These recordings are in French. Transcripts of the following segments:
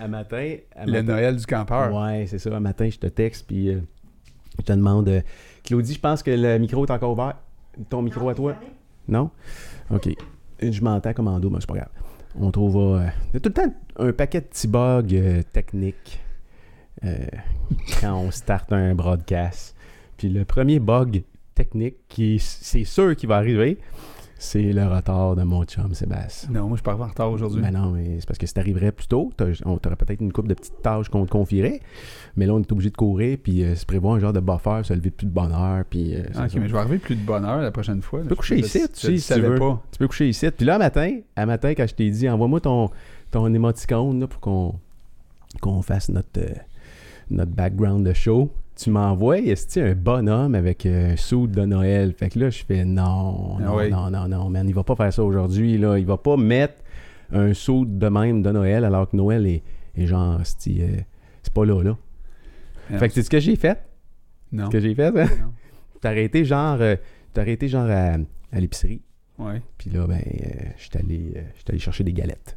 À matin. à Le matin- Noël du campeur. Ouais, c'est ça. Un matin, je te texte, puis euh, je te demande. euh, Claudie, je pense que le micro est encore ouvert. Ton micro à toi? Non? Ok. Je m'entends comme en dos, mais c'est pas grave. On trouvera. euh, il y a tout le temps un paquet de petits bugs euh, techniques euh, quand on starte un broadcast. Puis le premier bug technique, qui c'est sûr qu'il va arriver, c'est le retard de mon chum Sébastien. Non, moi, je pas en retard aujourd'hui. Ben non, mais c'est parce que si t'arriverais plus tôt, on t'aurait peut-être une coupe de petites tâches qu'on te confierait. Mais là, on est obligé de courir, puis euh, se prévoir un genre de buffer, se lever de plus de bonne heure, puis... euh, Ah, ok, ça. mais je vais arriver plus de bonne heure la prochaine fois. Tu peux coucher ici, tu sais, si tu savais veux. pas. Tu peux coucher ici. Puis là, à matin, à matin, quand je t'ai dit, envoie-moi ton, ton émoticône là, pour qu'on qu'on fasse notre, euh, notre background de show. Tu m'envoies, est-ce un bonhomme avec euh, un soude de Noël? Fait que là, je fais non, Ah non, oui. non, non, non, man, il va pas faire ça aujourd'hui. là. Il va pas mettre un soude de même de Noël alors que Noël est, est genre, euh, c'est pas là, là. Non. Fait que c'est ce que j'ai fait. Non. Ce que j'ai fait, hein? T'as arrêté genre, euh, t'as arrêté genre à, à l'épicerie. Ouais. Puis là, ben, euh, j'étais allé, allé chercher des galettes.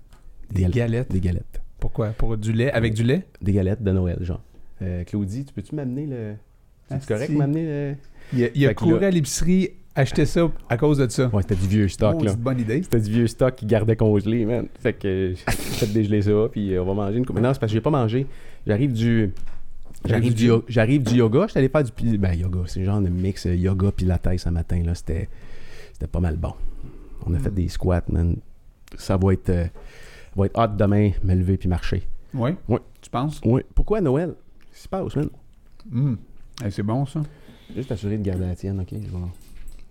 Des galettes? Des galettes. Pourquoi? Pour du lait? Avec du lait? Des galettes de Noël, genre. Euh, Claudie, tu peux-tu m'amener le. C'est correct m'amener le. Il a, il a couru là- à l'épicerie, acheter ça à cause de ça. Ouais, c'était du vieux stock, Oh, là. bonne idée. C'était du vieux stock qui gardait congelé, man. Fait que j'ai fait dégeler ça, puis euh, on va manger une coupe. Mais non, c'est parce que j'ai pas mangé. J'arrive du. J'arrive du, j'arrive du yoga. J'étais allé faire du. Ben, yoga. C'est genre de mix euh, yoga pilates ce matin, là. C'était. C'était pas mal bon. On a Mm. fait des squats, man. Ça va être. euh, va être hot demain, me lever puis marcher. Oui Ouais. Tu penses? Oui. Pourquoi Noël? Qui se passe, man? Eh, C'est bon, ça. Juste assurer de garder la tienne, ok? Je vais,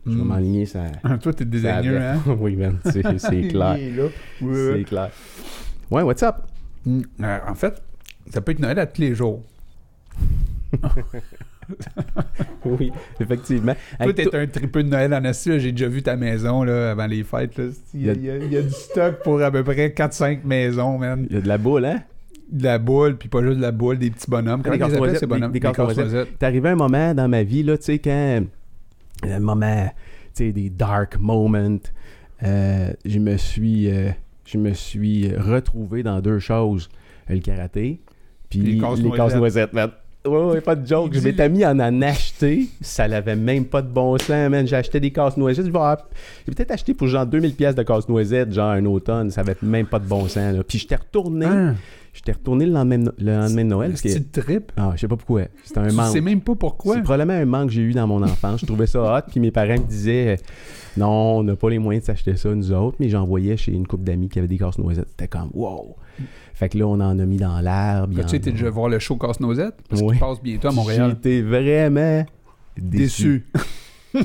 je vais Hum. m'aligner ça. Toi, t'es dédaigneux, hein? Oui, man. C'est clair. C'est clair. Ouais, what's up? Hum. Euh, en fait, ça peut être Noël à tous les jours. Oui, effectivement. Toi, t'es un tripeux de Noël en là. J'ai déjà vu ta maison là, avant les fêtes. Là. Il, y a, il y a- il y a du stock pour à peu près 4-5 maisons, man. Il y a de la boule, hein? De la boule, puis pas juste de la boule, des petits bonhommes. Comment Des ces bonhommes? des- des casse-noisettes. T'es arrivé un moment dans ma vie, là, tu sais, quand. Un moment, tu sais, des dark moments. euh, je me suis. euh, je me suis retrouvé dans deux choses. Le karaté, puis Les les casse-noisettes. man. Ouais, ouais, pas de joke. Je m'étais mis à en acheter. Ça n'avait même pas de bon sens, man. J'ai acheté des casse-noisettes. J'ai peut-être acheté pour genre 2000 pièces de casse-noisettes, genre un automne. Ça avait même pas de bon sens, là. Puis j'étais retourné. Hein? J'étais retourné le lendemain, de- le lendemain de Noël. Que, Petite trip. ah, je sais pas pourquoi. C'était un Tu manque. sais même pas pourquoi. C'est probablement un manque que j'ai eu dans mon enfance. Je trouvais ça hot. Puis mes parents me disaient euh, Non, on n'a pas les moyens de s'acheter ça, nous autres. Mais j'envoyais chez une couple d'amis qui avaient des casse-noisettes. C'était comme Wow. Fait que là, on en a mis dans l'herbe. été a- déjà voir le show Casse-Noisette? Parce Oui. qu'il passe bientôt à Montréal. Été vraiment déçu. Déçu.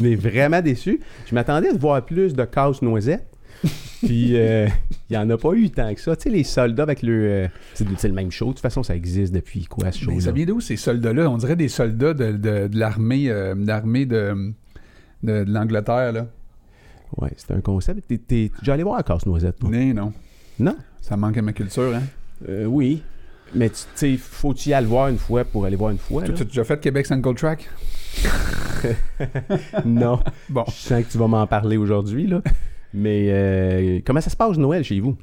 Mais vraiment déçu. Je m'attendais à voir plus de casse-noisettes. Puis, euh, il n'y en a pas eu tant que ça. Tu sais, les soldats avec le. euh, c'est c'est le même show. De toute façon, ça existe depuis quoi, ce Mais show ça vient d'où ces soldats-là? On dirait des soldats de, de- de l'armée euh, de, l'Angleterre, là. Ouais, c'est un concept. T'es- t'es- J'allais voir à casse-noisette. toi? Non, non. Non? Ça manque à ma culture, hein? Euh, oui. Mais tu sais, faut-tu y aller voir une fois pour aller voir une fois? Tu là? as déjà fait Québec Single Track? non. Bon. Je sens que tu vas m'en parler aujourd'hui, là. Mais euh, comment ça se passe Noël chez vous?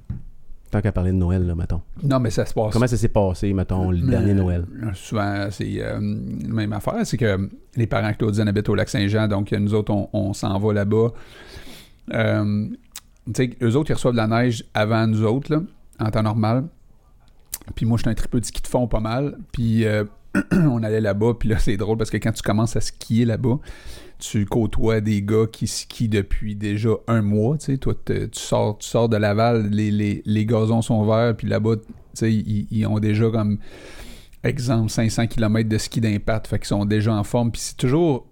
Tant qu'à parler de Noël, là, mettons. Non, mais ça se passe. Comment ça s'est passé, mettons, le Mais, dernier Noël? euh, Souvent, c'est euh, la même affaire. C'est que les parents Claudine habitent au Lac-Saint-Jean, donc nous autres, on, on s'en va là-bas. Euh, tu sais, eux autres, ils reçoivent de la neige avant nous autres, là, en temps normal. Puis moi, je suis un tripeux de ski de fond pas mal. Puis euh, on allait là-bas, puis là, c'est drôle parce que quand tu commences à skier là-bas, tu côtoies des gars qui skient depuis déjà un mois, tu sais. Toi, tu sors, tu sors de Laval, les, les, les gazons sont verts, puis là-bas, tu sais, ils, ont déjà comme, exemple, 500 km de ski d'impact, fait qu'ils sont déjà en forme. Puis c'est toujours...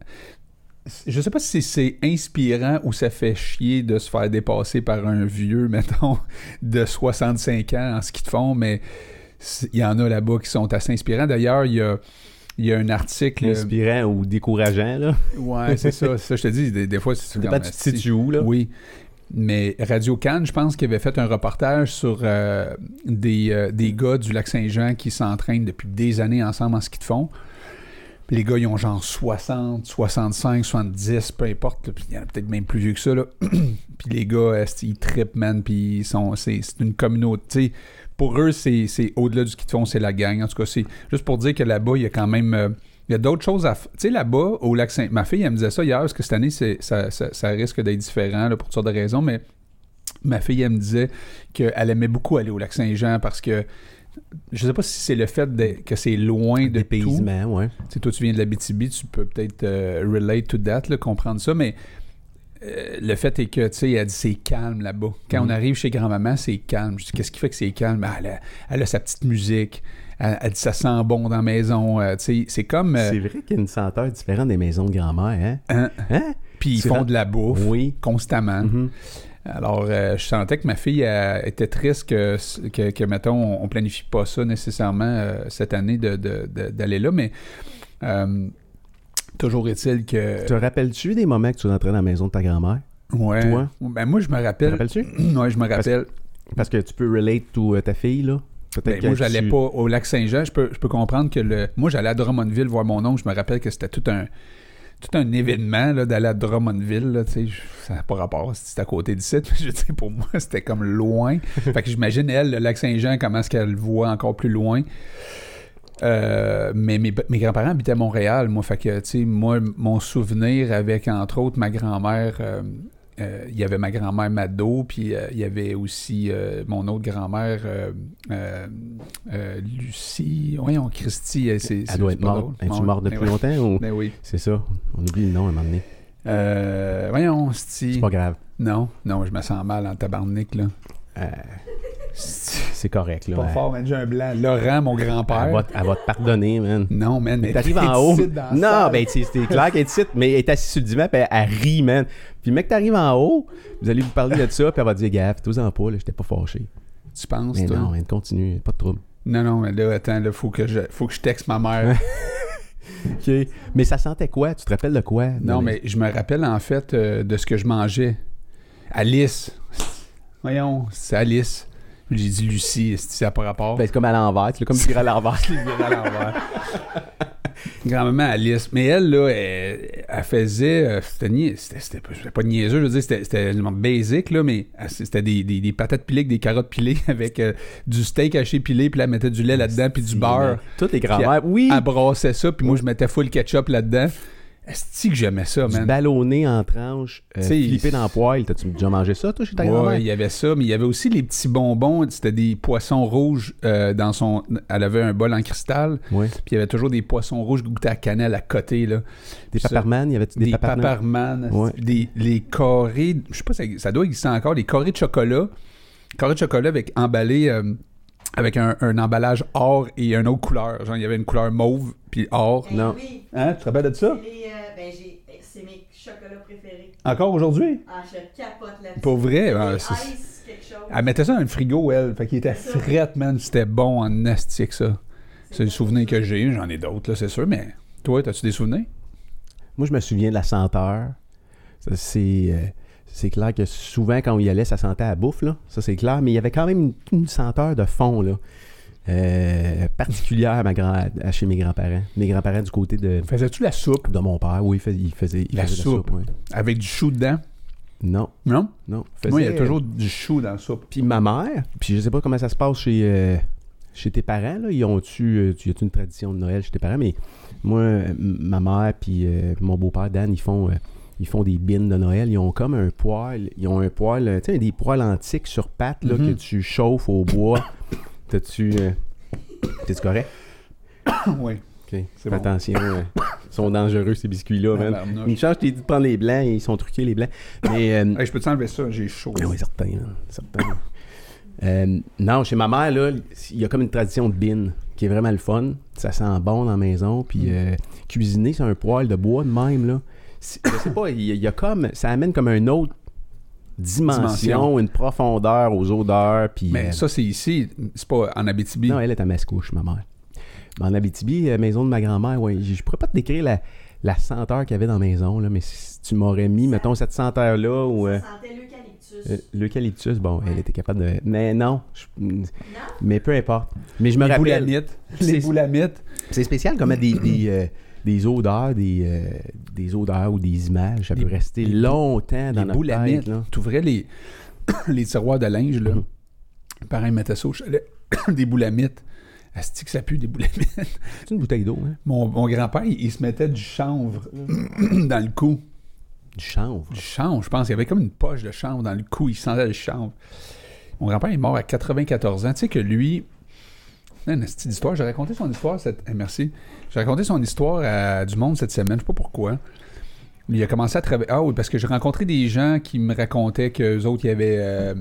Je sais pas si c'est inspirant ou ça fait chier de se faire dépasser par un vieux, mettons, de 65 ans en ski de fond, mais il y en a là-bas qui sont assez inspirants. D'ailleurs, il y a, il y a un article... Inspirant ou décourageant, là? Ouais, c'est ça. Ça, je te dis, des, des fois, c'est dépend, situes où, là? Oui. Mais Radio Cannes, je pense qu'il avait fait un reportage sur euh, des, euh, des gars du Lac-Saint-Jean qui s'entraînent depuis des années ensemble en ski de fond. Puis les gars, ils ont genre 60, 65, 70, peu importe. là. Puis il y en a peut-être même plus vieux que ça. Là. puis les gars, ils trippent, man. Puis ils sont, c'est, c'est une communauté. Pour eux, c'est c'est au-delà du de fond, c'est la gang. En tout cas, c'est juste pour dire que là-bas, il y a quand même. euh, il y a d'autres choses à f- Tu sais, là-bas, au lac Saint... Ma fille, elle me disait ça hier, parce que cette année, c'est, ça, ça, ça risque d'être différent là, pour toutes sortes de raisons, mais ma fille, elle me disait qu'elle aimait beaucoup aller au lac Saint-Jean parce que je sais pas si c'est le fait de- que c'est loin de tout. Ouais. Tu sais, toi, tu viens de la BTB, tu peux peut-être euh, relate to that, là, comprendre ça, mais euh, le fait est que, tu sais, elle dit c'est calme là-bas. Quand on arrive chez grand-maman, c'est calme. Je dis, qu'est-ce qui fait que c'est calme? Ben, elle, a, elle a sa petite musique. Elle, elle dit, ça sent bon dans la maison. Euh, tu sais, c'est comme. euh, C'est vrai qu'il y a une senteur différente des maisons de grand-mère, hein? hein? Hein? Puis ils font de la bouffe Oui. constamment. Mhm. Alors, euh, je sentais que ma fille elle, était triste que, que, que, mettons, on, on planifie pas ça nécessairement euh, cette année de- de- de- d'aller là, mais euh, toujours est-il que. Te rappelles-tu des moments que tu rentrais dans la maison de ta grand-mère? Ouais. Toi? Ben, moi, je me Te rappelle. rappelles-tu? ouais, je me rappelle. Parce que tu peux relate to euh, ta fille, là. Ben, moi, j'allais tu- pas au lac Saint-Jean. Je peux, je peux comprendre que le. Moi, j'allais à Drummondville voir mon oncle. Je me rappelle que c'était tout un. Tout un événement là, d'aller à Drummondville, là, je- ça n'a pas rapport, c'était à côté sais, pour moi, c'était comme loin. fait que j'imagine, elle, le lac Saint-Jean, comment est-ce qu'elle le voit encore plus loin. Euh, mais mes, mes grands-parents habitaient à Montréal, moi, fait que, tu sais, moi, mon souvenir avec, entre autres, ma grand-mère, euh, euh, il y avait ma grand-mère Mado, puis euh, il y avait aussi euh, mon autre grand-mère, Lucie. Voyons, Christy. euh, c'est- Elle doit être morte. Es-tu Ouais, morte ben depuis oui. longtemps ou... Ben oui. C'est ça. On oublie le nom à un moment donné. Voyons, Sti. C'est pas grave. Non, non, je me sens mal en tabarnak, là. C'est correct, là. Pas fort, man, j'ai un blanc. Laurent, mon Elle, grand-père. va, elle va te pardonner, man. Non, man, mais T'arrives en haut. dans Non, salle. ben c'est clair qu'elle est mais elle est assise sur le divan, puis elle, elle rit, man. Puis le mec t'arrives en haut, vous allez vous parler de ça, puis elle va dire, gaffe, tous en pas, là, j'étais pas fâché. Tu penses, Mais toi? non, man, continue, pas de trouble. Non, non, mais là, attends, là, faut que je, faut que je texte ma mère. OK. Mais ça sentait quoi? Tu te rappelles de quoi? non, mais je me rappelle, en fait, euh, de ce que je mangeais. Alice. Voyons, c'est Alice. J'ai dit Lucie, c'est ça n'a pas rapport? Ben, c'est comme à l'envers, tu l'as comme tiré à l'envers. à l'envers. Grand-maman Alice. Mais elle, là, elle, elle faisait. euh, C'était c'était- c'était pas- niaiseux, je veux dire, c'était- c'était vraiment basic, là, mais c'était des, des, des patates pilées des carottes pilées avec euh, du steak haché pilé, puis elle mettait du lait là-dedans, puis du beurre. Toutes les grand-mères. Oui! Elle brassait ça, puis moi, je mettais full ketchup là-dedans. Est-ce que j'aimais ça, Du man? ballonné en tranches, euh, flippé dans le poil. T'as-tu déjà mangé ça, toi, chez ta Ouais, il y avait ça, mais il y avait aussi les petits bonbons. C'était des poissons rouges euh, dans son. Elle avait un bol en cristal, Ouais. puis il y avait toujours des poissons rouges goûtés à cannelle à côté, là. Des Ça- paparman, y avait-tu des, des paparman? paparman, Ouais. des les carrés, je sais pas, ça, ça doit exister encore, des carrés de chocolat, carrés de chocolat avec emballé euh, avec un, un emballage or et une autre couleur. Genre, il y avait une couleur mauve puis or. Ben Non. Oui. Hein, tu te rappelles de ça? C'est les, euh, ben, j'ai- c'est mes chocolats préférés. Encore aujourd'hui? Ah, je capote là-dessus. Pour vrai? Ah, c'est- ice quelque chose. Elle mettait ça dans le frigo, elle. Fait qu'il était frette, man. C'était bon en astique, ça. C'est le souvenir que j'ai. J'en ai d'autres, là, c'est sûr. Mais toi, as-tu des souvenirs? Moi, je me souviens de la senteur. Ça, c'est, euh, c'est clair que souvent, quand on y allait, ça sentait à la bouffe, là. Ça, c'est clair. Mais il y avait quand même une, une senteur de fond, là. Euh, particulière à ma grand, à chez mes grands-parents. Mes grands-parents du côté de, Faisais-tu la soupe? de mon père. Oui, il faisait, il faisait, il La faisait soupe. ouais. avec du chou dedans? Non, Non? non. Moi, il y a toujours du chou dans la soupe. Puis ma mère, puis je sais pas comment ça se passe chez, euh, chez tes parents, là. Ils ont-tu, euh, tu une tradition de Noël chez tes parents? Mais moi, euh, ma mère puis euh, mon beau-père Dan, ils font, euh, ils font des bines de Noël. Ils ont comme un poêle, ils ont un poêle, tu sais, des poêles antiques sur pattes, là, Mhm. que tu chauffes au bois. T'as-tu... euh, T'es-tu correct? oui. OK. C'est Fais bon. attention. euh, ils sont dangereux, ces biscuits-là, man. Tabarnouche. Une chance, je t'ai dit de prendre les blancs, ils sont truqués, les blancs. Mais... euh, Hey, je peux t'enlever ça? J'ai chaud. ah oui, certain. hein, certain. Euh, non, chez ma mère, là, il y a comme une tradition de bin qui est vraiment le fun. Ça sent bon dans la maison. Puis Mm. euh, cuisiner sur un poêle de bois de même, là. Je sais pas, il y, a- il y a comme. Ça amène comme une autre dimension, Dimension. une profondeur aux odeurs. Puis, Mais euh, ça, c'est ici. C'est pas en Abitibi. non, elle est à Mascouche, ma mère. Mais en Abitibi, euh, maison de ma grand-mère, ouais, je pourrais pas te décrire la, la senteur qu'il y avait dans la maison, là, mais si tu m'aurais mis, mettons, cette senteur-là ou euh, Ça sentait l'eucalyptus. euh, l'eucalyptus, bon, elle était capable de. Mais non, je- non? mais peu importe. Mais je me les rappelle. boulamites. C'est- Les boulamites. C'est spécial comment des, des, euh, des odeurs, des, euh, des odeurs ou des images, ça Les- peut rester longtemps dans les notre boulamites. tête. Là. Tu ouvrais les, les tiroirs de linge, là. Mhm. Pareil, mettais ça au chalet. des boulamites. Asti que ça pue des boulamites. C'est une bouteille d'eau, hein? Mon, mon grand-père, il, il se mettait du chanvre dans le cou. Du chanvre? Du chanvre, je pense. Il y avait comme une poche de chanvre dans le cou. Il sentait le chanvre. Mon grand-père est mort à 94 ans. Tu sais que lui. Une petite histoire. J'ai raconté son histoire cette. eh, merci. J'ai raconté son histoire à du monde cette semaine. Je sais pas pourquoi. Il a commencé à travailler. Ah oui, parce que j'ai rencontré des gens qui me racontaient qu'eux autres, il y avait. euh,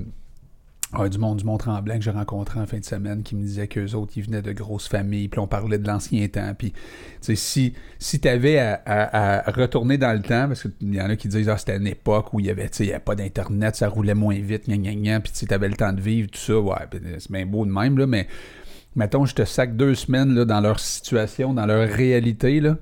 du monde du Mont-Tremblant que j'ai rencontré en fin de semaine qui me disait qu'eux autres, ils venaient de grosses familles, puis on parlait de l'ancien temps. Puis, si, si tu avais à, retourner dans le temps, parce qu'il y en a qui disent, ah, c'était une époque où il y avait, avait pas d'Internet, ça roulait moins vite, gna gna gna, puis tu avais le temps de vivre, tout ça, ouais, c'est bien beau de même, là, mais mettons, je te sac deux semaines là, dans leur situation, dans leur réalité, là.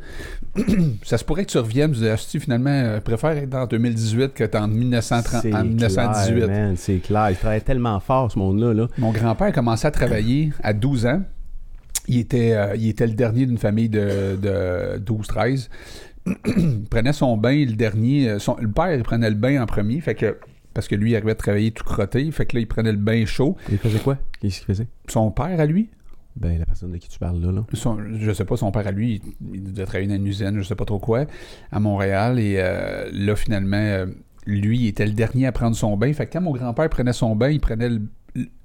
ça se pourrait que tu reviennes, tu dis, Asti, finalement, euh, je préfère être en 2018 que en, 1930, C'est en 1918. clair, man, c'est clair. Il travaille tellement fort, ce monde-là. Là. Mon grand-père a commencé à travailler à 12 ans. Il était, euh, il était le dernier d'une famille de, de 12-13. il prenait son bain, le dernier. euh, son- le père, il prenait le bain en premier, fait que, parce que lui, il arrivait à travailler tout crotté. Fait que là, il prenait le bain chaud. Il faisait quoi? Qu'est-ce qu'il faisait? Son père, à lui, Ben, la personne de qui tu parles là. là. son- je sais pas, son père à lui, il, devait travailler dans une usine, je sais pas trop quoi, à Montréal. Et euh, là, finalement, euh, lui, il était le dernier à prendre son bain. Fait que quand mon grand-père prenait son bain, il prenait le,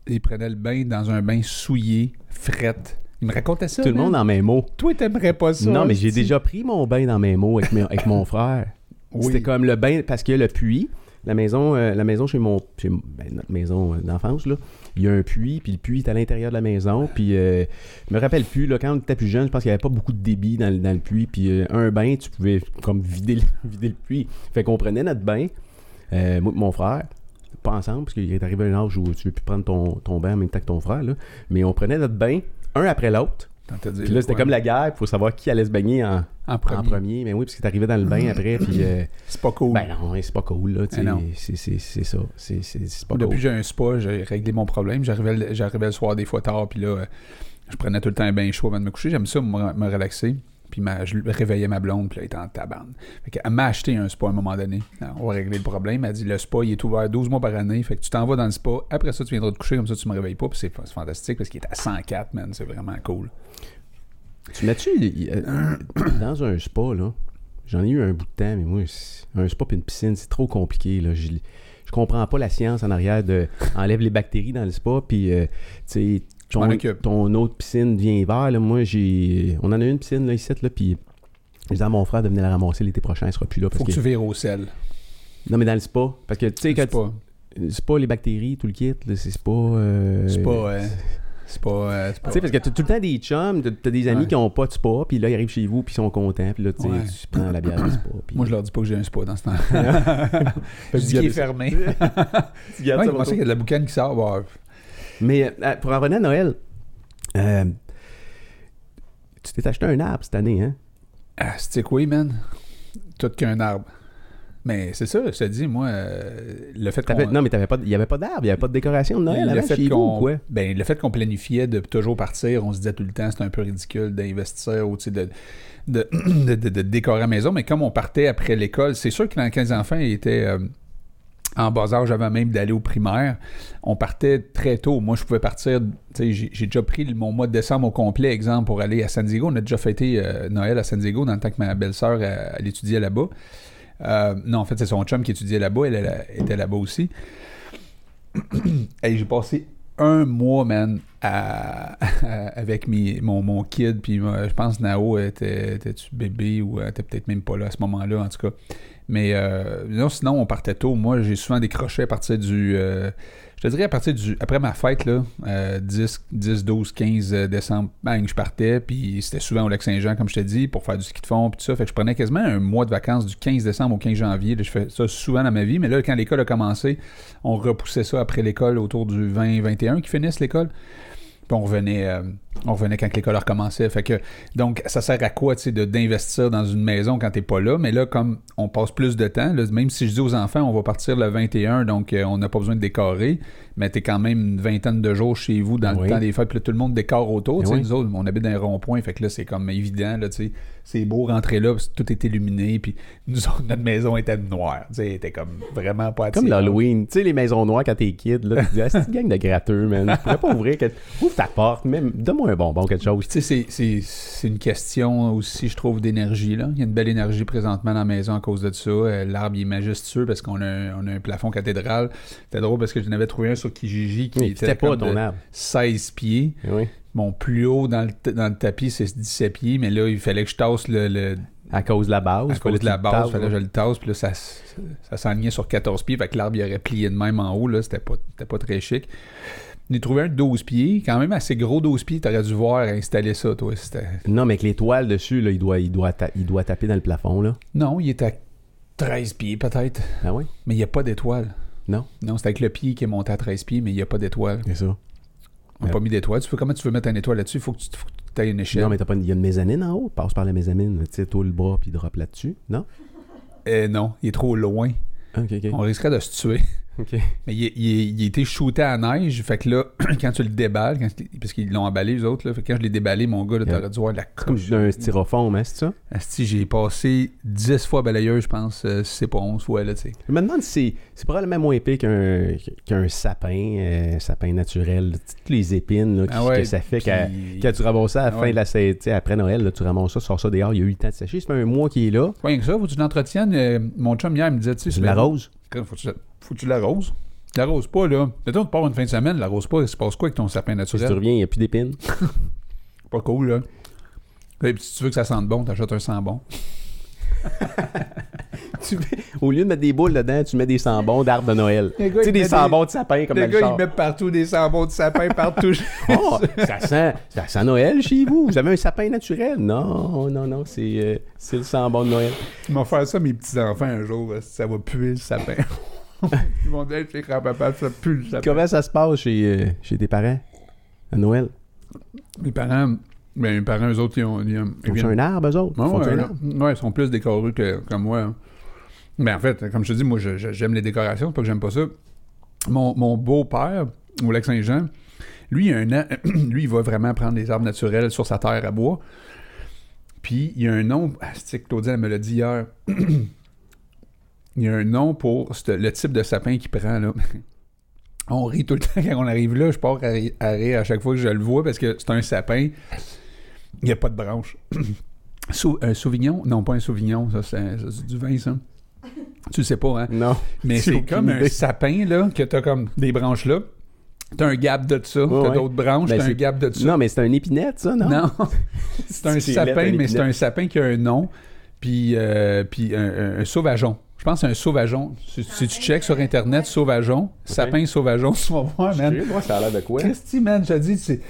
il prenait le bain dans un bain souillé, frette. Il me racontait ça. Tout le monde en même mot. Toi, t'aimerais pas ça. non, mais j'ai déjà pris mon bain dans mes mots avec, mes- avec mon frère. Oui. C'était comme le bain, parce qu'il y a le puits. La maison, euh, la maison chez mon. Chez, ben, notre maison euh, d'enfance, là. Il y a un puits, puis le puits est à l'intérieur de la maison. Puis, euh, je me rappelle plus, là, quand on était plus jeune, je pense qu'il n'y avait pas beaucoup de débit dans, le- puits. Puis, un bain, tu pouvais comme vider, le- vider le puits. Fait qu'on prenait notre bain, moi et mon frère, pas ensemble, parce qu'il est arrivé un âge où tu veux plus prendre ton, bain en même temps que ton frère. Mais on prenait notre bain, un après l'autre. Puis là, c'était comme la guerre, il faut savoir qui allait se baigner en, En en premier. Mais oui, parce que t'arrivais dans le bain après, puis. euh, C'est pas cool. ben non, c'est pas cool, là. tu sais, Ben c'est- ça. C'est pas Depuis cool. que j'ai un spa, j'ai réglé mon problème. J'arrivais le, soir des fois tard, puis là, euh, je prenais tout le temps un bain chaud avant de me coucher. J'aime ça, me, me relaxer. Puis ma- je réveillais ma blonde, puis là, elle était en tabane. Fait qu'elle m'a acheté un spa à un moment donné. Alors, on va régler le problème. Elle dit le spa, il est ouvert 12 mois par année. Fait que tu t'en vas dans le spa. Après ça, tu viendras te coucher, comme ça, tu me réveilles pas. Puis c'est c'est fantastique parce qu'il est à 104, man. C'est vraiment cool. Tu mets-tu euh, dans un spa, là? J'en ai eu un bout de temps, mais moi, un spa et une piscine, c'est trop compliqué, là. Je, je comprends pas la science en arrière de enlève les bactéries dans le spa, puis, euh, tu ton, ton autre piscine devient vert, là. Moi, j'ai. On en a une piscine, là, ici, là, puis. Je disais à mon frère de venir la ramasser l'été prochain, elle sera plus là. Parce Faut que que... tu vires au sel. Non, mais dans le spa. Parce que, tu sais, quand tu- pas les bactéries, tout le kit, c'est pas. euh, C'est pas. euh, C'est pas. euh, c'est pas- Tu sais, parce que t'as tout le temps des chums, t'as des amis qui ont pas de spa, puis là, ils arrivent chez vous, puis ils sont contents, puis là, tu sais, Ouais. tu prends la bière de spa. Moi, je leur dis pas que j'ai un spa dans ce temps. je dis qu'il est fermé. Tu gardes ça pour ça qu'il y a de la boucane qui sort? Bah, Mais euh, pour en revenir à Noël, euh, tu t'es acheté un arbre cette année, hein? Ah, c'est quoi, man? Tout qu'un arbre. Mais c'est ça, je te dis, moi, euh, le fait qu'on... Non, mais t'avais pas, de- il y avait pas d'arbre, il y avait pas de décoration de Noël le avant fait chez vous qu'on- ou quoi? Ben, le fait qu'on planifiait de toujours partir, on se disait tout le temps, c'est un peu ridicule d'investir ou de, de, de, de- de décorer la maison. Mais comme on partait après l'école, c'est sûr que quand les enfants étaient euh, en bas âge, avant même d'aller au primaire, on partait très tôt. Moi, je pouvais partir, j'ai déjà pris mon mois de décembre au complet, exemple, pour aller à San Diego. On a déjà fêté euh, Noël à San Diego dans le temps que ma belle-sœur, elle, elle étudiait là-bas. Euh, non, en fait, c'est son chum qui étudiait là-bas. Elle, était là-bas aussi. Hey, j'ai passé un mois, man, avec mes, mon, mon kid. Puis je pense Nao était, était-tu bébé ou elle était peut-être même pas là à ce moment-là, en tout cas. Mais euh, non, sinon, on partait tôt. Moi, j'ai souvent décroché à partir du. euh, je te dirais à partir du. Après ma fête, là, euh, 10, 10, 12, 15 décembre, bang, je partais. Puis c'était souvent au Lac-Saint-Jean, comme je t'ai dit, pour faire du ski de fond. Puis tout ça. Fait que je prenais quasiment un mois de vacances du 15 décembre au 15 janvier. Je fais ça souvent dans ma vie. Mais là, quand l'école a commencé, on repoussait ça après l'école autour du 20-21 qui finissent l'école. Puis on revenait, euh, On revenait quand l'école recommençait. Fait que, donc, ça sert à quoi, d'investir dans une maison quand t'es pas là? Mais là, comme on passe plus de temps, là, même si je dis aux enfants, on va partir le 21, donc euh, on n'a pas besoin de décorer, mais t'es quand même une vingtaine de jours chez vous dans Oui. le temps des fêtes, puis là, tout le monde décore autour. Oui. Nous autres, on habite dans un rond-point, fait que là, c'est comme évident. C'est beau rentrer là, parce que tout est illuminé, puis nous autres, notre maison était noire, tu sais, elle était comme vraiment pas Comme l'Halloween. Tu sais, les maisons noires quand t'es kid, là, tu dis, ah, c'est une gang de gratteux, man. Tu pourrais pas ouvrir. Ouvre ta porte, même. Donne-moi un bonbon, quelque chose. Tu sais, c'est- une question aussi, je trouve, d'énergie. là. Il y a une belle énergie présentement dans la maison à cause de ça. Euh, L'arbre, il est majestueux parce qu'on a, un- on a un plafond cathédral. C'était drôle parce que j'en avais trouvé un sur Kijiji qui était C'était pas comme ton de arbre. 16 pieds. Oui. Mon plus haut dans le, t- dans le tapis, c'est 17 pieds, mais là, il fallait que je tasse le, le- À cause de la base. à cause de la base, fallait que je le tasse, puis là, ça, s'enlignait sur 14 pieds, fait que l'arbre, il aurait plié de même en haut, là, c'était pas, c'était pas très chic. J'ai trouvé un de 12 pieds, quand même assez gros 12 pieds, t'aurais dû voir installer ça, toi, c'était... Non, mais avec les toiles dessus, là, il doit, il, doit ta- il doit taper dans le plafond, là. Non, il est à 13 pieds peut-être, Ah oui? mais il n'y a pas d'étoile. Non. Non, c'est avec le pied qui est monté à 13 pieds, mais il n'y a pas d'étoile. C'est ça. On n'a pas mis d'étoile. Tu peux, comment tu veux mettre une étoile là-dessus? Il faut que tu aies une échelle. Non, mais t'as pas une- il y a une mezzanine en haut. Passe par la mezzanine. Tu sais, le bras, puis drop là-dessus. Non? Euh, non, il est trop loin. On risquerait de se tuer. Mais il, il a été shooté à neige, fait que là, quand tu le déballes, quand, parce qu'ils l'ont emballé, les autres, là, fait que quand je l'ai déballé, mon gars, là, Yeah. t'aurais dû voir la Comme un styrofoam, hein, c'est ça? Asti, j'ai passé 10 fois balayeuse, je pense, euh, si c'est pas 11 fois, là, tu sais. Je me demande si c'est, c'est probablement moins épais qu'un, sapin, euh, sapin naturel. Toutes les épines là, qui- Ah ouais, que ça fait puis- qu'à- quand tu ramasses ça à la Ah fin ouais. de la sa- tu sais, après Noël, là, tu ramasses ça, sors ça dehors, il y a eu le temps de sécher. Ça fait un mois qu'il est là. Pas rien que ça, faut que tu l'entretiennes. euh, mon chum hier me disait, tu sais, Tu c'est. Faut que tu, faut que tu l'arroses. L'arrose pas, là. Mettons, tu pars une fin de semaine, l'arrose pas, il se passe quoi avec ton sapin Si tu naturel? reviens, il n'y a plus d'épines. Pas cool, là. Et puis, si tu veux que ça sente bon, t'achètes un sang bon. Tu mets- au lieu de mettre des boules dedans, tu mets des sambons d'arbres de Noël. Tu sais, des sambons de sapin comme Les gars, ils mettent partout des sambons de sapin partout. Oh, ça sent, ça sent Noël chez vous. Vous avez un sapin naturel? Non, non, non, c'est, euh, c'est le sambon de Noël. Ils vont faire ça, mes petits-enfants, un jour. Ça va puer le sapin. Ils vont dire chez grand-papa, ça pue sapin. Comment ça se passe chez, euh, chez tes parents à Noël? Mes parents, ben, mes parents, eux autres, ils ont. Ils, ont- ils viennent- un arbre, eux autres? Ouais, Font-ils ouais, ils sont plus décorés que, moi. hein. Mais en fait, comme je te dis, moi, j'aime les décorations, c'est pas que j'aime pas ça. Mon, mon beau-père, au Lac-Saint-Jean, lui, il a un an, lui, il va vraiment prendre des arbres naturels sur sa terre à bois. Puis, il y a un nom, ah, c'est que Claudine elle me l'a dit hier. il y a un nom pour le type de sapin qu'il prend, là. On rit tout le temps quand on arrive là. Je pars à, ri- à rire à chaque fois que je le vois parce que c'est un sapin. Il n'y a pas de branche. Un sauvignon? Non, pas un sauvignon. Ça, c'est du vin, ça. Tu le sais pas, hein? Non. Mais c'est comme un sapin, là, que t'as comme des branches là. T'as un gap de ça. Ouais, t'as ouais. d'autres branches. Ben, t'as un gap de ça. Non, mais c'est un épinette, ça, non? Non. c'est un sapin, mais c'est un sapin qui a un nom. Puis, euh, puis un, un- un sauvageon. Je pense que c'est un sauvageon. Si, si tu checks sur Internet, sauvageon, sapin sauvageon, tu vas voir, man. Moi, ça a l'air de quoi? Christy, man, je te dis, c'est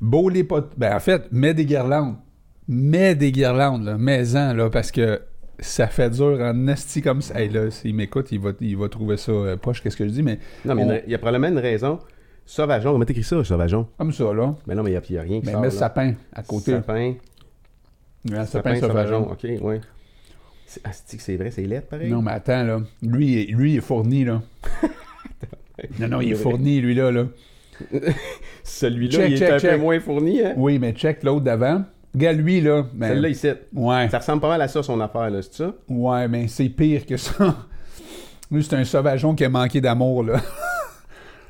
beau les potes. Ben, en fait, mets des guirlandes. Mets des guirlandes, là. Mets-en, là, parce que ça fait dur en esti comme ça. Hey, là, s'il m'écoute, il va, il va trouver ça euh, poche, qu'est-ce que je dis, mais Non, mais On- il y a probablement une raison. Sauvageon, comment t'écris ça, sauvageon? comme ça, là. Mais non, mais il n'y a, rien qui Mais sort, mets là. sapin à côté. Sapin, sapin, sapin sauvageon. sauvageon. OK, ouais. C'est, ah, c'est vrai, c'est lettre, pareil? Non, mais attends, là. Lui, il- lui il est fourni, là. non, non, il est fourni, lui, là, là. Celui-là, il est check, un check. peu moins fourni, hein? Oui, mais check l'autre d'avant. Regarde, lui, là. Ben, Celle-là, ici. Ouais. Ça ressemble pas mal à ça, son affaire, là, c'est ça? Ouais, mais c'est pire que ça. Lui, c'est un sauvageon qui a manqué d'amour, là.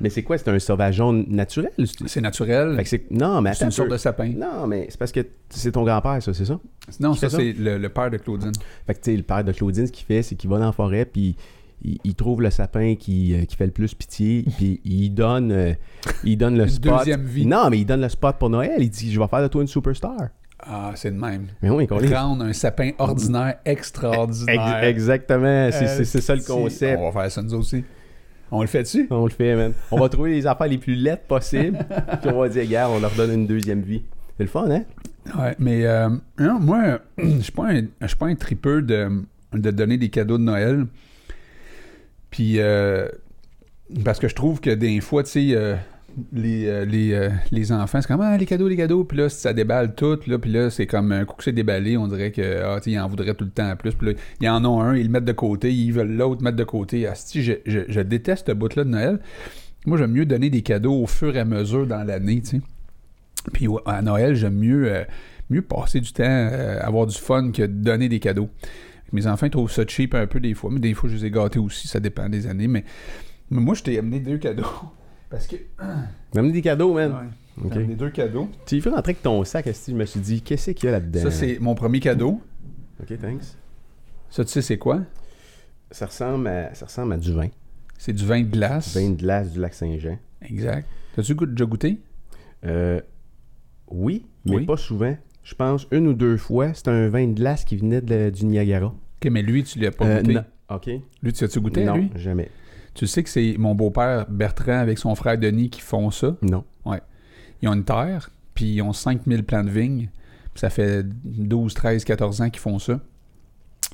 Mais c'est quoi? C'est un sauvageon naturel? C'est- naturel. Fait que c'est... Non, mais C'est attends une un sorte de sapin. Non, mais c'est parce que c'est ton grand-père, ça, c'est ça? Non, ça, c'est le, le père de Claudine. Fait que, tu sais, le père de Claudine, ce qu'il fait, c'est qu'il va dans la forêt, puis il, il trouve le sapin qui, euh, qui fait le plus pitié, puis il donne, euh, il donne le spot. deuxième vie. Non, mais il donne le spot pour Noël. Il dit, je vais faire de toi une superstar. Ah, c'est de même. Mais oui, est... Rendre un sapin ordinaire extraordinaire. Ex- exactement, c'est, Euh, c'est- ça le concept. On va faire ça nous aussi. On le fait dessus? On le fait, man. On va trouver les affaires les plus lettres possibles, puis on va dire, gars, on leur donne une deuxième vie. C'est le fun, hein? Ouais, mais euh, non, moi, je suis pas un, je suis pas un tripeux de, de donner des cadeaux de Noël. Puis, euh, parce que je trouve que des fois, tu sais, euh, les, euh, les, euh, les enfants, c'est comme ah, les cadeaux, les cadeaux, puis là, ça déballe tout, là, puis là, c'est comme un coup que c'est déballé, on dirait que ah, en voudraient tout le temps plus, puis là, ils en ont un, ils le mettent de côté, ils veulent l'autre mettre de côté. Asti, je, je, je déteste ce bout-là de Noël. Moi, j'aime mieux donner des cadeaux au fur et à mesure dans l'année, tu sais. Puis à Noël, j'aime mieux, euh, mieux passer du temps, avoir du fun que donner des cadeaux. Mes enfants trouvent ça cheap un peu des fois, mais des fois, je les ai gâtés aussi, ça dépend des années, mais moi, je t'ai amené deux cadeaux. Parce que. Donne des cadeaux, man. Ouais. Amené deux cadeaux. Tu y fais rentrer avec ton sac, je me suis dit, qu'est-ce qu'il y a là-dedans? Ça, c'est mon premier cadeau. Ok, thanks. Ça, tu sais, c'est quoi? Ça ressemble à, ça ressemble à du vin. C'est du vin de glace. Vin de glace du lac Saint-Jean. Exact. T'as-tu goût- déjà goûté? Euh, oui, mais Oui. pas souvent. Je pense une ou deux fois. C'est un vin de glace qui venait de- du Niagara. Ok, mais lui, tu l'as pas Euh, goûté. non. OK. Lui, tu as-tu goûté non, lui? jamais. Tu sais que c'est mon beau-père Bertrand avec son frère Denis qui font ça? Non. Ils ont une terre, puis ils ont 5000 plants de vignes. Puis ça fait 12, 13, 14 ans qu'ils font ça.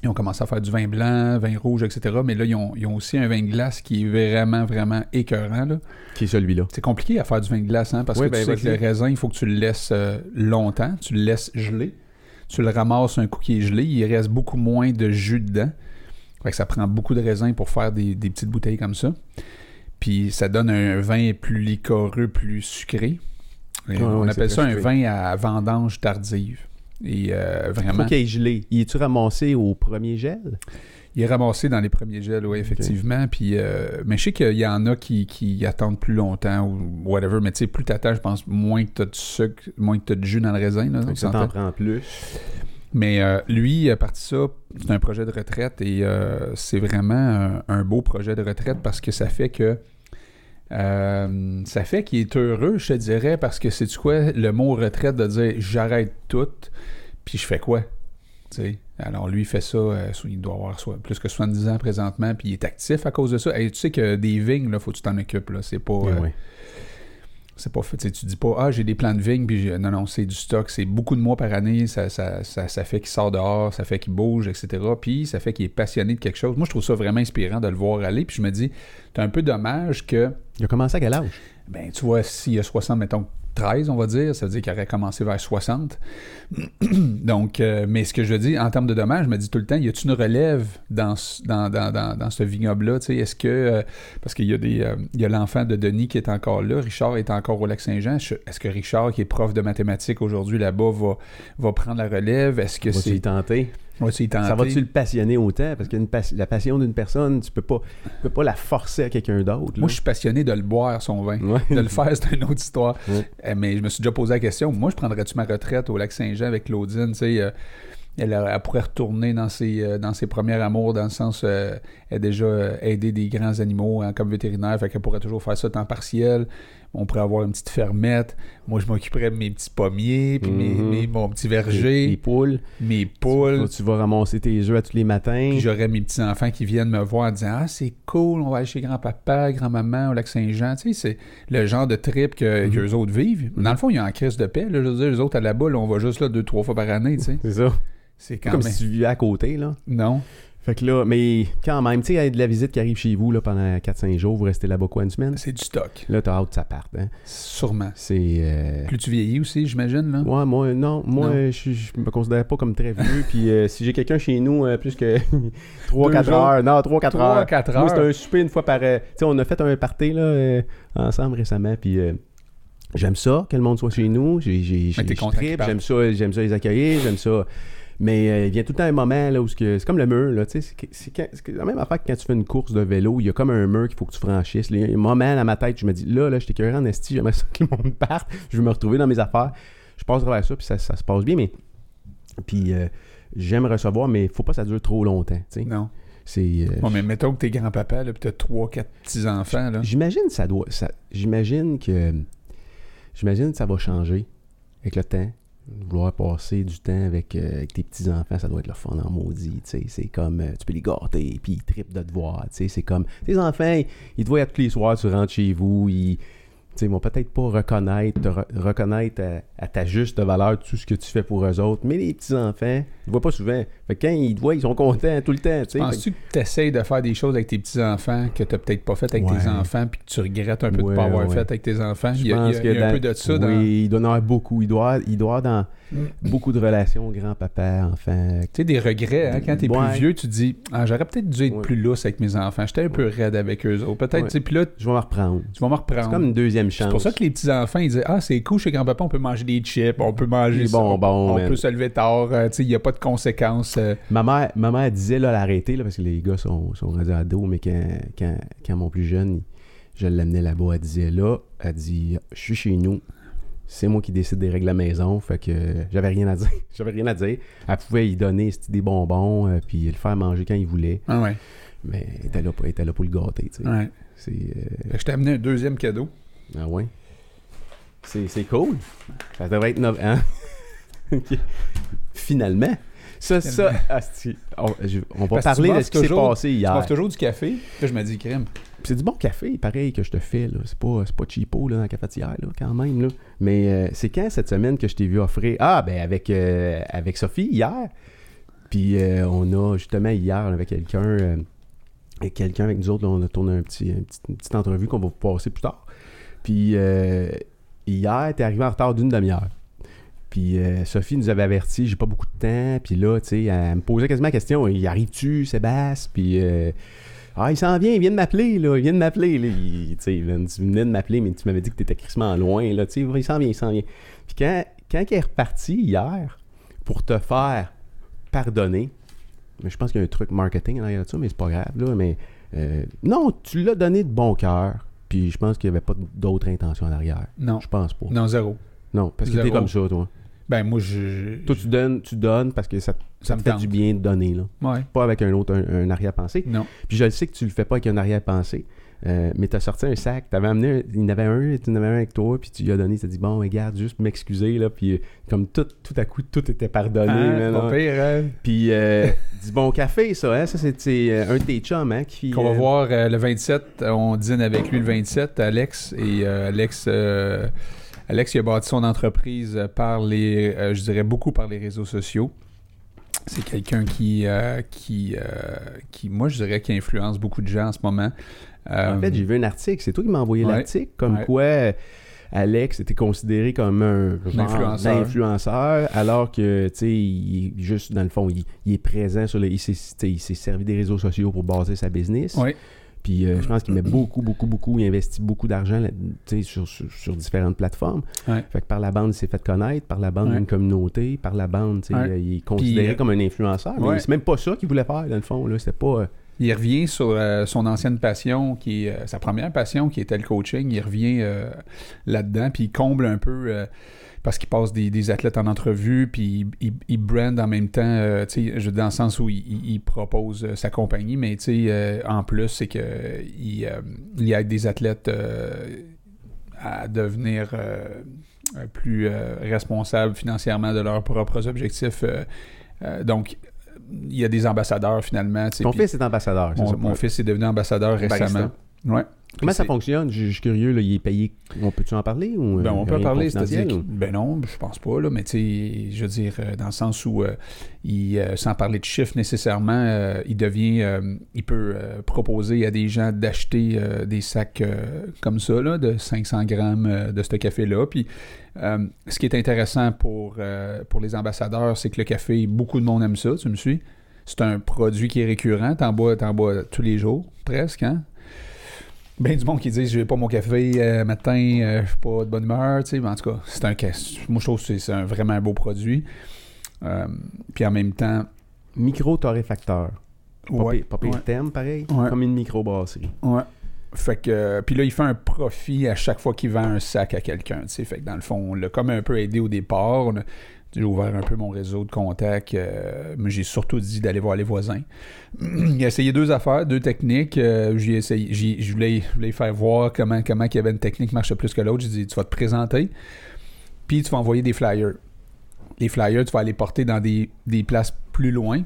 Ils ont commencé à faire du vin blanc, vin rouge, etc. Mais là, ils ont, ils ont aussi un vin de glace qui est vraiment, vraiment écœurant. là. Qui est celui-là. C'est compliqué à faire du vin de glace, hein, parce que ben, sais que le raisin, il faut que tu le laisses euh, longtemps, tu le laisses geler. Tu le ramasses un coup qui est gelé, il reste beaucoup moins de jus dedans. Fait que ça prend beaucoup de raisin pour faire des, des petites bouteilles comme ça. Puis ça donne un vin plus liquoreux, plus sucré. Ouais, on ouais, appelle ça un vin à vendange tardive. Et euh, Faut vraiment, qu'il est gelé. Il est-tu ramassé au premier gel? il est ramassé dans les premiers gels, oui, effectivement. Puis, euh, mais je sais qu'il y en a qui, qui attendent plus longtemps ou whatever. Mais tu sais, plus t'attends, je pense, moins que t'as de sucre, moins que t'as de jus dans le raisin. Là, Donc, on ça t'en prend plus. Mais euh, lui, il a parti ça, c'est un projet de retraite et euh, c'est vraiment un, un beau projet de retraite parce que ça fait que euh, ça fait qu'il est heureux, je te dirais, parce que c'est quoi le mot retraite de dire j'arrête tout, puis je fais quoi? Alors lui, il fait ça, euh, il doit avoir soit- plus que 70 ans présentement, puis il est actif à cause de ça. Et tu sais que des vignes, là, faut que tu t'en occupes. Là. C'est pas. Euh, ouais. C'est pas fait. Tu dis pas, ah, j'ai des plants de vignes, puis non, non, c'est du stock. C'est beaucoup de mois par année. Ça, ça, ça, ça fait qu'il sort dehors, ça fait qu'il bouge, etc. Puis ça fait qu'il est passionné de quelque chose. Moi, je trouve ça vraiment inspirant de le voir aller. Puis je me dis, c'est un peu dommage que, Il a commencé à quel âge? ben, tu vois, s'il y a 60, mettons 13, on va dire, ça veut dire qu'il aurait commencé vers 60. Donc, euh, mais ce que je dis en termes de dommages, je me dis tout le temps, y a-t-il une relève dans, ce- dans, dans, dans, dans ce vignoble-là? Tu sais, Est-ce que, euh, parce qu'il y a des, euh, il y a l'enfant de Denis qui est encore là, Richard est encore au Lac-Saint-Jean. Je- Est-ce que Richard, qui est prof de mathématiques aujourd'hui là-bas, va, va prendre la relève? Est-ce que c'est. tenter? Ça va-tu le passionner autant? Parce que la passion d'une personne, tu peux pas, tu peux pas la forcer à quelqu'un d'autre. Moi, je suis passionné de le boire, son vin. Ouais. De le faire, c'est une autre histoire. Ouais. Euh, mais je me suis déjà posé la question, moi, je prendrais-tu ma retraite au lac Avec Claudine? Tu sais, euh, elle pourrait retourner dans ses, euh, dans ses premiers amours, dans le sens, euh, elle a déjà euh, aidé des grands animaux hein, comme vétérinaire, fait qu'elle pourrait toujours faire ça temps partiel. On pourrait avoir une petite fermette. Moi, je m'occuperais de mes petits pommiers, puis mes- Mhm. mes- mon petit Les, verger, les poules. mes poules. Tu, tu vas ramasser tes œufs à tous les matins. Puis j'aurais mes petits-enfants qui viennent me voir en disant Ah, c'est cool, on va aller chez grand-papa, grand-maman au lac Saint-Jean. Tu sais, c'est le genre de trip que, Mhm. qu'eux autres vivent. Dans le fond, ils ont en crise de paix. Là, je veux dire, les autres à la boule, on va juste là deux, trois fois par année. Tu sais. C'est ça. C'est quand Comme même. si tu vivais à côté, là. Non. Fait que là, mais quand même, tu sais, il y a de la visite qui arrive chez vous là, pendant 4-5 jours, vous restez là-bas quoi, une semaine? C'est du stock. Là, t'as hâte que ça parte, hein? Sûrement. C'est... euh, Plus tu vieillis aussi, j'imagine. Là? Ouais, moi, non, moi, Non. je, je me considère pas comme très vieux. puis euh, si j'ai quelqu'un chez nous, euh, plus que 3-4 jours. heures, non, 3-4 Trois, heures. quatre Moi, c'est heures. un souper une fois par. euh, tu sais, on a fait un party là, euh, ensemble récemment, puis euh, j'aime ça que le monde soit chez nous. J'ai, j'ai, j'ai, j'aime ça, j'aime ça les accueillir, j'aime ça. Mais euh, il vient tout le temps un moment là où c'est comme le mur, c'est, la même affaire que quand tu fais une course de vélo, il y a comme un mur qu'il faut que tu franchisses. Il y a un moment dans ma tête, je me dis, là, là, je t'ai en esti, j'aimerais ça que le monde parte, je veux me retrouver dans mes affaires. Je passe à travers ça, puis ça, ça se passe bien, mais. Puis euh, j'aime recevoir, mais faut pas que ça dure trop longtemps. Non. C'est. euh, Bon, mais mettons que t'es grand-papa, là, puis t'as trois, quatre petits-enfants. Là. J'imagine ça doit. Ça, j'imagine que. J'imagine que ça va changer avec le temps. Vouloir passer du temps avec, euh, avec tes petits-enfants, ça doit être le fun en maudit. C'est comme. euh, tu peux les gâter, puis ils trippent de te voir. C'est comme. Tes enfants, ils, ils te tous les soirs, tu rentres chez vous, ils. Ils vont peut-être pas reconnaître, te re- reconnaître à, à ta juste valeur tout ce que tu fais pour eux autres. Mais les petits-enfants, ils ne voient pas souvent. Fait que quand ils te voient, ils sont contents tout le temps. Penses-tu que tu essayes de faire des choses avec tes petits-enfants que tu n'as peut-être pas fait avec tes enfants puis que tu regrettes un peu de ne pas avoir ouais. fait avec tes enfants? Je Il y a, il y a- pense il y a que un dans- peu de ça dans. Oui, il doit en avoir beaucoup. Il doit, il doit dans. Beaucoup de relations grand-papa, enfant. Tu sais, des regrets, hein, quand t'es Ouais. plus vieux, tu dis ah, j'aurais peut-être dû être Ouais. plus lousse avec mes enfants. J'étais un peu raide avec eux autres. Peut-être, Ouais. tu sais, puis là, Je vais me reprendre. tu vas me reprendre. C'est comme une deuxième chance. C'est pour ça que les petits-enfants, ils disent Ah, c'est cool chez grand-papa, on peut manger des chips, on peut manger Des bonbons, on peut se lever tard, euh, tu sais, il n'y a pas de conséquences. euh, Ma mère, ma mère disait là, l'arrêter, là, parce que les gars sont, sont rendus ados, mais quand, quand, quand mon plus jeune, je l'amenais là-bas, elle disait là, elle dit Je suis chez nous, c'est moi qui décide des règles à la maison, fait que euh, j'avais rien à dire. j'avais rien à dire. Elle pouvait y donner des bonbons, euh, puis le faire manger quand il voulait, Ah ouais, mais elle était là, pour- elle était là pour le gâter, tu sais. ouais. C'est. euh, Fait que je t'ai amené un deuxième cadeau. Ah ouais? C'est, c'est cool. Ça devrait être 9 ans. Ok. Finalement. Ça, ça, asti. on, je- on va Parce parler de ce qui s'est passé hier. m'offres toujours du café. Là, je me dis, crème. C'est du bon café, pareil, que je te fais. C'est, pas, pas cheapo dans la cafetière, là, quand même. Mais euh, c'est quand cette semaine que je t'ai vu offrir? Ah, ben avec, euh, avec Sophie, hier. Puis euh, on a, justement, hier, on avait quelqu'un, quelqu'un avec nous autres, on a tourné un petit, un petit- une petite entrevue qu'on va vous passer plus tard. Puis hier, t'es arrivé en retard d'une demi-heure. Puis Sophie nous avait averti, j'ai pas beaucoup de temps. Puis là, tu sais, elle me posait quasiment la question Il arrive-tu, Sébastien Puis Ah, il s'en vient, il vient de m'appeler, là. Il vient de m'appeler. là. Il- Tu tu de m'appeler, mais tu m'avais dit que t'étais crissement loin, là. Tu sais, il s'en vient, il s'en vient. Puis quand, quand il est reparti hier pour te faire pardonner, mais je pense qu'il y a un truc marketing en arrière de ça, mais c'est pas grave, là. Mais euh, non, tu l'as donné de bon cœur. Puis je pense qu'il n'y avait pas d'autres intentions en arrière. Non. Je pense pas. Non, zéro. Non, parce que t'es comme ça, toi. Ben, moi, je. Toi, tu donnes, tu donnes parce que ça, ça, me fait tente. du bien de donner, là. Ouais. Pas avec un autre, un, un arrière-pensée. Non. Puis je le sais que tu le fais pas avec un arrière-pensée. euh, mais t'as sorti un sac, t'avais amené, un- il y en avait un, tu en avais un avec toi, puis tu lui as donné, tu as dit bon, regarde, juste m'excuser là, puis euh, comme tout, tout à coup, tout était pardonné. Hein, pas pire, hein? Puis euh, bon café, ça, hein, ça c'est euh, un de tes chums, hein, qui. Qu'on va euh, voir le 27. On dîne avec lui le 27, Alex. Et Alex, Alex, il a bâti son entreprise par les, euh, je dirais beaucoup par les réseaux sociaux. C'est quelqu'un qui, euh, qui, euh, qui, moi, je dirais, qui influence beaucoup de gens en ce moment. En fait, j'ai vu un article, c'est toi qui m'as envoyé ouais, l'article, comme ouais. quoi Alex était considéré comme un influenceur. d'influenceur, alors que, tu sais, il est juste, dans le fond, il, il est présent sur les... Il s'est, servi des réseaux sociaux pour baser sa business. Ouais. Puis euh, je pense qu'il met beaucoup, beaucoup, beaucoup, il investit beaucoup d'argent sur, sur, sur différentes plateformes. Ouais. Fait que par la bande, il s'est fait connaître, par la bande, il y a Ouais. une communauté, par la bande, Ouais. il est considéré Puis, euh, comme un influenceur. Mais c'est même pas ça qu'il voulait faire, dans le fond. C'était pas... euh, Il revient sur euh, son ancienne passion, qui sa première passion, qui était le coaching. Il revient là-dedans, puis il comble un peu parce qu'il passe des, des athlètes en entrevue, puis il, il, il brand en même temps, euh, je dans le sens où il, il- il propose euh, sa compagnie, mais euh, en plus, c'est euh, il, aide des athlètes à devenir plus responsables financièrement de leurs propres objectifs. donc, il y a des ambassadeurs finalement. Ton fils est ambassadeur, c'est mon, ça? mon fils est devenu ambassadeur Barista. Ouais. Comment ça fonctionne? Je je suis curieux, là, il est payé. On peut-tu en parler? Ou, Ben, euh, on peut en parler, c'est-à-dire. que- Ben non, je pense pas, là, mais tu sais, je veux dire, euh, dans le sens où, euh, il, euh, sans parler de chiffres nécessairement, euh, il devient, euh, il peut euh, proposer à des gens d'acheter euh, des sacs euh, comme ça, là, de 500 grammes euh, de ce café-là. Puis, euh, ce qui est intéressant pour, euh, pour les ambassadeurs, c'est que le café, beaucoup de monde aime ça, tu me suis? C'est un produit qui est récurrent, t'en bois, t'en bois tous les jours, presque, hein? Ben du monde qui dit je n'ai pas mon café euh, matin, euh, je suis pas de bonne humeur, tu sais, mais en tout cas, c'est un cas- moi je trouve que c'est- un vraiment beau produit. Euh, puis en même temps, Micro-torréfacteur. Ouais, pas pire ouais, terme, pareil. Ouais. Comme une microbrasserie. ouais. Fait que puis là il fait un profit à chaque fois qu'il vend un sac à quelqu'un, tu sais, fait que dans le fond, on l'a comme un peu aidé au départ. On a- j'ai ouvert un peu mon réseau de contacts, euh, mais j'ai surtout dit d'aller voir les voisins. il a essayé deux affaires, deux techniques. euh, j'ai essayé, j'ai- je voulais, faire voir comment, comment il y avait une technique qui marchait plus que l'autre. J'ai dit, tu vas te présenter, puis tu vas envoyer des flyers. Les flyers, tu vas aller porter dans des, des places plus loin.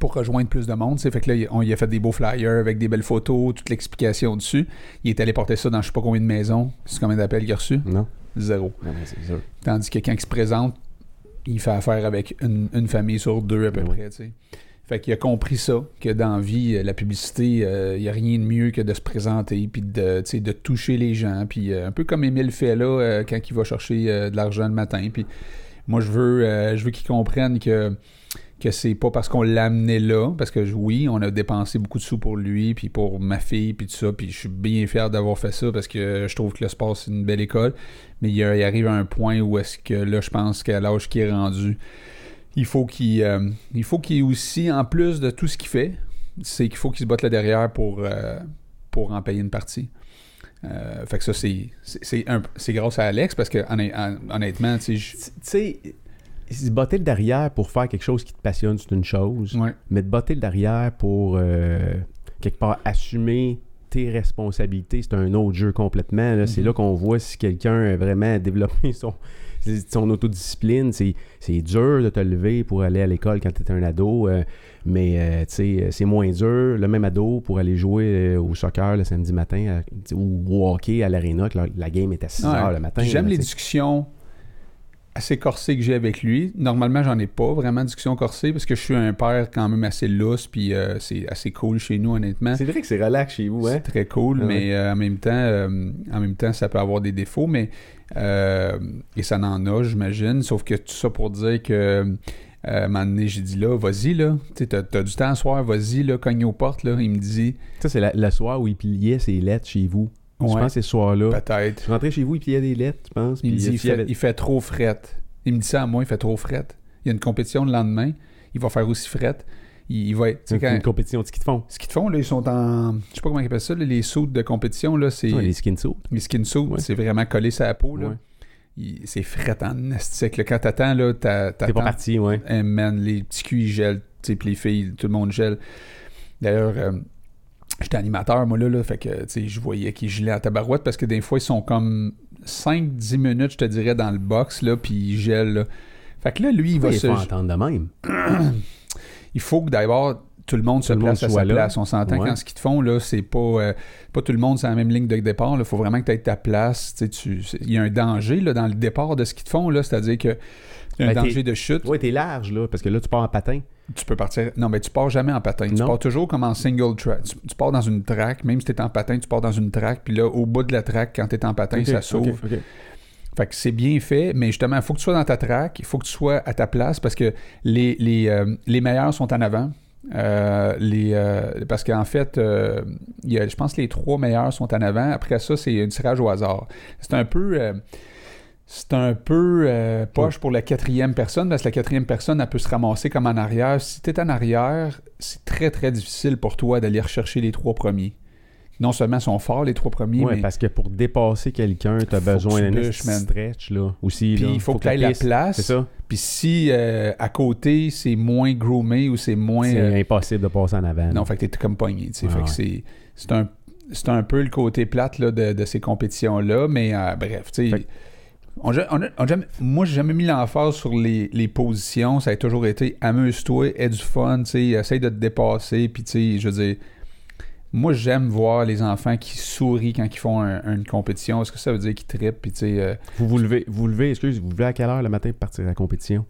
pour rejoindre plus de monde. tu sais. Fait que là, il- on y a fait des beaux flyers avec des belles photos, toute l'explication dessus. Il est allé porter ça dans je sais pas combien de maisons. C'est combien d'appels qu'il a reçu? Non? Zéro. Non, c'est. Tandis que quand il se présente, il fait affaire avec une, une famille sur deux à peu Ben près. tu sais. Fait qu'il a compris ça, que dans la vie, euh, la publicité, il n'y a rien de mieux que de se présenter, puis de, de toucher les gens. Puis euh, un peu comme Émile fait là, euh, quand il va chercher euh, de l'argent le matin. Puis moi, je veux, euh, je veux qu'ils comprennent que que c'est pas parce qu'on l'a amené là, parce que oui, on a dépensé beaucoup de sous pour lui, puis pour ma fille, puis tout ça, puis je suis bien fier d'avoir fait ça parce que je trouve que le sport c'est une belle école, mais il, arrive à un point où est-ce que là, je pense qu'à l'âge qu'il est rendu, il faut qu'il euh, il faut qu'il aussi, en plus de tout ce qu'il fait, c'est qu'il faut qu'il se batte là derrière pour, euh, pour en payer une partie. Euh, fait que ça, c'est grâce à Alex parce que honn- hon- honnêtement, Tu sais, se botter le derrière pour faire quelque chose qui te passionne, c'est une chose. ouais. Mais de botter le derrière pour, euh, quelque part, assumer tes responsabilités, c'est un autre jeu complètement. là. C'est Mhm. là qu'on voit si quelqu'un a vraiment développé son, son autodiscipline. C'est c'est dur de te lever pour aller à l'école quand tu es un ado, euh, mais euh, sais, c'est moins dur, le même ado, pour aller jouer euh, au soccer le samedi matin à- ou au hockey à l'aréna, que la, la game est à 6 Ouais. heures le matin. J'aime là, les discussions assez corsées que j'ai avec lui. Normalement, j'en ai pas vraiment de discussions corsées parce que je suis un père quand même assez lousse, puis euh, c'est assez cool chez nous, honnêtement. C'est vrai que c'est relax chez vous, hein? C'est très cool, Ah mais euh, en même temps, euh, en même temps, ça peut avoir des défauts, mais et ça n'en a, j'imagine. Sauf que tout ça pour dire que euh, à un moment donné, j'ai dit là, vas-y là, t'as, t'as du temps ce soir, vas-y là, cogne aux portes là. Il me dit Ça, c'est la- le soir où il pliait ses lettres chez vous. Je pense que c'est ce soir-là. peut-être. Tu rentrais chez vous, il pliait des lettres, tu penses? Il me dit il fait, il fait trop fret. Il me dit ça à moi, il fait trop fret. Il y a une compétition le lendemain, il va faire aussi fret. Il, il va être. une, quand- une compétition de ski de fond. Ce qu'ils te font, là, ils sont en. Je sais pas comment ils appellent ça, là, les sauts de compétition, là, c'est. Ouais, les skin suits. Les skin suits, Ouais. c'est vraiment collé sur la peau, là. Ouais. Il- C'est fret en estique. là. Quand t'attends, là, t'as- T'es pas parti, ouais. Man, les petits culs, ils gèlent, tu sais, puis les filles, tout le monde gèle. D'ailleurs, euh, j'étais animateur, moi, là, là, fait que, tu sais, je voyais qu'ils gelaient à tabarouette parce que des fois, ils sont comme 5-10 minutes, je te dirais, dans le box, là, puis ils gèlent, là. Fait que là, lui, il va il se... entendre de même. Il faut que d'abord tout le monde se monde place à sa là. place. On s'entend Ouais. quand ce qu'ils te font, là, c'est pas, euh, pas tout le monde sur la même ligne de départ. Il faut vraiment que tu aies ta place. Il y a un danger là, dans le départ de ce qu'ils te font, là, c'est-à-dire que y a un Ben, danger de chute. Ouais, t'es large, là, parce que là, tu pars en patin. Tu peux partir. Non, mais tu pars jamais en patin. Tu pars toujours comme en single track. Tu, tu pars dans une track, même si tu es en patin, tu pars dans une track, puis là, au bout de la track, quand tu es en patin, ça s'ouvre. Fait que c'est bien fait, mais justement, il faut que tu sois dans ta track, il faut que tu sois à ta place parce que les, les, euh, les meilleurs sont en avant. Euh, les, euh, parce qu'en fait, euh, il y a, je pense que les trois meilleurs sont en avant. Après ça, c'est un tirage au hasard. C'est un peu. C'est un peu euh, poche pour la quatrième personne, parce que la quatrième personne, elle peut se ramasser comme en arrière. Si tu es en arrière, c'est très très difficile pour toi d'aller rechercher les trois premiers. Non seulement sont forts les trois premiers, Ouais, mais parce que pour dépasser quelqu'un, t'as que besoin tu d'un bûches, stretch, là. Aussi, Puis il faut, que tu la place. C'est ça. Puis si euh, à côté, c'est moins groomé ou c'est moins. C'est euh, impossible de passer en avant. non, fait que t'es comme pogné. tu sais. Ah fait que c'est, c'est, un, c'est un peu le côté plate là, de, de ces compétitions-là. Mais bref, tu sais. On on on moi, j'ai jamais mis l'emphase sur les, les positions. Ça a toujours été amuse-toi, aie du fun, essaye de te dépasser. Puis, je veux dire, moi, j'aime voir les enfants qui sourient quand ils font un- une compétition. Est-ce que ça veut dire qu'ils trippent? Puis, euh, Vous vous levez, vous levez, excuse, vous levez à quelle heure le matin pour partir à la compétition?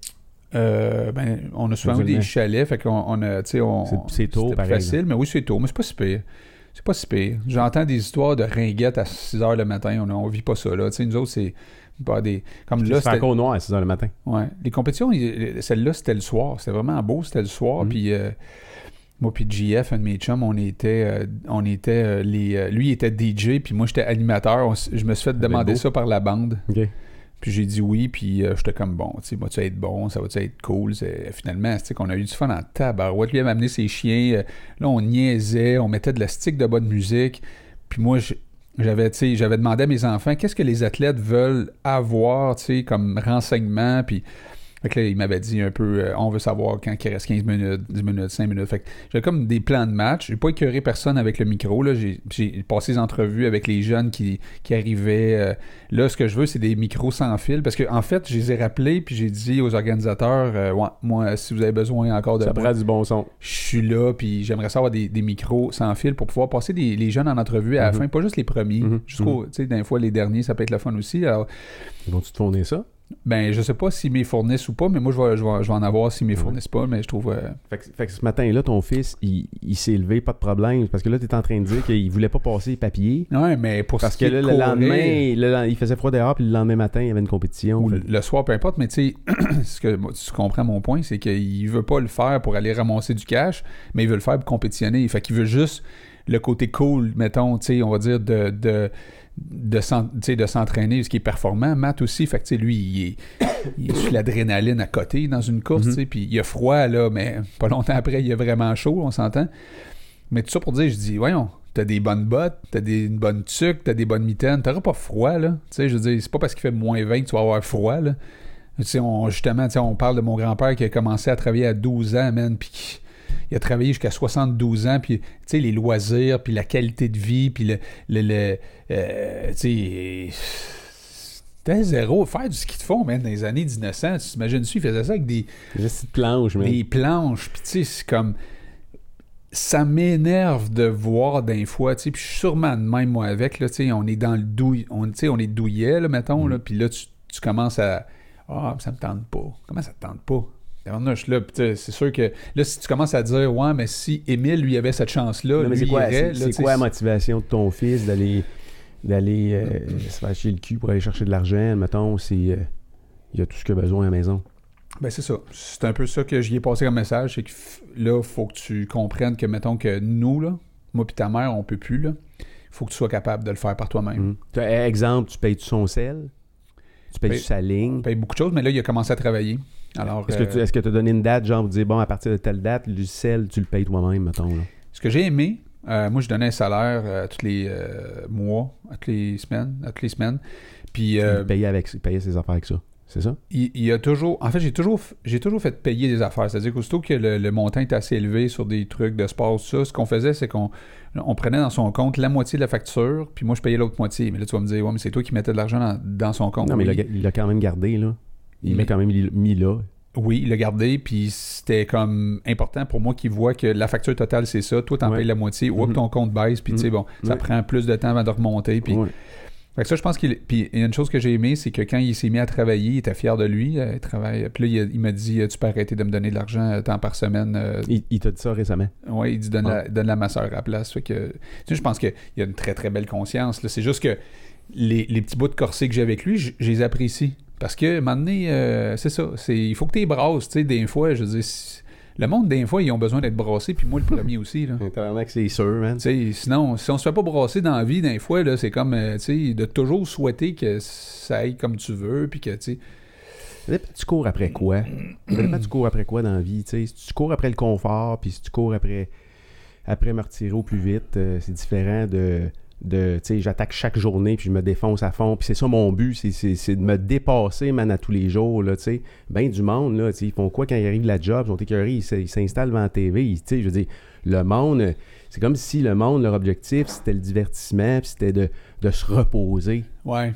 Euh, ben, on a souvent eu des chalets, fait qu'on on a, tu sais, on... C'est- tôt, pareil, facile, mais oui, c'est tôt, mais c'est pas si pire. C'est pas si pire. J'entends des histoires de ringuettes à 6 h le matin, on, on vit pas ça, là. Tu sais, nous autres, c'est pas des... Comme Là, c'était... encore noir à 6 h le matin. Ouais. Les compétitions, celle-là, c'était le soir. C'était vraiment beau, c'était le soir, Mhm. puis... euh, moi puis JF, un de mes chums, on était, euh, on était euh, les, euh, lui il était DJ, puis moi j'étais animateur. On je me suis fait demander ça par la bande. Puis j'ai dit oui, puis euh, j'étais comme bon, tu sais, va-tu être bon, ça va-tu être cool? C'est- Finalement, tu sais, qu'on a eu du fun en tabarouette. Lui, il m'a amené ses chiens, euh, là, on niaisait, on mettait de la stick de bonne musique. Puis moi, j'avais, tu j'avais demandé à mes enfants, qu'est-ce que les athlètes veulent avoir, tu comme renseignement, puis... Fait que là, il m'avait dit un peu, euh, on veut savoir quand il reste 15 minutes, 10 minutes, 5 minutes. Fait que j'avais comme des plans de match. J'ai pas écœuré personne avec le micro. Là. J'ai, passé des entrevues avec les jeunes qui, qui arrivaient. euh, là, ce que je veux, c'est des micros sans fil. Parce que en fait, je les ai rappelés, puis j'ai dit aux organisateurs, euh, ouais, moi, si vous avez besoin encore de Ça prend du bon son. je suis là, puis j'aimerais savoir des, des micros sans fil pour pouvoir passer des, les jeunes en entrevue à la Mhm. fin, pas juste les premiers, Mhm. jusqu'au, tu sais, des fois les derniers, ça peut être le fun aussi. Alors, Ils vont-tu te fournir ça? Ben, je sais pas s'ils m'y fournissent ou pas, mais moi, je vais, je vais, je vais en avoir s'ils m'y fournissent pas, mais je trouve. euh, Fait que, fait que ce matin-là, ton fils, il, il s'est levé, pas de problème. Parce que là, tu es en train de dire qu'il voulait pas passer les papiers. Ouais, mais pour Parce ce que là, le lendemain, le lend- il faisait froid dehors, puis le lendemain matin, il y avait une compétition. ou le, le soir, peu importe, mais tu sais, ce que moi, tu comprends mon point, c'est qu'il veut pas le faire pour aller ramasser du cash, mais il veut le faire pour compétitionner. Fait qu'il veut juste le côté cool, mettons, tu sais, on va dire, de. de de s'entraîner, ce qui est performant. Matt aussi, fait que, lui, il est, il est sur l'adrénaline à côté dans une course, tu sais, puis il a froid, là, mais pas longtemps après, il a vraiment chaud, on s'entend. Mais tout ça pour dire, je dis, voyons, t'as des bonnes bottes, t'as des, une bonne tuque, t'as des bonnes mitaines, t'auras pas froid, là. Tu sais, je veux dire, c'est pas parce qu'il fait moins 20 que tu vas avoir froid, là. Tu sais, on, justement, tu sais, on parle de mon grand-père qui a commencé à travailler à 12 ans, man, puis qui- il a travaillé jusqu'à 72 ans, puis, tu sais, les loisirs, puis la qualité de vie, puis le... le, le, euh, tu sais... C'était zéro. Faire du ski de fond, man, dans les années 1900, tu t'imagines-tu, il faisait ça avec des, Juste une planche, mais. des planches, puis tu sais, c'est comme... Ça m'énerve de voir d'un fois, tu sais, puis je suis sûrement de même, moi, avec, là, tu sais, on est dans le douille, on, tu sais, on est douillet, là, mettons, là, puis là, tu, tu commences à... Ah, ça me tente pas. Comment ça te tente pas? Tu c'est sûr que là, si tu commences à dire, ouais, mais si Émile, lui, avait cette chance-là, c'est quoi, c'est- tu quoi la motivation de ton fils d'aller d'aller euh, se faire chier le cul pour aller chercher de l'argent, mettons, c'est euh, il a tout ce qu'il a besoin à la maison? Ben c'est ça. C'est un peu ça que j'y ai passé comme message, c'est que là, faut que tu comprennes que, mettons que nous, là, moi puis ta mère, on peut plus, là. faut que tu sois capable de le faire par toi-même. Tu as- Exemple, tu payes-tu son sel? Tu payes-tu Paye- sa ligne? On paye beaucoup de choses, mais là, il a commencé à travailler. Alors, Est-ce que euh, tu est-ce que as donné une date, genre, pour dire, bon, à partir de telle date, le sel, tu le payes toi-même, mettons, là? ce que j'ai aimé, euh, moi, je donnais un salaire euh, tous les euh, mois, à toutes les semaines, à toutes les semaines. Puis, euh, il, payait avec, il payait ses affaires avec ça. C'est ça? il, il a toujours. En fait, j'ai toujours, j'ai toujours fait payer des affaires. C'est-à-dire qu'aussitôt que le, le montant est assez élevé sur des trucs de sport, ça, ce qu'on faisait, c'est qu'on on prenait dans son compte la moitié de la facture, puis moi, je payais l'autre moitié. Mais là, tu vas me dire, ouais, mais c'est toi qui mettais de l'argent dans, dans son compte. non, mais Oui. il l'a quand même gardé, là. Il l'a quand même mis là. Oui, il l'a gardé, puis c'était comme important pour moi qu'il voit que la facture totale, c'est ça. Toi, t'en Ouais. payes la moitié. Ou Mhm. ton compte baisse, puis tu sais, bon, ça Ouais. prend plus de temps avant de remonter. Puis Ouais. Fait que ça, je pense qu'il. Puis il y a une chose que j'ai aimé, c'est que quand il s'est mis à travailler, il était fier de lui. euh, il travaille. Puis là, il, m'a dit euh, Tu peux arrêter de me donner de l'argent euh, tant par semaine. Il, il t'a dit ça récemment. ouais, il dit donne, la, donne la à la place. Fait que. Tu sais, je pense qu'il y a une très très belle conscience. C'est juste que les, les petits bouts de corset que j'ai avec lui, je les apprécie. Parce que, à un moment donné, euh, c'est ça. C'est, il faut que tu les brasses. Tu sais, des fois, je veux dire, le monde, des fois, ils ont besoin d'être brassés. Puis moi, le premier aussi. Là. C'est sûr, man. Sinon, si on se fait pas brasser dans la vie, des fois, là, c'est comme, euh, tu sais, de toujours souhaiter que ça aille comme tu veux, puis que, tu sais, tu cours après quoi? Tu cours après quoi dans la vie, tu sais? Si tu cours après le confort, puis si tu cours après, après me retirer au plus vite, euh, c'est différent de, de tu sais, j'attaque chaque journée, puis je me défonce à fond. Puis c'est ça mon but, c'est, c'est, c'est de me dépasser, man, à tous les jours, là, tu sais. Ben du monde, là, tu sais, ils font quoi quand ils arrivent de la job? Ils sont écœurés, ils, s'installent devant la TV, ils- tu sais, je veux dire, le monde, c'est comme si le monde, leur objectif, c'était le divertissement, puis c'était de, de se reposer. ouais.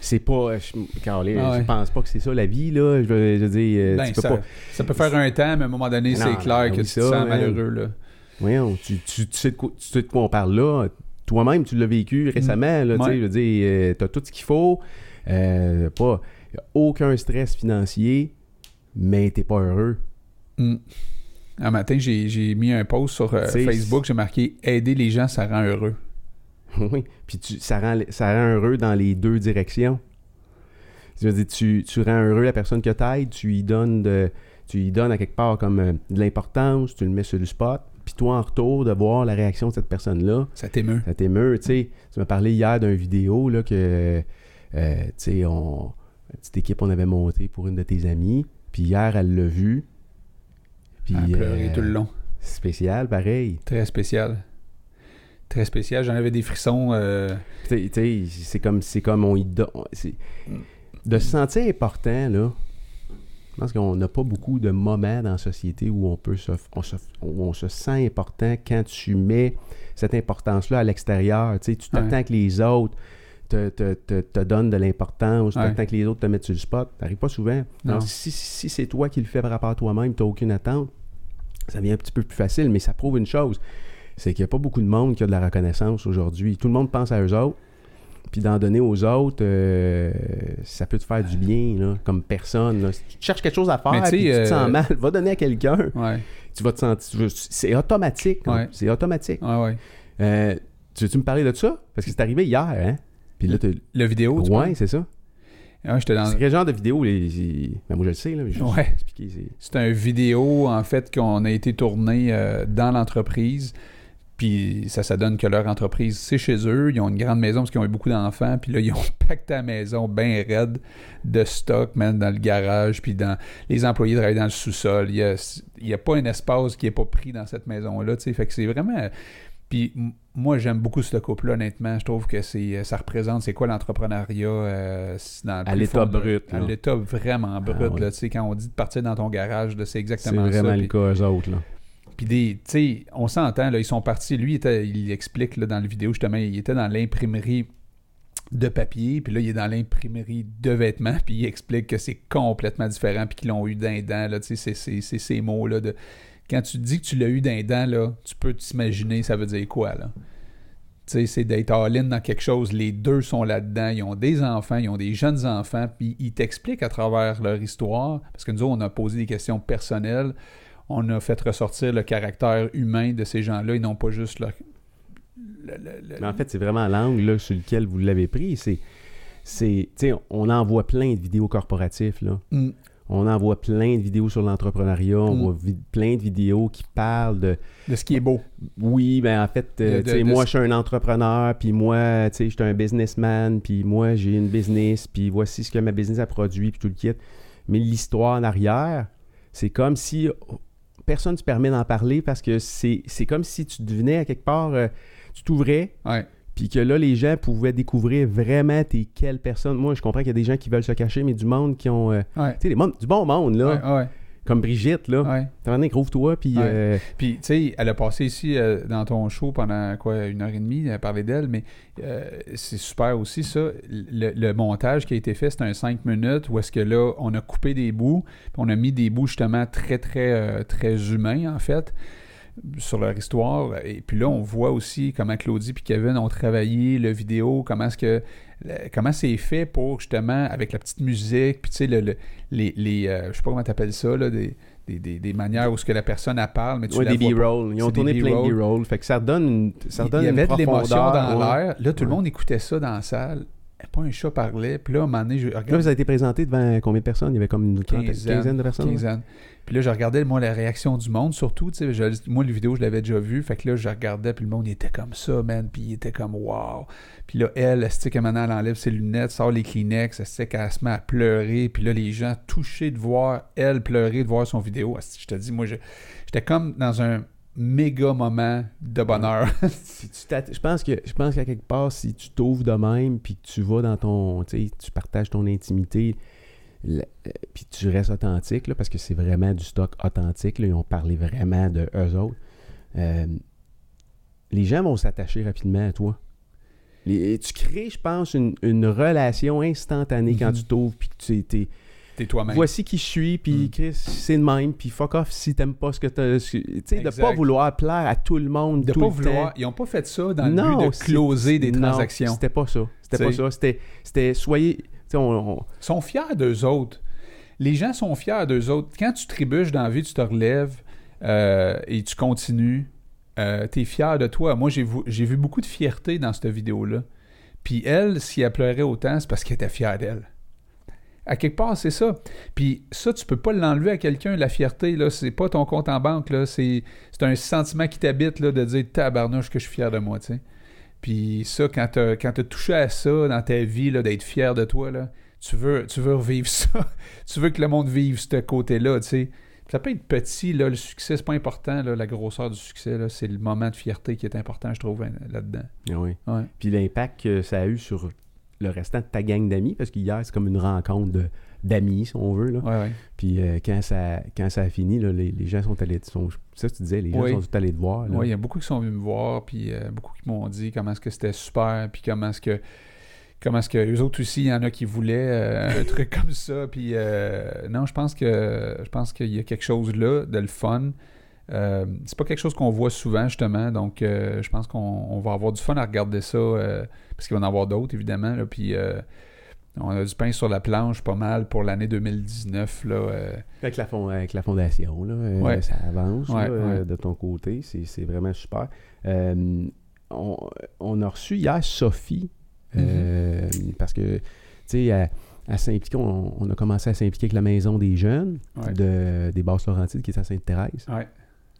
C'est pas. euh, Je, Caroline, Ah ouais. je pense pas que c'est ça la vie, là. Je veux, je veux dire, euh, Ben, tu peux ça, pas. ça peut faire un temps, mais à un moment donné, c'est clair que oui, tu te ça, sens man. malheureux, là. Voyons, tu, tu, tu sais de quoi, tu sais de quoi on parle là. Toi-même, tu l'as vécu récemment, là. Tu sais, Ouais. je veux dire, euh, t'as tout ce qu'il faut. Euh, pas. y aucun stress financier, mais t'es pas heureux. Mm. Un matin, j'ai mis un post sur euh, Facebook, j'ai marqué « Aider les gens, ça rend heureux oui. Puis tu, ça, rend, ça rend heureux dans les deux directions. Je veux dire, tu, tu rends heureux la personne que t'aides, tu lui donnes de, tu lui donnes à quelque part comme de l'importance, tu le mets sur le spot, puis toi en retour de voir la réaction de cette personne-là, ». Ça t'émeut. ça t'émeut, tu sais. Tu m'as parlé hier d'une vidéo là que euh, tu sais, on une petite équipe on avait monté pour une de tes amies, puis hier elle l'a vu. Puis À pleurer euh, tout le long. spécial pareil. Très spécial. Très spécial. J'en avais des frissons. euh, c'est comme c'est comme on y de se sentir important là. Je pense qu'on n'a pas beaucoup de moments dans la société où on peut se, on se, où on se sent important quand tu mets cette importance-là à l'extérieur. Tu sais, tu t'attends Ouais. que les autres te, te, te, te donnent de l'importance, tu t'attends que les autres te mettent sur le spot. Ça n'arrive pas souvent. Non. Alors, si, si c'est toi qui le fais par rapport à toi-même, tu n'as aucune attente, ça devient un petit peu plus facile, mais ça prouve une chose, c'est qu'il n'y a pas beaucoup de monde qui a de la reconnaissance aujourd'hui. Tout le monde pense à eux autres, puis d'en donner aux autres, euh, ça peut te faire du bien, là, comme personne. là. Si tu cherches quelque chose à faire, puis tu te euh, sens mal, va donner à quelqu'un. Ouais, Tu vas te sentir... C'est automatique. hein. Ouais. C'est automatique. ouais. Euh, tu veux-tu me parler de ça? Parce que c'est arrivé hier, hein? Puis là. Le vidéo, tu Ouais, c'est ça. Ouais, dans... C'est quel genre de vidéo? Les... Ben, moi, je le sais, là. mais Ouais. c'est- C'est un vidéo, en fait, qu'on a été tourné euh, dans l'entreprise. Puis ça, ça donne que leur entreprise, c'est chez eux. Ils ont une grande maison parce qu'ils ont eu beaucoup d'enfants. Puis là, ils ont pacté la maison bien raide de stock, même dans le garage. Puis dans les employés travaillent dans le sous-sol. Il n'y a, il y a pas un espace qui n'est pas pris dans cette maison-là. tu sais. Fait que c'est vraiment. Puis moi, j'aime beaucoup ce couple-là, honnêtement. Je trouve que c'est ça représente c'est quoi l'entrepreneuriat euh, c'est dans le À plus l'état brut, À l'état vraiment brut. Ah ouais. là, tu sais, quand on dit de partir dans ton garage, c'est C'est exactement vraiment ça. le Puis- cas, eux autres, là. Puis des, tu sais, on s'entend, là, ils sont partis. Lui, il, explique là, dans la vidéo, justement, il était dans l'imprimerie de papier, puis là, il est dans l'imprimerie de vêtements, puis il explique que c'est complètement différent, puis qu'ils l'ont eu d'un dent, là, tu sais, c'est- ces mots-là de... Quand tu dis que tu l'as eu d'un dent, là, tu peux t'imaginer ça veut dire quoi, là. Tu sais, c'est d'être all-in dans quelque chose. Les deux sont là-dedans. Ils ont des enfants, ils ont des jeunes enfants, puis ils t'expliquent à travers leur histoire, parce que nous on a posé des questions personnelles, on a fait ressortir le caractère humain de ces gens-là, et non pas juste leur... le- le- le- Mais en fait, c'est vraiment l'angle là, sur lequel vous l'avez pris. C'est, c'est, on en voit plein de vidéos corporatifs, là. Mm. On en voit plein de vidéos sur l'entrepreneuriat. On Mm. voit vi- plein de vidéos qui parlent de... de ce qui est beau. Oui, ben en fait, euh, De- de- tu sais, de moi, je suis un entrepreneur, puis moi, je suis un businessman, puis moi, j'ai une business, puis voici ce que ma business a produit, puis tout le kit. Mais l'histoire en arrière, c'est comme si personne ne se permet d'en parler parce que c'est, comme si tu devenais à quelque part, euh, tu t'ouvrais, Ouais. puis que là, les gens pouvaient découvrir vraiment t'es quelle personne. Moi, je comprends qu'il y a des gens qui veulent se cacher, mais du monde qui ont. euh, Ouais. tu sais, du bon monde, là. Ouais, ouais, Comme Brigitte, là. ouais. T'as un rouvre-toi, puis. Ouais. euh, Puis, tu sais, elle a passé ici euh, dans ton show pendant quoi, une heure et demie, elle a parlé d'elle, mais euh, c'est super aussi ça. Le, le montage qui a été fait, c'est un 5 minutes où est-ce que là, on a coupé des bouts, puis on a mis des bouts justement très, très, très humains, en fait, sur leur histoire. Et puis là, on voit aussi comment Claudie et Kevin ont travaillé le vidéo, comment est-ce que le- comment c'est fait pour justement avec la petite musique puis tu sais le, le- les, les euh, je sais pas comment t'appelles ça là des, des, des, des manières où ce que la personne elle parle mais tu ouais, la des. B-roll. Ils ont tourné des plein de B-roll. Fait que ça redonne une, ça Il redonne y avait une de l'émotion dans ouais. l'air. Là, tout le Ouais. monde écoutait ça dans la salle. Pas un chat parlait. Puis là, à un moment donné, je Là, regarde vous avez été présenté devant combien de personnes? Il y avait comme une quinzaine, Quinzaine. de personnes. quinzaine. Puis là, je regardais, moi, la réaction du monde, surtout, tu sais, je- moi, le vidéo, je l'avais déjà vu, fait que là, je regardais, puis le monde, il était comme ça, man, puis il était comme, wow. Puis là, elle, elle se dit que maintenant, elle enlève ses lunettes, sort les Kleenex, elle se dit qu'elle se met à pleurer, puis là, les gens touchés de voir elle pleurer, de voir son vidéo, je te dis, moi, j'étais comme dans un méga moment de bonheur. Si tu t'att- je pense que je pense qu'à quelque part, si tu t'ouvres de même, puis que tu vas dans ton, tu partages ton intimité, le- euh, puis tu restes authentique, là, parce que c'est vraiment du stock authentique. Là, ils ont parlé vraiment de eux autres. euh, les gens vont s'attacher rapidement à toi. Les- tu crées, je pense, une, une relation instantanée quand Mhm. tu t'ouvres, puis que tu es, T'es toi-même. Voici qui je suis, puis Mm. Chris, c'est le même, puis fuck off si t'aimes pas ce que t'as. Tu sais, de pas vouloir plaire à tout le monde de tout pas le vouloir. temps. Ils ont pas fait ça dans le Non, but de closer des non, transactions. C'était pas ça. C'était pas ça. C'était, c'était soyez. On- sont fiers d'eux autres. Les gens sont fiers d'eux autres. Quand tu trébuches dans la vie, tu te relèves euh, et tu continues. Euh, tu es fier de toi. Moi, j'ai vu, beaucoup de fierté dans cette vidéo-là. Puis elle, si elle pleurait autant, c'est parce qu'elle était fière d'elle. À quelque part, c'est ça. Puis ça, tu peux pas l'enlever à quelqu'un, la fierté, là. C'est pas ton compte en banque. C'est, un sentiment qui t'habite, là, de dire tabarnouche que je suis fier de moi. Puis ça, quand t'as, quand t'as touché à ça dans ta vie, d'être fier de toi, là, tu veux, tu veux revivre ça. tu veux que le monde vive ce côté-là, tu sais. Ça peut être petit, là, le succès, c'est pas important, là, la grosseur du succès, c'est le moment de fierté qui est important, je trouve, hein, là-dedans. Ah oui. Ouais. Puis l'impact que ça a eu sur le restant de ta gang d'amis, parce qu'hier, c'est comme une rencontre de d'amis, si on veut. Là. Ouais, ouais. Puis euh, quand, ça, quand ça a fini, là, les, les gens sont allés. Sont, ça, tu disais, les gens Oui. sont allés te voir. Oui, il y a beaucoup qui sont venus me voir, puis euh, beaucoup qui m'ont dit comment est-ce que c'était super, puis comment est-ce que comment est-ce que eux autres aussi, il y en a qui voulaient euh, un truc comme ça, puis non, je pense que je pense qu'il y a quelque chose là de le fun. C'est pas quelque chose qu'on voit souvent justement, donc je pense qu'on on va avoir du fun à regarder ça, parce qu'il va y en avoir d'autres évidemment, là, puis on a du pain sur la planche pas mal pour l'année 2019 là. euh, Avec la, fond- avec la fondation, là, euh, Ouais. ça avance Ouais, là, euh, ouais. de ton côté. C'est vraiment super. Euh, on, on a reçu hier Sophie, euh, parce que, tu sais, à, à s'impliquer, on, on a commencé à s'impliquer avec la Maison des Jeunes de, des Basses-Laurentides qui est à Sainte-Thérèse.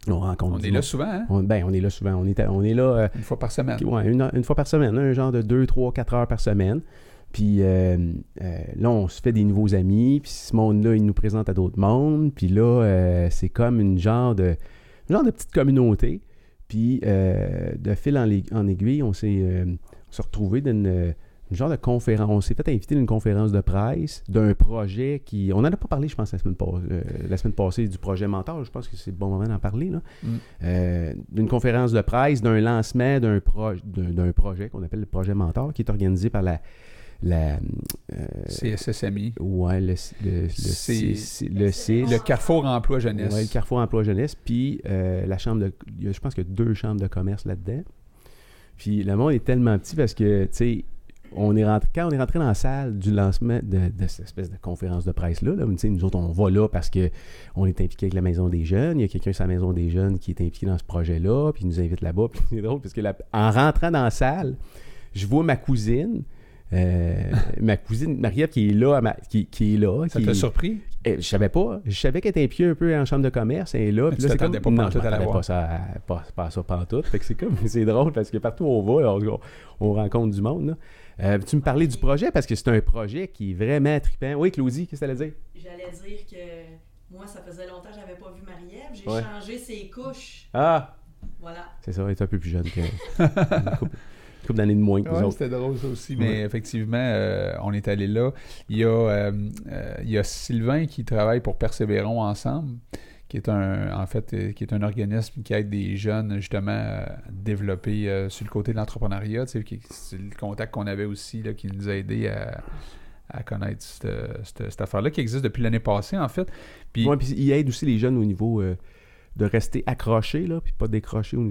On rencontre On est là souvent, hein? On, ben, on est là souvent. On est, on est là une fois par semaine. Ouais, une, une fois par semaine, un genre de 2, 3, 4 heures par semaine. Puis euh, euh, là, on se fait des nouveaux amis. Puis ce monde-là, il nous présente à d'autres mondes. Puis là, euh, c'est comme une genre de, une genre de petite communauté. Puis de fil en, aiguille, on s'est retrouvé dans une, une genre de conférence. On s'est fait inviter à une conférence de presse d'un projet qui. On n'en a pas parlé, je pense, la semaine, pas- la semaine passée du projet Mentor. Je pense que c'est le bon moment d'en parler. Là. Mm. D'une conférence de presse, d'un lancement d'un, pro- d'un, d'un projet qu'on appelle le projet Mentor, qui est organisé par la. La euh, CSSMI. ouais, le, le, le, Carrefour Emploi Jeunesse. Ouais, le Carrefour Emploi Jeunesse, puis euh, la chambre de. il y a- je pense qu'il y a deux chambres de commerce là-dedans. Puis le monde est tellement petit parce que, tu sais, on est rentré, quand on est rentré dans la salle du lancement de, de cette espèce de conférence de presse-là, là, tu sais, nous autres, on va là parce que on est impliqué avec la Maison des Jeunes. Il y a quelqu'un sur la Maison des Jeunes qui est impliqué dans ce projet-là, puis il nous invite là-bas. Puis c'est drôle parce que la- en rentrant dans la salle, je vois ma cousine. Euh, ma cousine Marie-Ève qui est là, à ma- qui, qui est là. Ça qui- t'a surpris? eh, je savais pas. Je savais qu'elle était impliquée un peu en chambre de commerce. Elle est là. Puis là, c'est comme... pas non, je pantoute à la m'attendais voir. pas, ça, pas, pas à ça pantoute. Fait que c'est comme... C'est drôle parce que partout où on va, on, on rencontre du monde. là. Euh, tu me parlais du projet? Parce que c'est un projet qui est vraiment trippant. Oui, Claudie, qu'est-ce que tu allais dire? J'allais dire que moi, ça faisait longtemps que j'avais pas vu Marie-Ève. J'ai Ouais. changé ses couches. Ah! Voilà. C'est ça, elle est un peu plus jeune que... couple, d'années de moins que nous Ouais, autres. c'était drôle ça aussi. Mais Ouais. effectivement, euh, on est allé là. Il y, a, euh, il y a Sylvain qui travaille pour Persévérons ensemble, qui est un en fait euh, qui est un organisme qui aide des jeunes justement à développer sur le côté de l'entrepreneuriat. C'est le contact qu'on avait aussi là, qui nous a aidé à, à connaître cette, cette- cette affaire-là qui existe depuis l'année passée en fait. Puis Ouais, puis il aide aussi les jeunes au niveau euh, de rester accrochés, là, puis pas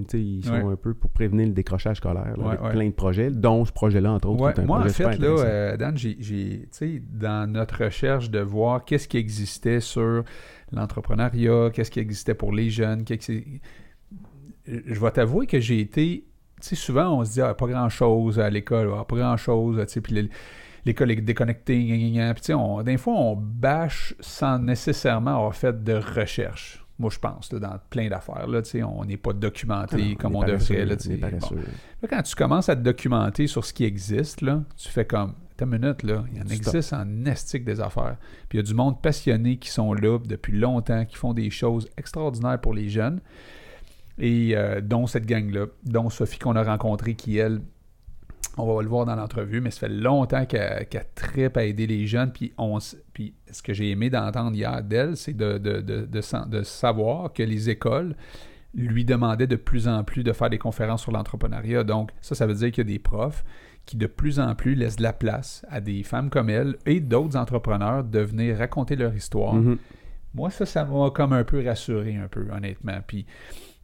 tu sais, Ils sont Ouais. un peu pour prévenir le décrochage scolaire, là, Ouais, avec ouais. plein de projets, dont ce projet-là, entre autres. Ouais, qui est un moi, en fait, là, euh, Dan, j'ai, dans notre recherche de voir qu'est-ce qui existait sur l'entrepreneuriat, qu'est-ce qui existait pour les jeunes, je vais t'avouer que j'ai été, tu sais, souvent, on se dit, ah, pas grand-chose à l'école, ah, pas grand-chose, tu sais, puis le- l'école est déconnectée, gna, gna, gna. puis on- des fois, on bâche sans nécessairement avoir fait de recherche. Moi, je pense, là, dans plein d'affaires, là, on n'est pas documenté Ah comme on devrait, là. Bon. Là, quand tu commences à te documenter sur ce qui existe, là, tu fais comme, ta minute, là, il y en Stop. existe en estique des affaires. Puis il y a du monde passionné qui sont là depuis longtemps, qui font des choses extraordinaires pour les jeunes. Et euh, dont cette gang-là, dont Sophie qu'on a rencontrée, qui, elle, on va le voir dans l'entrevue, mais ça fait longtemps qu'elle qu'elle trippe à aider les jeunes. Puis, on, puis ce que j'ai aimé d'entendre hier d'elle, c'est de, de, de, de, san- de savoir que les écoles lui demandaient de plus en plus de faire des conférences sur l'entrepreneuriat. Donc, ça, ça veut dire qu'il y a des profs qui de plus en plus laissent de la place à des femmes comme elle et d'autres entrepreneurs de venir raconter leur histoire. Mhm. Moi, ça, ça m'a comme un peu rassuré, un peu, honnêtement. Puis,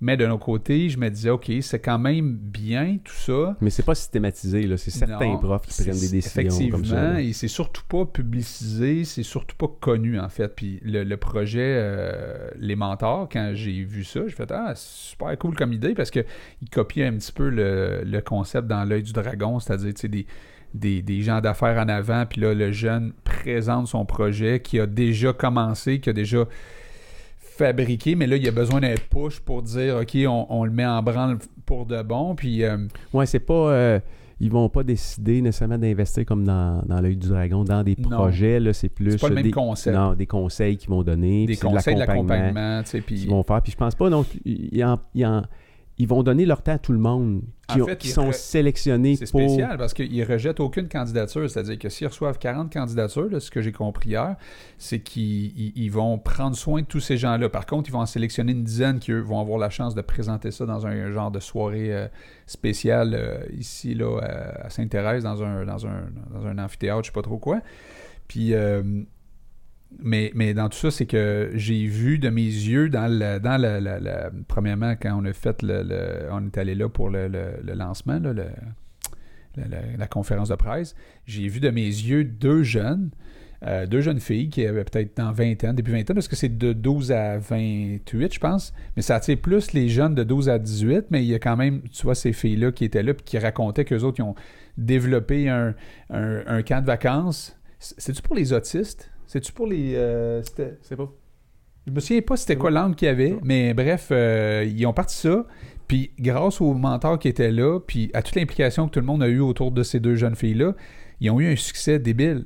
mais de nos côtés, je me disais, OK, c'est quand même bien tout ça. Mais c'est pas systématisé, là. C'est certains Non, profs qui prennent des décisions Effectivement, comme ça. là. et c'est surtout pas publicisé, c'est surtout pas connu, en fait. Puis le, le projet euh, Les Mentors, quand j'ai vu ça, j'ai fait Ah, super cool comme idée parce qu'il copiait un petit peu le, le concept dans l'œil du dragon, c'est-à-dire, tu sais, des, des, des gens d'affaires en avant, puis là, le jeune présente son projet qui a déjà commencé, qui a déjà fabriqué, mais là, il y a besoin d'un push pour dire OK, on, on le met en branle pour de bon, puis. euh, Ouais, c'est pas. euh, ils vont pas décider nécessairement d'investir comme dans, dans l'œil du dragon, dans des Non. projets. Là, c'est plus. C'est pas le même des, concept. Non, des conseils qu'ils vont donner. des conseils de l'accompagnement l'accompagnement, tu sais, puis qu'ils vont faire. Puis je pense pas. Donc, ils en, ils en- ils vont donner leur temps à tout le monde qui, En ont- fait, qui ils sont re- sélectionnés C'est pour... spécial parce qu'ils rejettent aucune candidature. C'est-à-dire que s'ils reçoivent 40 candidatures, là, ce que j'ai compris hier, c'est qu'ils ils- ils vont prendre soin de tous ces gens-là. Par contre, ils vont en sélectionner une dizaine qui, eux, vont avoir la chance de présenter ça dans un genre de soirée euh, spéciale euh, ici, là, à- à Sainte-Thérèse, dans un, dans, un, dans un amphithéâtre, je sais pas trop quoi. Puis... euh, mais, mais dans tout ça, c'est que j'ai vu de mes yeux, dans le, dans le, premièrement, quand on a fait le, on est allé là pour le, lancement, là, la, conférence de presse, j'ai vu de mes yeux deux jeunes, euh, deux jeunes filles qui avaient peut-être dans 20 ans, début 20 ans, parce que c'est de 12 à 28, je pense, mais ça attire plus les jeunes de 12 à 18, mais il y a quand même, tu vois, ces filles-là qui étaient là, puis qui racontaient qu'eux autres, ils ont développé un, un- un camp de vacances. C'est-tu pour les autistes? C'est-tu pour les... euh, c'était- C'est pas... je me souviens pas c'était quoi l'angle qu'il y avait, mais bref, euh, ils ont parti ça. Puis grâce aux mentors qui étaient là, puis à toute l'implication que tout le monde a eu autour de ces deux jeunes filles-là, ils ont eu un succès débile.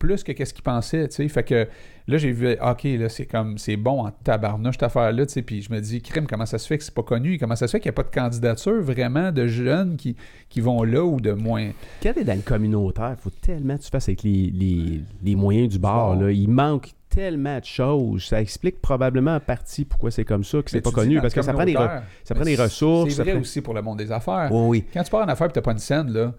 Plus que qu'est-ce qu'ils pensaient, tu sais. Fait que là, j'ai vu, OK, là, c'est comme, c'est bon en tabarnouche, cette affaire-là, tu sais. Puis je me dis, crime, comment ça se fait que c'est pas connu? Comment ça se fait qu'il n'y a pas de candidature vraiment de jeunes qui, qui vont là ou de moins? Quand t'es dans le communautaire, il faut tellement que tu fasses avec les, les, les moyens du bord. bord. Là. Il manque tellement de choses. Ça explique probablement en partie pourquoi c'est comme ça, que c'est pas connu. Parce que ça prend des, ça prend des ressources. C'est ça vrai prend- aussi pour le monde des affaires. Oui, oui. Quand tu pars en affaires et tu n'as pas une scène, là,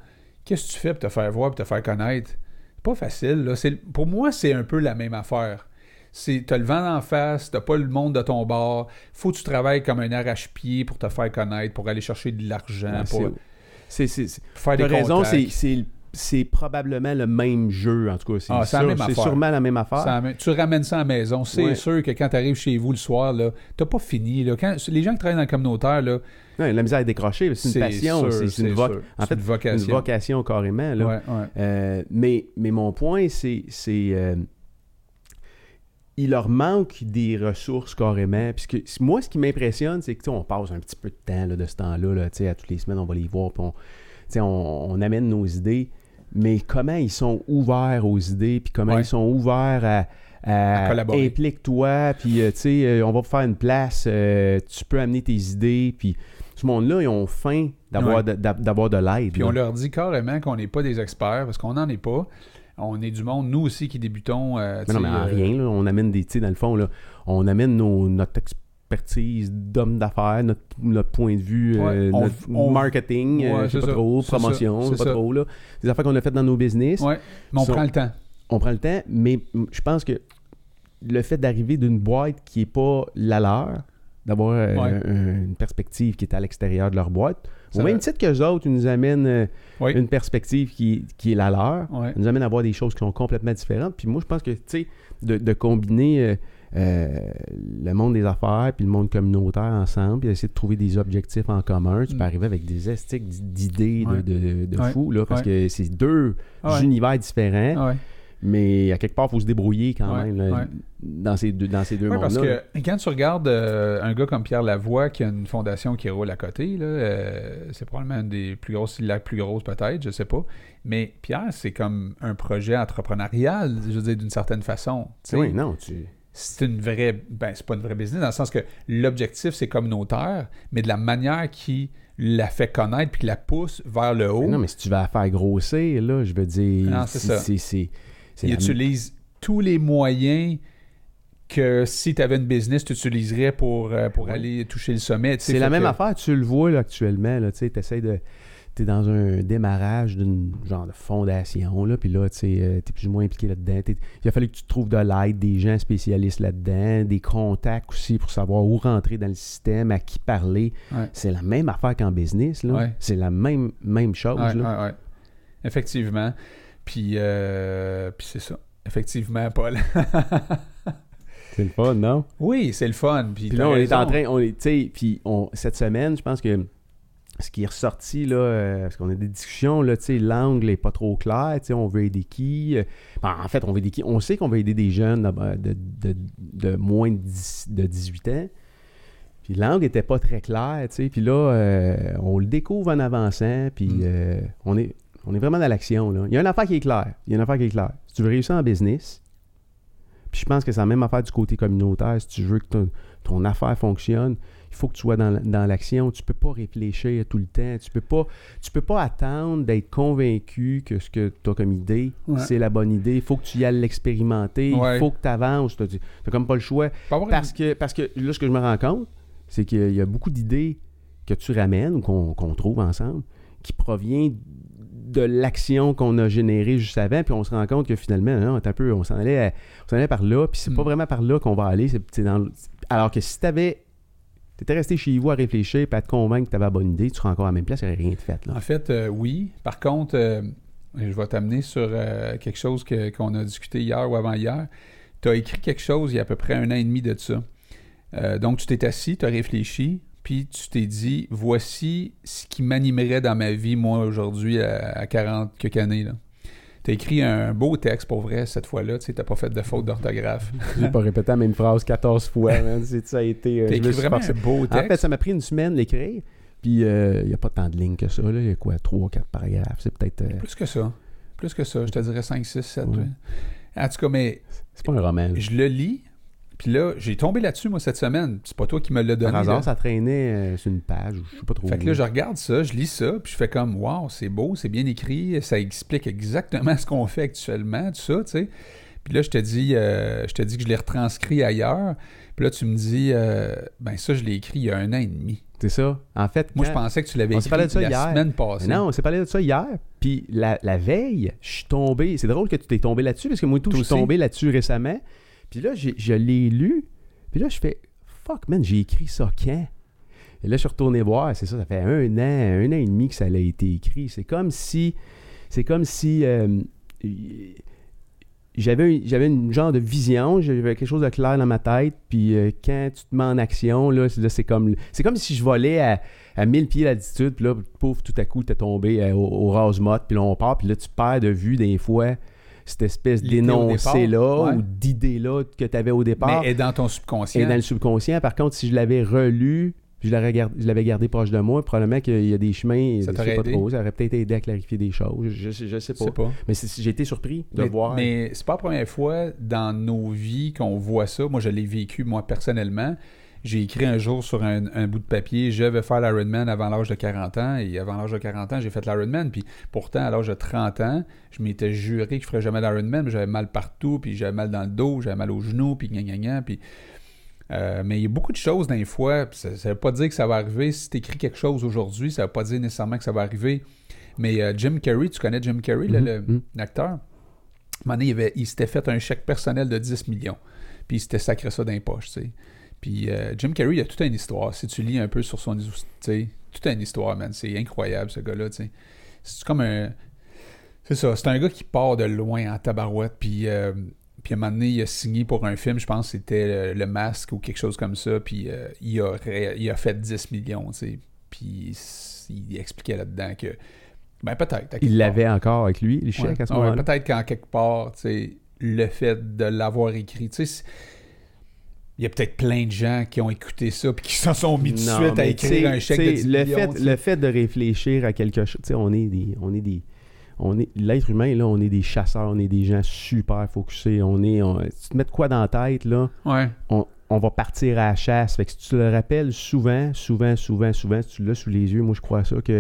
qu'est-ce que tu fais pour te faire voir et te faire connaître? C'est pas facile. Là. C'est- Pour moi, c'est un peu la même affaire. Tu as le vent en face, tu pas le monde de ton bord. faut que tu travailles comme un arrache-pied pour te faire connaître, pour aller chercher de l'argent, Ouais, pour c'est- c'est- c'est- faire des T'as raison, c'est- c'est probablement le même jeu, en tout cas. C'est Ah, sûr- c'est sûrement la même affaire. Tu ramènes ça à la maison. C'est Ouais. sûr que quand tu arrives chez vous le soir, tu n'as pas fini. Là. Quand, les gens qui travaillent dans le communautaire, là, Ouais, la misère à décrocher, c'est une passion, sûr, c'est une, sûr. en C'est fait, une une vocation. vocation carrément. Là. Ouais. Euh, mais, mais mon point, c'est. c'est euh, il leur manque des ressources carrément. Puisque moi, ce qui m'impressionne, c'est que on passe un petit peu de temps là, de ce temps-là. Là, à toutes les semaines, on va les voir. On, on amène nos idées. Mais comment ils sont ouverts aux idées, puis comment Ouais. ils sont ouverts à. à- À collaborer. Implique-toi, puis euh, tu sais, euh, on va faire une place, euh, tu peux amener tes idées, puis ce monde-là, ils ont faim d'avoir Ouais. de, d'avoir de l'aide. Puis là. on leur dit carrément qu'on n'est pas des experts, parce qu'on n'en est pas. On est du monde, nous aussi, qui débutons. Mais non, mais en rien, là, on amène des, tu sais, dans le fond, là, on amène nos- notre expertise d'homme d'affaires, notre, notre point de vue, euh, Ouais, on- notre on- marketing, euh, Ouais, je sais c'est pas ça, trop, promotion, c'est pas ça. trop, là. Des affaires qu'on a faites dans nos business. Ouais, mais on Sont- prend le temps. On prend le temps, mais je pense que le fait d'arriver d'une boîte qui est pas la leur, d'avoir euh, un- une perspective qui est à l'extérieur de leur boîte, au même titre qu'eux autres, ils nous amènent euh, Oui. une perspective qui, qui est la leur, Ouais. nous amène à voir des choses qui sont complètement différentes. Puis moi, je pense que, tu sais, de, de combiner euh, le monde des affaires puis le monde communautaire ensemble, puis essayer de trouver des objectifs en commun, tu Mm. peux arriver avec des estiques d'idées de, de, de Ouais. fou, là, parce Ouais. que c'est deux Ouais. univers différents, mais à quelque part, il faut se débrouiller quand même là, dans ces deux, dans ces deux mondes-là. parce que quand tu regardes euh, un gars comme Pierre Lavoie qui a une fondation qui roule à côté, euh, c'est probablement une des plus grosses, la plus grosse peut-être, je sais pas. Mais Pierre, c'est comme un projet entrepreneurial, je veux dire, d'une certaine façon. Oui, non, tu... c'est une vraie. Ben, c'est pas une vraie business, dans le sens que l'objectif, c'est communautaire, mais de la manière qui la fait connaître puis qui la pousse vers le haut, Non, mais si tu vas la faire grossir, là, je veux dire... Non, c'est ça. C'est... c'est- c'est il la- utilise tous les moyens que si tu avais une business, tu utiliserais pour, euh, pour Ouais. aller toucher le sommet. C'est la même affaire, tu le vois là, actuellement. Là, tu essaies de. Tu es dans un démarrage d'une genre de fondation, là, puis là, tu es plus ou moins impliqué là-dedans. Il a fallu que tu trouves de l'aide, des gens spécialistes là-dedans, des contacts aussi pour savoir où rentrer dans le système, à qui parler. Ouais. C'est la même affaire qu'en business. là. Ouais. C'est la même, même chose. Ouais, là. Effectivement. Puis, euh, puis c'est ça. Effectivement, Paul. C'est le fun, non? oui, c'est le fun. Puis, là, on est en train, on est, tu sais, puis on- cette semaine, je pense que ce qui est ressorti, là, euh, parce qu'on a des discussions, là, l'angle n'est pas trop clair, on veut aider qui? euh, ben, en fait, on veut aider qui? On sait qu'on veut aider des jeunes de, de, de- de moins de, 10 de 18 ans. Puis l'angle n'était pas très clair, puis là, euh, on le découvre en avançant, puis Mm. on, est, on est vraiment dans l'action. Il y a une affaire qui est claire, il y a une affaire qui est claire. Si tu veux réussir en business, Puis je pense que c'est la même affaire du côté communautaire. Si tu veux que ton, ton affaire fonctionne, il faut que tu sois dans, dans l'action. Tu peux pas réfléchir tout le temps. Tu peux pas, tu peux pas attendre d'être convaincu que ce que tu as comme idée, Ouais. c'est la bonne idée. Il faut que tu y ailles l'expérimenter. Ouais. Il faut que tu avances. Tu n'as comme pas le choix. Pas Parce que, parce que là, ce que je me rends compte, c'est qu'il y a beaucoup d'idées que tu ramènes ou qu'on trouve ensemble qui provient de l'action qu'on a générée juste avant, puis on se rend compte que finalement, non, attends un peu, on s'en allait, allait par là, puis c'est Mm. pas vraiment par là qu'on va aller. dans alors que si t'avais. T'étais resté chez vous à réfléchir puis à te convaincre que t'avais la bonne idée, tu serais encore à la même place, il n'y aurait rien de fait. En fait, euh, oui. Par contre, euh, je vais t'amener sur euh, quelque chose que- qu'on a discuté hier ou avant-hier. Tu as écrit quelque chose il y a à peu près un an et demi de ça. Donc, tu t'es assis, tu as réfléchi, puis tu t'es dit voici ce qui m'animerait dans ma vie, moi, aujourd'hui, à, à 40 quelques années. Tu as écrit un beau texte pour vrai cette fois-là. Tu n'as pas fait de faute d'orthographe. J'ai pas répété la même phrase 14 fois. C'est- Ça a été. euh, Tu as je me écrit vraiment un beau En texte. fait, ça m'a pris une semaine l'écrire. Puis il n'y a pas tant de lignes que ça. Il y a quoi, 3 4 paragraphes. C'est peut-être. euh, Plus que ça. Plus que ça. Je te dirais 5, 6, 7. Ouais. En tout cas, mais c'est pas un roman. je le lis, puis là, j'ai tombé là-dessus, moi, cette semaine. C'est pas toi qui me l'as donné. Par hasard, ça traînait euh, sur une page. ou Je sais pas trop. Fait que là, je regarde ça, je lis ça, puis je fais comme, waouh, c'est beau, c'est bien écrit, ça explique exactement ce qu'on fait actuellement, tout ça, tu sais. Puis là, je te dis, euh, je te dis que je l'ai retranscrit ailleurs. Puis là, tu me dis, euh, ben ça, je l'ai écrit il y a un an et demi. C'est ça. En fait, Moi, je pensais que tu l'avais écrit de ça la hier. semaine passée. Mais non, on s'est parlé de ça hier. Puis la, la veille, je suis tombé. C'est drôle que tu t'es tombé là-dessus parce que moi, tout, je Toi suis tombé là-dessus récemment. Puis là, je l'ai lu. Puis là, je fais Fuck, man, j'ai écrit ça quand? Et là, je suis retourné voir. C'est ça, ça fait un an, un an et demi que ça a été écrit. C'est comme si. C'est comme si. euh, j'avais j'avais une genre de vision, j'avais quelque chose de clair dans ma tête, puis euh, quand tu te mets en action, là, c'est- comme c'est comme si je volais à, à 1000 pieds d'altitude, puis là, pauvre, tout à coup, t'es tombé euh, au, au rase-motte, puis là, on part, puis là, tu perds de vue des fois cette espèce d'énoncé-là ouais. ou d'idée-là que tu avais au départ. Mais est dans ton subconscient. Et dans le subconscient, par contre, si je l'avais relu, puis je l'avais gardé, je l'avais gardé proche de moi, probablement qu'il y a des chemins, Ça sais pas aidé? trop, ça aurait peut-être aidé à clarifier des choses, je, je, je sais Je pas. sais pas. Mais j'ai été surpris de mais, voir. mais c'est pas la première fois dans nos vies qu'on voit ça. Moi, je l'ai vécu, moi, personnellement. J'ai écrit un jour sur un, un bout de papier, je vais faire l'Ironman avant l'âge de 40 ans. Et avant l'âge de 40 ans, j'ai fait l'Ironman. Puis pourtant, à l'âge de 30 ans, je m'étais juré que je ferais jamais l'Ironman. mais J'avais mal partout, puis j'avais mal dans le dos, j'avais mal aux genoux, puis gna gna gna. Puis, euh, mais il y a beaucoup de choses d'un fois. Ça ne veut pas dire que ça va arriver. Si tu écris quelque chose aujourd'hui, ça ne veut pas dire nécessairement que ça va arriver. Mais euh, Jim Carrey, tu connais Jim Carrey, l'acteur? À un moment donné, il, avait- il s'était fait un chèque personnel de 10 millions. Puis il s'était sacré ça dans les poches, tu sais. Puis euh, Jim Carrey, il a toute une histoire. Si tu lis un peu sur son... Tu sais, toute une histoire, man. C'est incroyable, ce gars-là, tu sais. C'est comme un... C'est ça, c'est un gars qui part de loin en tabarouette, puis... euh, puis à un moment donné, il a signé pour un film, je pense que c'était euh, Le Masque ou quelque chose comme ça, puis euh, il, a il a fait 10 millions, tu sais. Puis il expliquait là-dedans que... Ben peut-être. Il l'avait encore avec lui, les Ouais. chèques, à ce Ouais, moment-là. Peut-être qu'en quelque part, tu sais, le fait de l'avoir écrit, tu sais, il y a peut-être plein de gens qui ont écouté ça puis qui s'en sont mis tout de suite à écrire un chèque de t'sais, 10 le millions, fait, le fait de réfléchir à quelque chose, tu sais, on est des, on est des, on est l'être humain là, on est des chasseurs, on est des gens super focusés, on est, on- si tu te mets de quoi dans la tête là, Ouais. on, on va partir à la chasse. Fait que si tu le rappelles souvent, souvent, souvent, souvent, si tu l'as sous les yeux, moi je crois ça que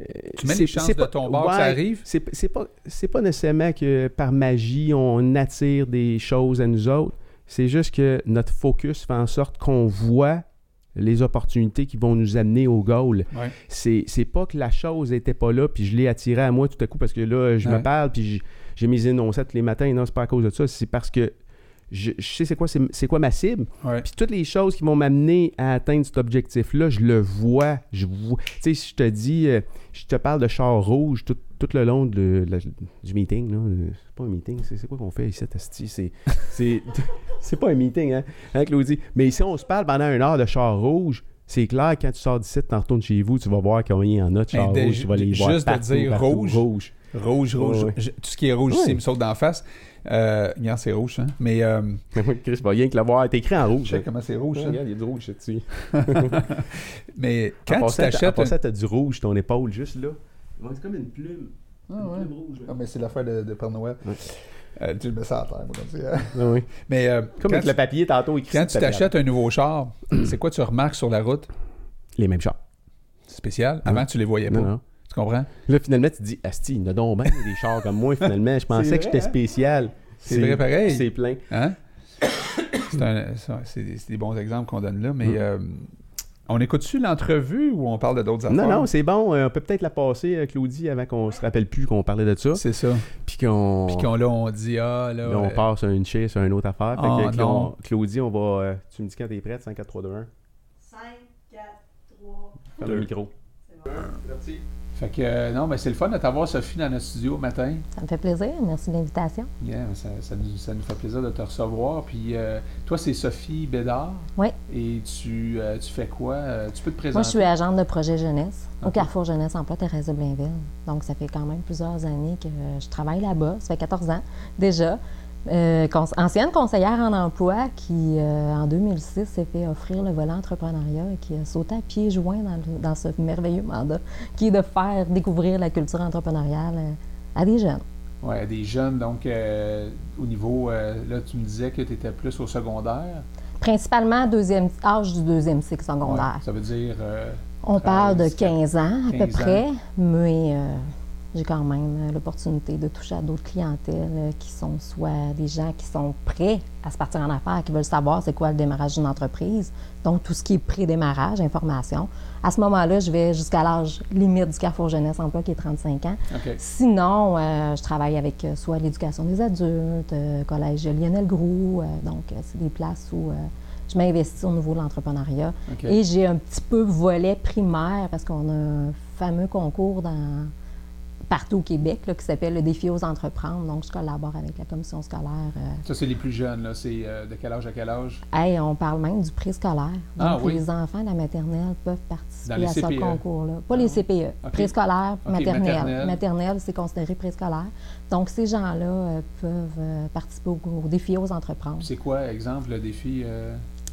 euh, Tu mets les chances de pas- ton bord que ça arrive? C'est pas c'est pas nécessairement que par magie on attire des choses à nous autres. C'est juste que notre focus fait en sorte qu'on voit les opportunités qui vont nous amener au goal. Ouais. C'est, c'est pas que la chose n'était pas là, puis je l'ai attirée à moi tout à coup parce que là, je Ouais. me parle, puis j'ai- j'ai mes énoncés tous les matins. Non, c'est pas à cause de ça. C'est parce que je, je sais c'est quoi, c'est, c'est quoi ma cible. Ouais. Puis toutes les choses qui vont m'amener à atteindre cet objectif-là, je le vois. Je vois. Tu sais, si je te dis, euh, je te parle de char rouge tout, tout le long de, la- du meeting, là. C'est pas un meeting, c'est, quoi qu'on fait ici, Asti? C'est, pas un meeting, hein, hein, Claudie? Mais si on se parle pendant une heure de char rouge, c'est clair, quand tu sors d'ici, tu retournes chez vous, tu vas voir combien il y en a de char rouge. Tu vas les voir juste de dire partout, rouge, rouge. Rouge, rouge. Ouais. Tout ce qui est rouge Ouais. ici il me saute d'en face. Euh, regarde, c'est rouge, hein? Mais euh, Chris, pas rien que le voir. T'es écrit en rouge. je sais hein. comment c'est rouge, ça. Regarde, il y a du rouge dessus. Mais Quand tu t'achètes... t'as un- t'as du rouge ton épaule, juste là. Ouais, C'est comme une plume. Ah, Une ouais. plume rouge. là. Ah, mais c'est l'affaire de, de Père Noël. Ouais. Euh, tu me sens à terre, moi, comme ça. Ah oui. Mais euh, Comme le papier tantôt écrit. quand tu le t'achètes un nouveau char, c'est quoi tu remarques sur la route? Les mêmes chars. C'est spécial. Avant, tu les voyais pas. Non, non. Tu comprends? Là, finalement, tu te dis, Asti, il y en a donc bien des chars comme moi, finalement. Je pensais que j'étais hein? spécial. C'est vrai pareil. C'est plein. Hein? c'est, un- ça, c'est des, c'est des bons exemples qu'on donne là, mais Mm. euh, on écoute-tu l'entrevue ou on parle de d'autres affaires? Non, non, c'est bon. euh, on peut peut-être la passer, euh, Claudie, avant qu'on se rappelle plus qu'on parlait de ça. C'est ça. Puis qu'on. Puis qu'on, là, on dit, ah, là. là, on euh, part sur une chaise, sur une autre affaire. Fait Oh, que, non. Cla- Claudie, on va. euh, tu me dis quand t'es prête, 5, 4, 3, 2, 1. 5, 4, 3. Ferme Deux. le micro. Fait que, euh, non, mais c'est le fun de t'avoir, Sophie, dans notre studio au matin. Ça me fait plaisir. Merci de l'invitation. Yeah, ça, ça nous, ça nous fait plaisir de te recevoir. Puis, euh, toi, c'est Sophie Bédard. Oui. Et tu, euh, tu fais quoi? Tu peux te présenter? Moi, je suis agente de projet jeunesse au. Carrefour Jeunesse Emploi Thérèse de Blainville. Donc, ça fait quand même plusieurs années que je travaille là-bas. Ça fait 14 ans déjà. Euh, ancienne conseillère en emploi qui, euh, en 2006, s'est fait offrir le volet entrepreneuriat et qui a sauté à pieds joints dans, le- dans ce merveilleux mandat qui est de faire découvrir la culture entrepreneuriale euh, à des jeunes. Ouais, des jeunes, donc, euh, au niveau, là, tu me disais que tu étais plus au secondaire. Principalement deuxième, âge du deuxième cycle Ouais, secondaire. ça veut dire. On parle de 13, 15 ans à 15 peu ans. près, mais j'ai quand même euh, l'opportunité de toucher à d'autres clientèles euh, qui sont soit des gens qui sont prêts à se partir en affaires, qui veulent savoir c'est quoi le démarrage d'une entreprise, donc tout ce qui est pré-démarrage, information. À ce moment-là, je vais jusqu'à l'âge limite du Carrefour Jeunesse Emploi qui est 35 ans. Sinon, euh, je travaille avec soit l'éducation des adultes, euh, collège Lionel Groux, euh, donc c'est des places où je m'investis au niveau de l'entrepreneuriat. Et j'ai un petit peu volet primaire parce qu'on a un fameux concours dans, partout au Québec là, qui s'appelle le défi aux entreprendre. Donc, je collabore avec la commission scolaire. euh. Ça, c'est les plus jeunes, là. C'est euh, de quel âge à quel âge? Hey, on parle même du préscolaire. Donc, Ah oui. les enfants de la maternelle peuvent participer à ce CPE. concours-là. Pas Ah les oui. CPE, préscolaire, maternelle. maternelle. Maternelle, c'est considéré préscolaire. Donc, ces gens-là euh, peuvent participer au, au défi aux entreprendre. C'est quoi, exemple, le défi?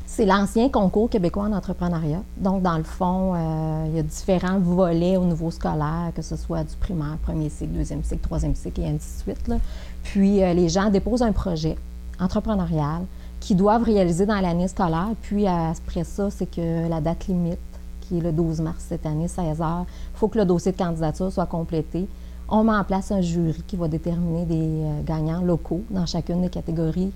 Euh, C'est l'ancien concours québécois en entrepreneuriat. Donc, dans le fond, euh, il y a différents volets au niveau scolaire, que ce soit du primaire, premier cycle, deuxième cycle, troisième cycle et ainsi de suite. Puis, euh, les gens déposent un projet entrepreneurial qu'ils doivent réaliser dans l'année scolaire. Puis, après ça, c'est que la date limite, qui est le 12 mars cette année, 16 heures, il faut que le dossier de candidature soit complété. On met en place un jury qui va déterminer des euh, gagnants locaux dans chacune des catégories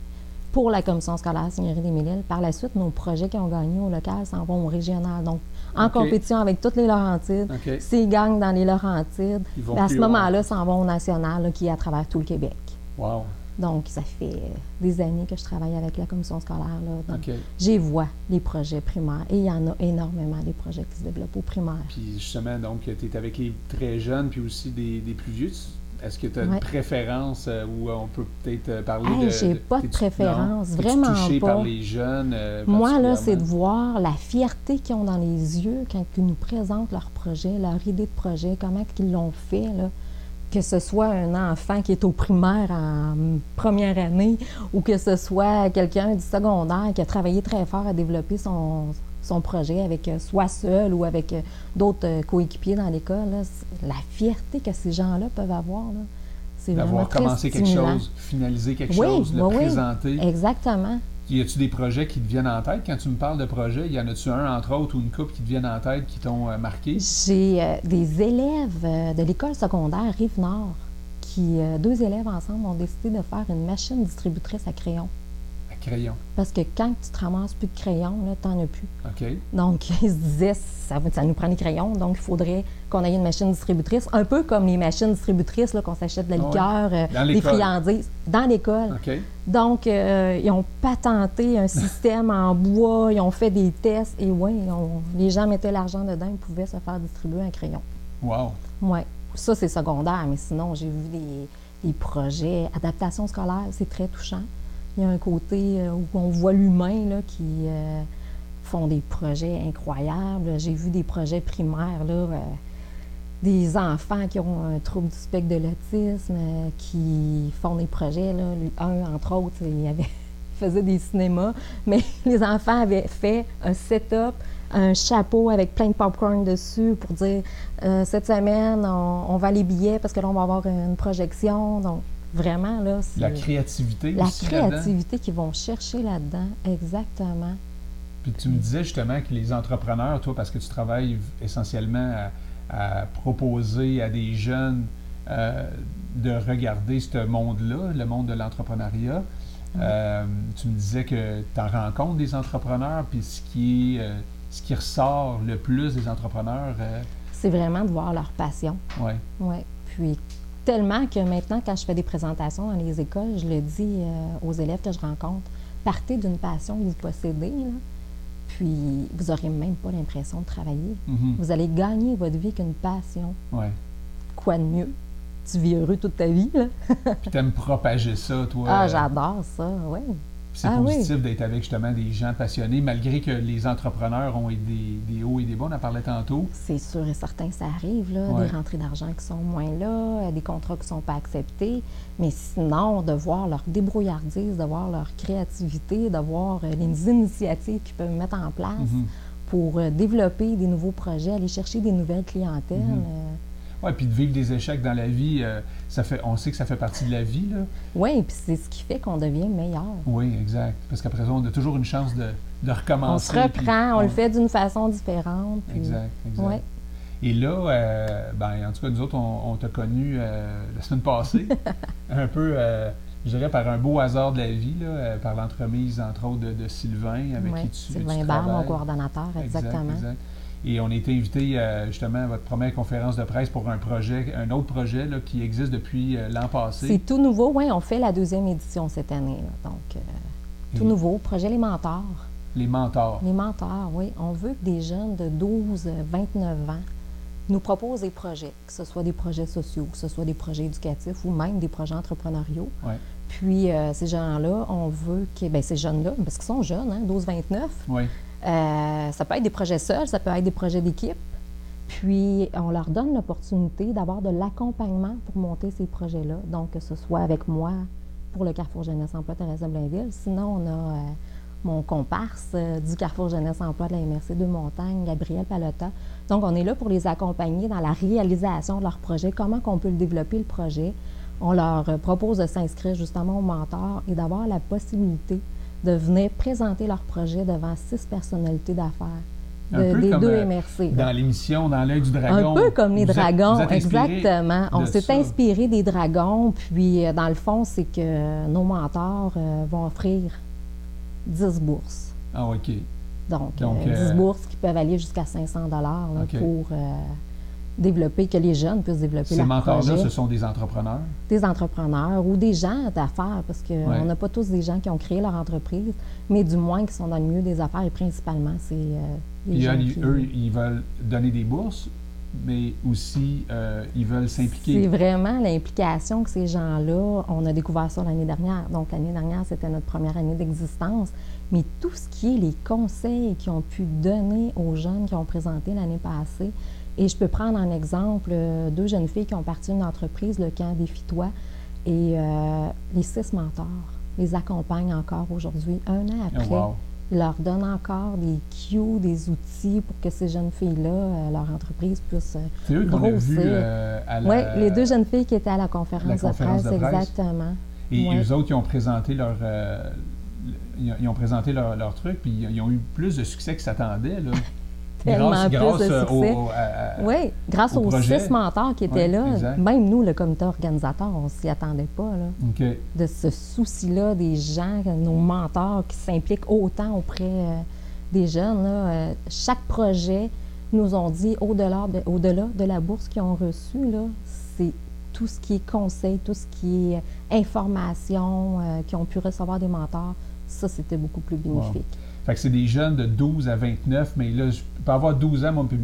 pour la commission scolaire Seigneurie des Mille-Îles. Par la suite, nos projets qui ont gagné au local s'en vont au régional. Donc, en compétition avec toutes les Laurentides. S'ils gagnent dans les Laurentides, Ils vont à ce moment-là, s'en vont au national, là, qui est à travers tout le Québec. Wow. Donc, ça fait des années que je travaille avec la commission scolaire. Là, donc, j'y vois les projets primaires. Et il y en a énormément des projets qui se développent au primaire. Puis justement, donc, tu es avec les très jeunes puis aussi des, des plus vieux. Est-ce que tu as une préférence euh, où on peut peut-être euh, parler Hey, de. j'ai pas de préférence, non? Vraiment touché pas. par les jeunes euh, Moi, là, c'est de voir la fierté qu'ils ont dans les yeux quand ils nous présentent leur projet, leur idée de projet, comment ils l'ont fait, là. Que ce soit un enfant qui est au primaire en première année ou que ce soit quelqu'un du secondaire qui a travaillé très fort à développer son, son projet avec euh, soit seul ou avec euh, d'autres euh, coéquipiers dans l'école. La fierté que ces gens-là peuvent avoir, c'est vraiment D'avoir commencé quelque stimulant. chose, finaliser quelque Oui, chose, le oui, présenter. Exactement. Y a-tu des projets qui te viennent en tête? Quand tu me parles de projets? Y en a-tu un, entre autres, ou une couple qui te viennent en tête qui t'ont euh, marqué? J'ai euh, des élèves euh, de l'école secondaire Rive-Nord qui, deux élèves ensemble, ont décidé de faire une machine distributrice à crayons. Crayon. Parce que quand tu te ramasses plus de crayons, là, t'en as plus. OK. Donc, ils se disaient, ça, ça nous prend des crayons, donc il faudrait qu'on ait une machine distributrice, un peu comme les machines distributrices là, qu'on s'achète de la Ah ouais. liqueur, euh, des friandises, dans l'école. OK. Donc, euh, ils ont patenté un système en bois, ils ont fait des tests, et oui, les gens mettaient l'argent dedans, ils pouvaient se faire distribuer un crayon. Wow. Oui, ça c'est secondaire, mais sinon j'ai vu des, des projets. Adaptation scolaire, c'est très touchant. Il y a un côté euh, où on voit l'humain qui euh, font des projets incroyables. J'ai vu des projets primaires, euh, des enfants qui ont un trouble du spectre de l'autisme, qui font des projets. Là. Un, entre autres, il avait, faisait des cinémas, mais les enfants avaient fait un setup un chapeau avec plein de popcorn dessus pour dire cette semaine, on, vend les billets parce que là, on va avoir une projection. Donc, Vraiment, là, c'est La créativité la aussi créativité qu'ils vont chercher là-dedans. Exactement. Puis tu me disais justement que les entrepreneurs, toi, parce que tu travailles essentiellement à, à proposer à des jeunes euh, de regarder ce monde-là, le monde de l'entrepreneuriat. Euh, tu me disais que tu en rencontres des entrepreneurs, puis ce qui, est, euh, ce qui ressort le plus des entrepreneurs, C'est vraiment de voir leur passion. ouais. Oui. Puis tellement que maintenant, quand je fais des présentations dans les écoles, je le dis euh, aux élèves que je rencontre, partez d'une passion que vous possédez, là, puis vous n'aurez même pas l'impression de travailler. Mhm. Vous allez gagner votre vie avec une passion. ouais. Quoi de mieux? Tu vis heureux toute ta vie, là. Puis tu aimes propager ça, toi. Ah, euh, j'adore ça, oui. C'est Ah oui. positif d'être avec justement des gens passionnés, malgré que les entrepreneurs ont des, des hauts et des bas, on en parlait tantôt. C'est sûr et certain, ça arrive, là, Ouais. des rentrées d'argent qui sont moins là, euh, des contrats qui ne sont pas acceptés. Mais sinon, de voir leur débrouillardise, de voir leur créativité, de voir euh, les initiatives qu'ils peuvent mettre en place Mhm. pour euh, développer des nouveaux projets, aller chercher des nouvelles clientèles. Mhm. euh, Ouais, puis de vivre des échecs dans la vie, euh, ça fait, on sait que ça fait partie de la vie, là. Oui, puis c'est ce qui fait qu'on devient meilleur. Oui, exact. Parce qu'après ça, on a toujours une chance de, de recommencer. On se reprend, on le fait d'une façon différente. puis- Exact, exact. Ouais. Et là, euh, ben, en tout cas, nous autres, on, on t'a connu euh, la semaine passée, un peu, je dirais, par un beau hasard de la vie, là, par l'entremise, entre autres, de, de Sylvain, avec Ouais, qui tu, Sylvain tu Barre, mon coordonnateur, exactement. exact. Et on a été invité euh, justement à votre première conférence de presse pour un projet, un autre projet là, qui existe depuis euh, l'an passé. C'est tout nouveau, oui, on fait la deuxième édition cette année. là. Donc, euh, tout Et nouveau, projet Les Mentors. Les mentors. Les mentors, oui. On veut que des jeunes de 12, 29 ans nous proposent des projets, que ce soit des projets sociaux, que ce soit des projets éducatifs ou même des projets entrepreneuriaux. Ouais. Puis euh, ces gens-là, on veut que, bien, ces jeunes-là, parce qu'ils sont jeunes, hein, 12-29, Oui. Euh, ça peut être des projets seuls, ça peut être des projets d'équipe. Puis, on leur donne l'opportunité d'avoir de l'accompagnement pour monter ces projets-là. Donc, que ce soit avec moi pour le Carrefour Jeunesse Emploi Thérèse Blainville. Sinon, on a euh, mon comparse euh, du Carrefour Jeunesse Emploi de la MRC de Montagne, Gabriel Palota. Donc, on est là pour les accompagner dans la réalisation de leur projet, comment qu'on peut le développer, le projet. On leur propose de s'inscrire justement au mentor et d'avoir la possibilité de venir présenter leur projet devant six personnalités d'affaires de- des deux euh, MRC. Dans l'émission, dans l'œil du dragon. Un peu comme les dragons, êtes exactement. On s'est inspiré des dragons, puis euh, dans le fond, c'est que nos mentors euh, vont offrir 10 bourses. Ah, OK. Donc, Donc, euh, 10 euh, bourses qui peuvent aller jusqu'à 500 dollars OK. pour euh, développer, que les jeunes puissent développer Ces mentors-là, ce sont des entrepreneurs? Des entrepreneurs ou des gens d'affaires, parce qu'on Ouais. n'a pas tous des gens qui ont créé leur entreprise, mais du moins qui sont dans le milieu des affaires, et principalement, c'est euh, les gens eux, qui... eux, ils veulent donner des bourses, mais aussi, euh, ils veulent C'est s'impliquer. vraiment l'implication que ces gens-là, on a découvert ça l'année dernière. Donc, l'année dernière, c'était notre première année d'existence. Mais tout ce qui est les conseils qu'ils ont pu donner aux jeunes qui ont présenté l'année passée, et je peux prendre un exemple, euh, deux jeunes filles qui ont parti d'une entreprise, le camp Défie-toi, et euh, les six mentors les accompagnent encore aujourd'hui, un an Oh, après. wow. Ils leur donnent encore des cues, des outils pour que ces jeunes filles-là, euh, leur entreprise puisse C'est eux qu'on a vu à la... oui, les deux jeunes filles qui étaient à la conférence, la conférence de de presse, exactement. Et Ouais. eux autres, ils ont présenté leur... ils ont- présenté leur, leur truc, puis ils ont eu plus de succès qu'ils s'attendaient, là. Tellement grâce, plus grâce, de euh, au- succès. au- à- à- Oui, grâce au aux projet. six mentors qui étaient là, exact. même nous, le comité organisateur, on s'y attendait pas, là, de ce souci-là des gens, nos mentors qui s'impliquent autant auprès euh, des jeunes. là. Euh, chaque projet nous ont dit, au-delà de, la bourse qu'ils ont reçue, c'est tout ce qui est conseil, tout ce qui est information, euh, qui ont pu recevoir des mentors, ça, c'était beaucoup plus bénéfique. Fait que c'est des jeunes de 12 à 29, mais là, je peux avoir 12 ans, moi, puis,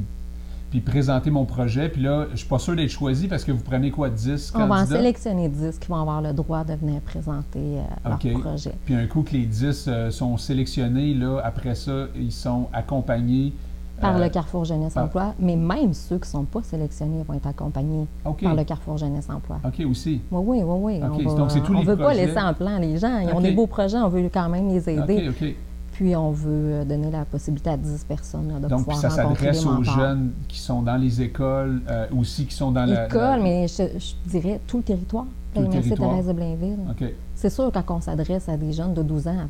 puis présenter mon projet, puis là, je suis pas sûr d'être choisi parce que vous prenez quoi, 10 On va en sélectionner 10 qui vont avoir le droit de venir présenter euh, leur projet. Puis un coup que les 10 euh, sont sélectionnés, là, après ça, ils sont accompagnés. Par euh, le Carrefour Jeunesse par- Emploi, mais même ceux qui ne sont pas sélectionnés vont être accompagnés par le Carrefour Jeunesse Emploi. OK, aussi. Oui, oui, oui, oui. On donc c'est tous ne les veut pas laisser en plan les gens. Ils ont OK. des beaux projets, on veut quand même les aider. Puis on veut donner la possibilité à 10 personnes là, de Donc, pouvoir ça s'adresse aux jeunes qui sont dans les écoles, euh, aussi qui sont dans la... École, la- mais je, je dirais tout le territoire. Tout le territoire. Thérèse de Blainville. OK, C'est sûr, quand on s'adresse à des jeunes de 12 ans,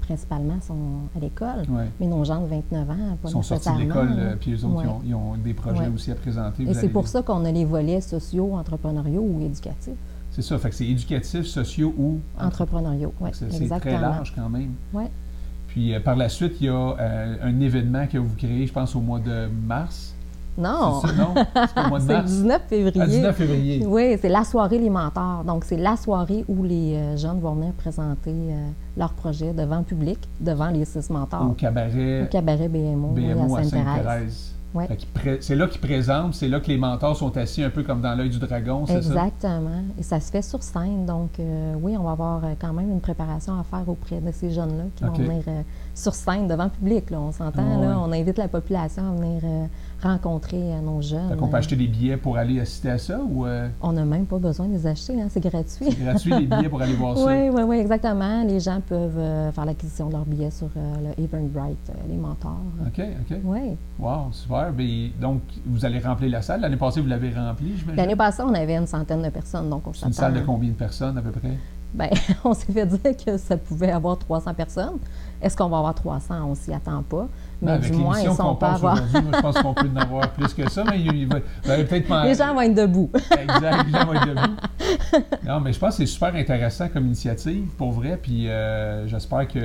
principalement, sont à l'école. ouais. Mais nos gens de 29 ans, pas Ils sont sortis de l'école, euh, puis eux autres, Ouais. ils, ont, ils ont des projets Ouais. aussi à présenter. Et c'est pour les- ça qu'on a les volets sociaux, entrepreneuriaux ou éducatifs. C'est ça, fait que c'est éducatif, sociaux ou... Entrepreneuriaux, oui, C'est c'est exactement. très large quand même. Ouais. Puis euh, par la suite, il y a euh, un événement que vous créez, je pense, au mois de mars. Non, C'est non? C'est pas au mois de c'est le mars? 19 février. Ah, 19 février. Oui, c'est la soirée Les Mentors. Donc, c'est la soirée où les euh, jeunes vont venir présenter leur projet devant le public, devant les six Au mentors. cabaret Au cabaret BMO, oui, BMO à à Sainte-Thérèse. Ouais. C'est là qu'ils présentent, c'est là que les mentors sont assis un peu comme dans l'œil du dragon, c'est ça? Exactement. Et ça se fait sur scène. Donc, euh, oui, on va avoir euh, quand même une préparation à faire auprès de ces jeunes-là qui vont venir euh, sur scène devant le public. Là, on s'entend, Ah, là, ouais. on invite la population à venir euh, rencontrer euh, nos jeunes. Fait qu'on peut Euh, acheter des billets pour aller assister à ça ou euh, On n'a même pas besoin de les acheter, hein, c'est gratuit. c'est gratuit les billets pour aller voir ça? Oui, oui, oui, exactement. Les gens peuvent euh, faire l'acquisition de leurs billets sur euh, le Eventbrite, les mentors. OK, OK. Oui. Wow, super. Ben, donc, vous allez remplir la salle. L'année passée, vous l'avez remplie, j'imagine? L'année passée, on avait une centaine de personnes, donc on une salle de combien de personnes à peu près? Ben, on s'est fait dire que ça pouvait avoir 300 personnes. Est-ce qu'on va avoir 300? On s'y attend pas. Mais Ben, avec du moins, avoir... aujourd'hui, moi, je pense qu'on peut en avoir plus que ça, mais il, va, peut-être Les gens vont être debout. Exact, les gens vont être debout. Non, mais je pense que c'est super intéressant comme initiative, pour vrai. Puis euh, j'espère que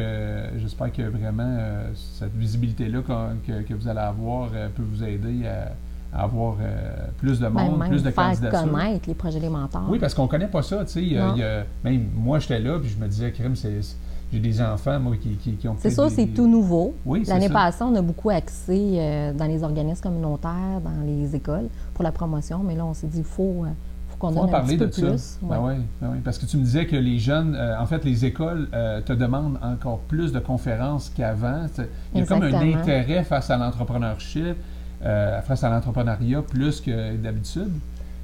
j'espère que vraiment euh, cette visibilité-là que, que vous allez avoir euh, peut vous aider à, avoir euh, plus de Ben, monde, même plus de faire candidatures. connaître les projets des mentors. Oui, parce qu'on connaît pas ça, tu sais. Même moi, j'étais là, puis je me disais, c'est, c'est- j'ai des enfants, moi, qui, qui, qui ont C'est des- c'est tout nouveau. Oui, L'année passée, on a beaucoup axé euh, dans les organismes communautaires, dans les écoles, pour la promotion. Mais là, on s'est dit, il faut, euh, faut qu'on donne un petit de peu ça. plus. Ben ouais, ben ouais, parce que tu me disais que les jeunes, euh, en fait, les écoles te demandent encore plus de conférences qu'avant. Il y a comme un intérêt face à l'entrepreneurship, face à l'entrepreneuriat plus que d'habitude.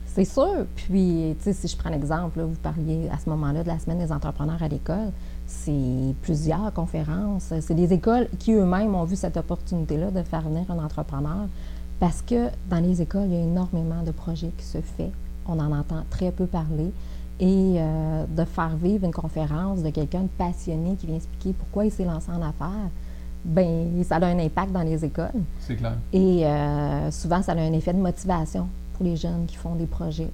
C'est sûr. Puis, tu sais, si je prends l'exemple, vous parliez à ce moment-là de la semaine des entrepreneurs à l'école, c'est plusieurs conférences. C'est des écoles qui eux-mêmes ont vu cette opportunité-là de faire venir un entrepreneur parce que dans les écoles, il y a énormément de projets qui se font. On en entend très peu parler. Et euh, de faire vivre une conférence de quelqu'un de passionné qui vient expliquer pourquoi il s'est lancé en affaires, ben ça a un impact dans les écoles. C'est clair. Et euh, souvent, ça a un effet de motivation pour les jeunes qui font des projets.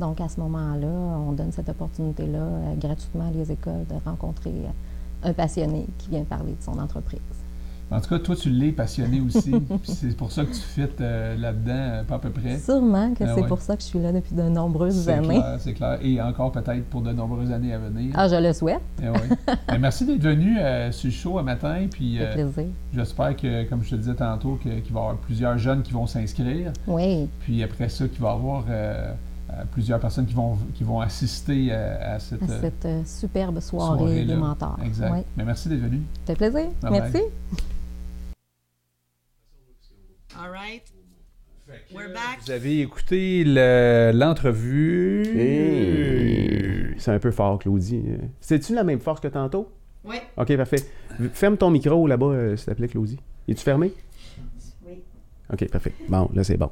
Donc, à ce moment-là, on donne cette opportunité-là euh, gratuitement à les écoles de rencontrer euh, un passionné qui vient parler de son entreprise. En tout cas, toi, tu l'es passionné aussi. c'est pour ça que tu fites euh, là-dedans, euh, pas à peu près. Sûrement que Ah c'est ouais. pour ça que je suis là depuis de nombreuses C'est années. clair, c'est clair. Et encore peut-être pour de nombreuses années à venir. Ah, je le souhaite. Eh ouais. Ben, merci d'être venu sur le show un matin. Puis plaisir. j'espère que, comme je te disais tantôt, qu'il va y avoir plusieurs jeunes qui vont s'inscrire. Oui, Puis après ça, qu'il va y avoir plusieurs personnes qui vont, qui vont assister euh, à cette, à euh, cette euh, superbe soirée soirée-là. des mentors. Exact. Oui, Mais merci d'être venu. ça fait plaisir. Bye bye. Merci. All right. We're back. Vous avez écouté le- l'entrevue. Hey, C'est un peu fort, Claudie. C'est-tu la même force que tantôt? Oui. OK, parfait. Ferme ton micro là-bas, euh, s'il te plaît, Claudie. Es-tu fermé? Oui. OK, parfait. Bon, là, c'est bon.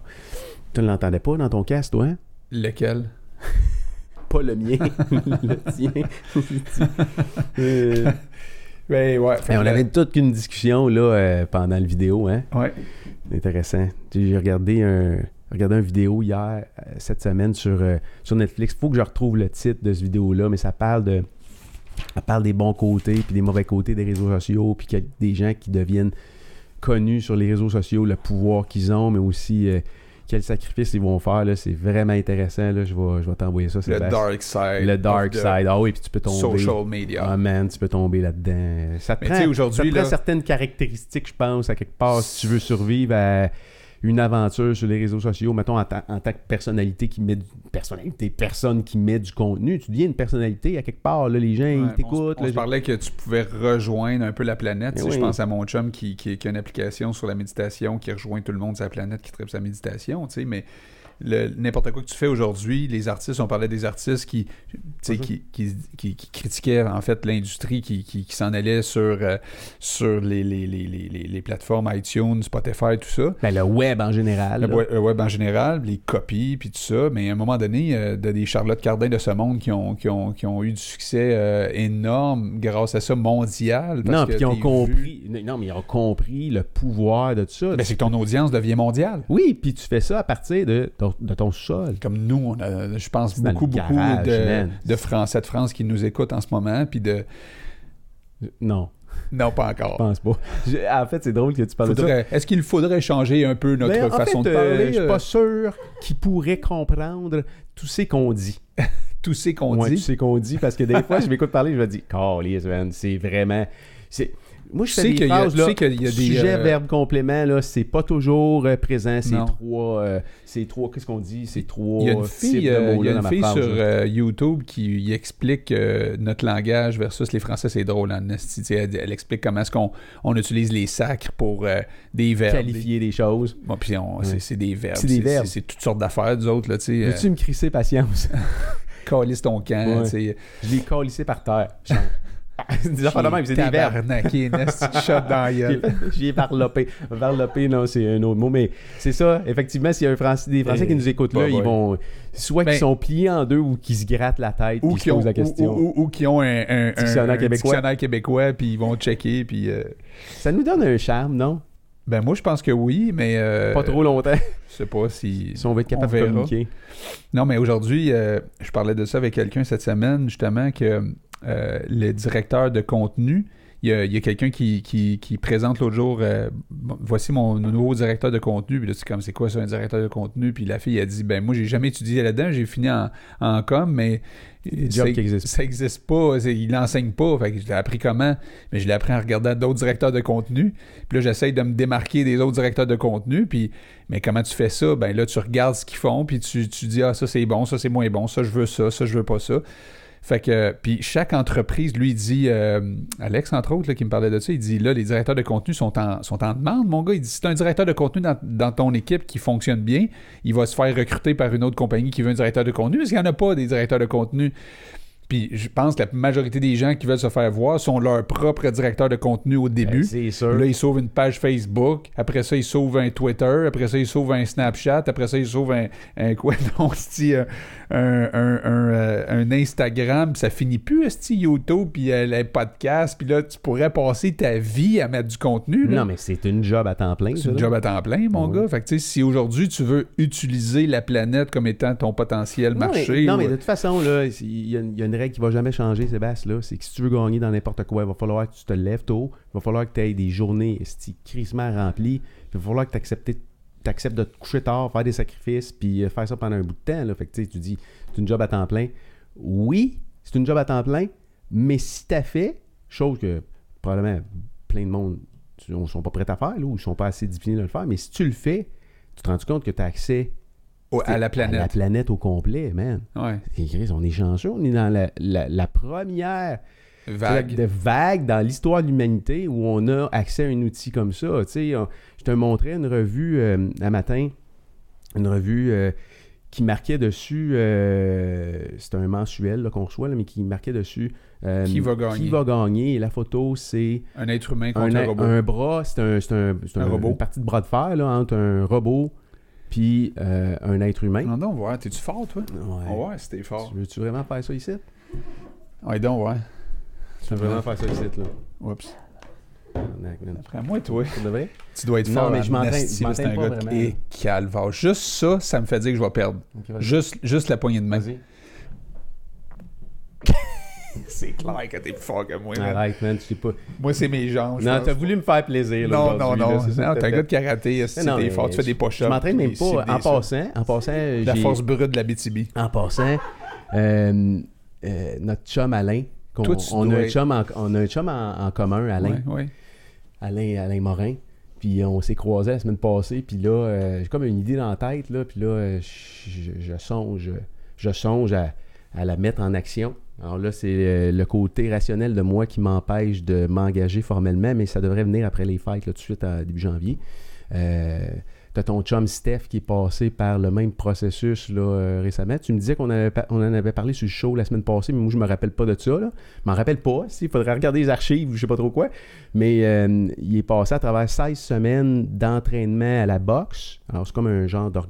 Tu ne l'entendais pas dans ton casque, toi? hein? Lequel? Pas le mien, le tien. Euh, Ben ouais. on avait toute une discussion là, euh, pendant la vidéo. Hein? Ouais. Intéressant. J'ai regardé un, regardé une vidéo hier, euh, cette semaine, sur, euh, sur Netflix. faut que je retrouve le titre de cette vidéo-là, mais ça parle de. Ça parle des bons côtés puis des mauvais côtés des réseaux sociaux, puis des gens qui deviennent connus sur les réseaux sociaux, le pouvoir qu'ils ont, mais aussi quels sacrifices ils vont faire. là. C'est vraiment intéressant. Là. Je vais, je vais t'envoyer ça. Le dark side. Le dark side. Ah oui, puis tu peux tomber. Social media. Ah man, tu peux tomber là-dedans. Ça te Mais prend, aujourd'hui, ça te prend certaines caractéristiques, je pense, à quelque part, si tu veux survivre à une aventure sur les réseaux sociaux, mettons en, ta- en tant que personnalité qui met du, personnalité, personne qui met du contenu, tu deviens une personnalité à quelque part, là, les gens Ouais, ils t'écoutent. On, se parlait que tu pouvais rejoindre un peu la planète. Tu sais, Je pense à mon chum qui, qui, qui a une application sur la méditation qui rejoint tout le monde sur la planète qui traite sa méditation. tu sais, Mais n'importe quoi que tu fais aujourd'hui, les artistes, on parlait des artistes qui, qui, qui, qui- qui critiquaient en fait l'industrie qui, qui, s'en allait sur, euh, sur les, les, les, les, plateformes iTunes, Spotify, tout ça. Ben, le web en général. Le web, le web en général, les copies, puis tout ça. Mais à un moment donné, euh, de des Charlotte Cardin de ce monde qui ont, qui ont, qui ont eu du succès euh, énorme grâce à ça mondial. parce Non, que ils ont vu- compris. Non, mais ils ont compris le pouvoir de tout ça. Ben, c'est que ton audience devient mondiale. Oui, puis tu fais ça à partir de ton, de ton sol. Comme nous, on a, je pense, beaucoup, beaucoup garage, de, Français de France qui nous écoutent en ce moment, puis de... Non, Non, pas je encore. pense pas. Je- en fait, c'est drôle que tu parles de ça. Est-ce qu'il faudrait changer un peu notre Ben, en façon fait, de euh, parler? je suis euh, pas sûr qu'ils pourraient comprendre tout ce qu'on dit. Tout ce qu'on Ouais, dit? tout ce qu'on dit, parce que des fois, je m'écoute parler, je me dis, Calisse, man, c'est vraiment. Moi, je Tu fais sais des qu'il y a- phrases, tu là, sais qu'il y a des, sujet, euh, verbe, complément, là, c'est pas toujours euh, présent, ces trois, euh, ces trois, qu'est-ce qu'on dit, ces trois Il y a une fille, il y a une sur YouTube qui explique notre langage versus les Français. C'est drôle, hein, tu sais, elle, explique comment est-ce qu'on on utilise les sacres pour des verbes. Qualifier des choses. Bon, puis c'est des verbes. C'est des verbes. C'est toutes sortes d'affaires, nous autres, là, tu sais. Veux-tu me crisser patience? Calisse ton camp, tu sais. je l'ai calissé par terre. Des affaires de même, c'est des verbes. Il est shot dans la gueule. J'y ai varlopé. Varlopé, non, c'est un autre mot, mais c'est ça. Effectivement, s'il y a un Français, des Français qui nous écoutent là, bah, ils vont soit Ben- qu'ils sont pliés en deux ou qu'ils se grattent la tête Ou qui posent la question. ou- qui ont un, Dictionnaire un québécois. puis ils vont checker, puis... euh, Ça nous donne un charme, non? Ben moi, je pense que oui, mais... euh, Pas trop longtemps, Je sais pas si... si on veut être capable de communiquer. Non, mais aujourd'hui, euh, je parlais de ça avec quelqu'un cette semaine, justement, que euh, le directeur de contenu, il y a, quelqu'un qui, qui, qui présente l'autre jour, euh, voici mon nouveau directeur de contenu, puis là, c'est comme, c'est quoi ça, un directeur de contenu? Puis la fille a dit, ben moi, j'ai jamais étudié là-dedans, j'ai fini en, en com, mais... Ça existe pas, il l'enseigne pas, fait que je l'ai appris comment? Mais je l'ai appris en regardant d'autres directeurs de contenu, puis là, j'essaye de me démarquer des autres directeurs de contenu, puis mais comment tu fais ça? Ben là, tu regardes ce qu'ils font, puis tu, tu dis, ah, ça c'est bon, ça c'est moins bon, ça je veux ça, ça je veux pas ça. Fait que, puis chaque entreprise, lui, dit, euh, Alex, entre autres, là, qui me parlait de ça, il dit, là, les directeurs de contenu sont en, sont en demande, mon gars. Il dit, si tu un directeur de contenu dans, dans ton équipe qui fonctionne bien, il va se faire recruter par une autre compagnie qui veut un directeur de contenu, parce qu'il n'y en a pas des directeurs de contenu. Puis je pense que la majorité des gens qui veulent se faire voir sont leur propre directeur de contenu au début. Ben, c'est sûr. Là, ils sauvent une page Facebook. Après ça, ils sauvent un Twitter. Après ça, ils sauvent un Snapchat. Après ça, ils sauvent un, un quoi? Donc, un, un, un, un, euh, un Instagram. Puis ça finit plus, c'ti, YouTube, puis euh, les podcasts. Puis là, tu pourrais passer ta vie à mettre du contenu. là. Non, mais c'est une job à temps plein. C'est ça, un là. job à temps plein, mon Ouais. gars. Fait que, tu sais, si aujourd'hui tu veux utiliser la planète comme étant ton potentiel Non, marché. mais, non, ou- mais de toute façon, là, il y, a une- il y a une règle qui va jamais changer, Sébastien. C'est que si tu veux gagner dans n'importe quoi, il va falloir que tu te lèves tôt. Il va falloir que tu aies des journées crissement remplies. Il va falloir que tu acceptes de te coucher tard, faire des sacrifices, puis euh, faire ça pendant un bout de temps. Là. Fait que, tu dis, c'est une job à temps plein. Oui, c'est une job à temps plein, mais si tu as fait, chose que probablement plein de monde ne sont pas prêts à faire, ou ne sont pas assez disciplinés de le faire, mais si tu le fais, tu te rends compte que tu as accès au- à la à la planète. planète au complet, man. Ouais. Chris, on est chanceux. On est dans la, la- la première Vague. de vague dans l'histoire de l'humanité où on a accès à un outil comme ça. Tu sais, on- je te montrais une revue euh, un matin, une revue euh, qui marquait dessus, euh, c'est un mensuel qu'on reçoit, là, mais qui marquait dessus euh, Qui va gagner. Qui va gagner. Et la photo, c'est Un être humain un, contre un, robot. un bras, c'est un, c'est un, Un un- robot. une partie de bras de fer là, entre un robot puis euh, un être humain. Non, non, ouais. T'es-tu fort, toi? Ouais. Ouais, c'était fort. Tu Veux-tu vraiment faire ça ici? Ouais, donc, ouais. Tu veux vraiment faire ça ici, là? Oups. Après moi, toi. Tu dois être Non, fort. mais en je là, C'est un gars est calvaire. Juste ça, ça me fait dire que je vais perdre. Juste, juste la poignée de main. Vas-y. C'est clair que t'es plus fort que moi. man. Arrête, man, tu sais pas. Moi, c'est mes jambes. je Non, pense. t'as voulu me faire plaisir, là, Non, non, aujourd'hui, non. là, c'est ça Non, que t'es un t'as gars de fait. karaté. non, T'es mais fort. Tu fais des push-ups. Je m'entraîne même pas. En ça. passant, en passant, La j'ai- force brute de la BTB. En passant, euh, euh, notre chum Alain, qu'on- Toi, tu on, a dois un chum en, on a un chum en, en commun, Alain, Ouais, ouais. Alain, Alain Morin. Puis on s'est croisés la semaine passée. Puis là, euh, j'ai comme une idée dans la tête. Là, puis là, euh, je, je songe, je songe à, à la mettre en action. Alors là, c'est euh, le côté rationnel de moi qui m'empêche de m'engager formellement, mais ça devrait venir après les fêtes, tout de suite à début janvier. Euh, Tu as ton chum Steph qui est passé par le même processus là, euh, récemment. Tu me disais qu'on en avait parlé sur le show la semaine passée, mais moi, je me rappelle pas de ça. Je m'en rappelle pas. Il faudrait regarder les archives, je sais pas trop quoi. Mais euh, il est passé à travers 16 semaines d'entraînement à la boxe. Alors, c'est comme un genre d'or-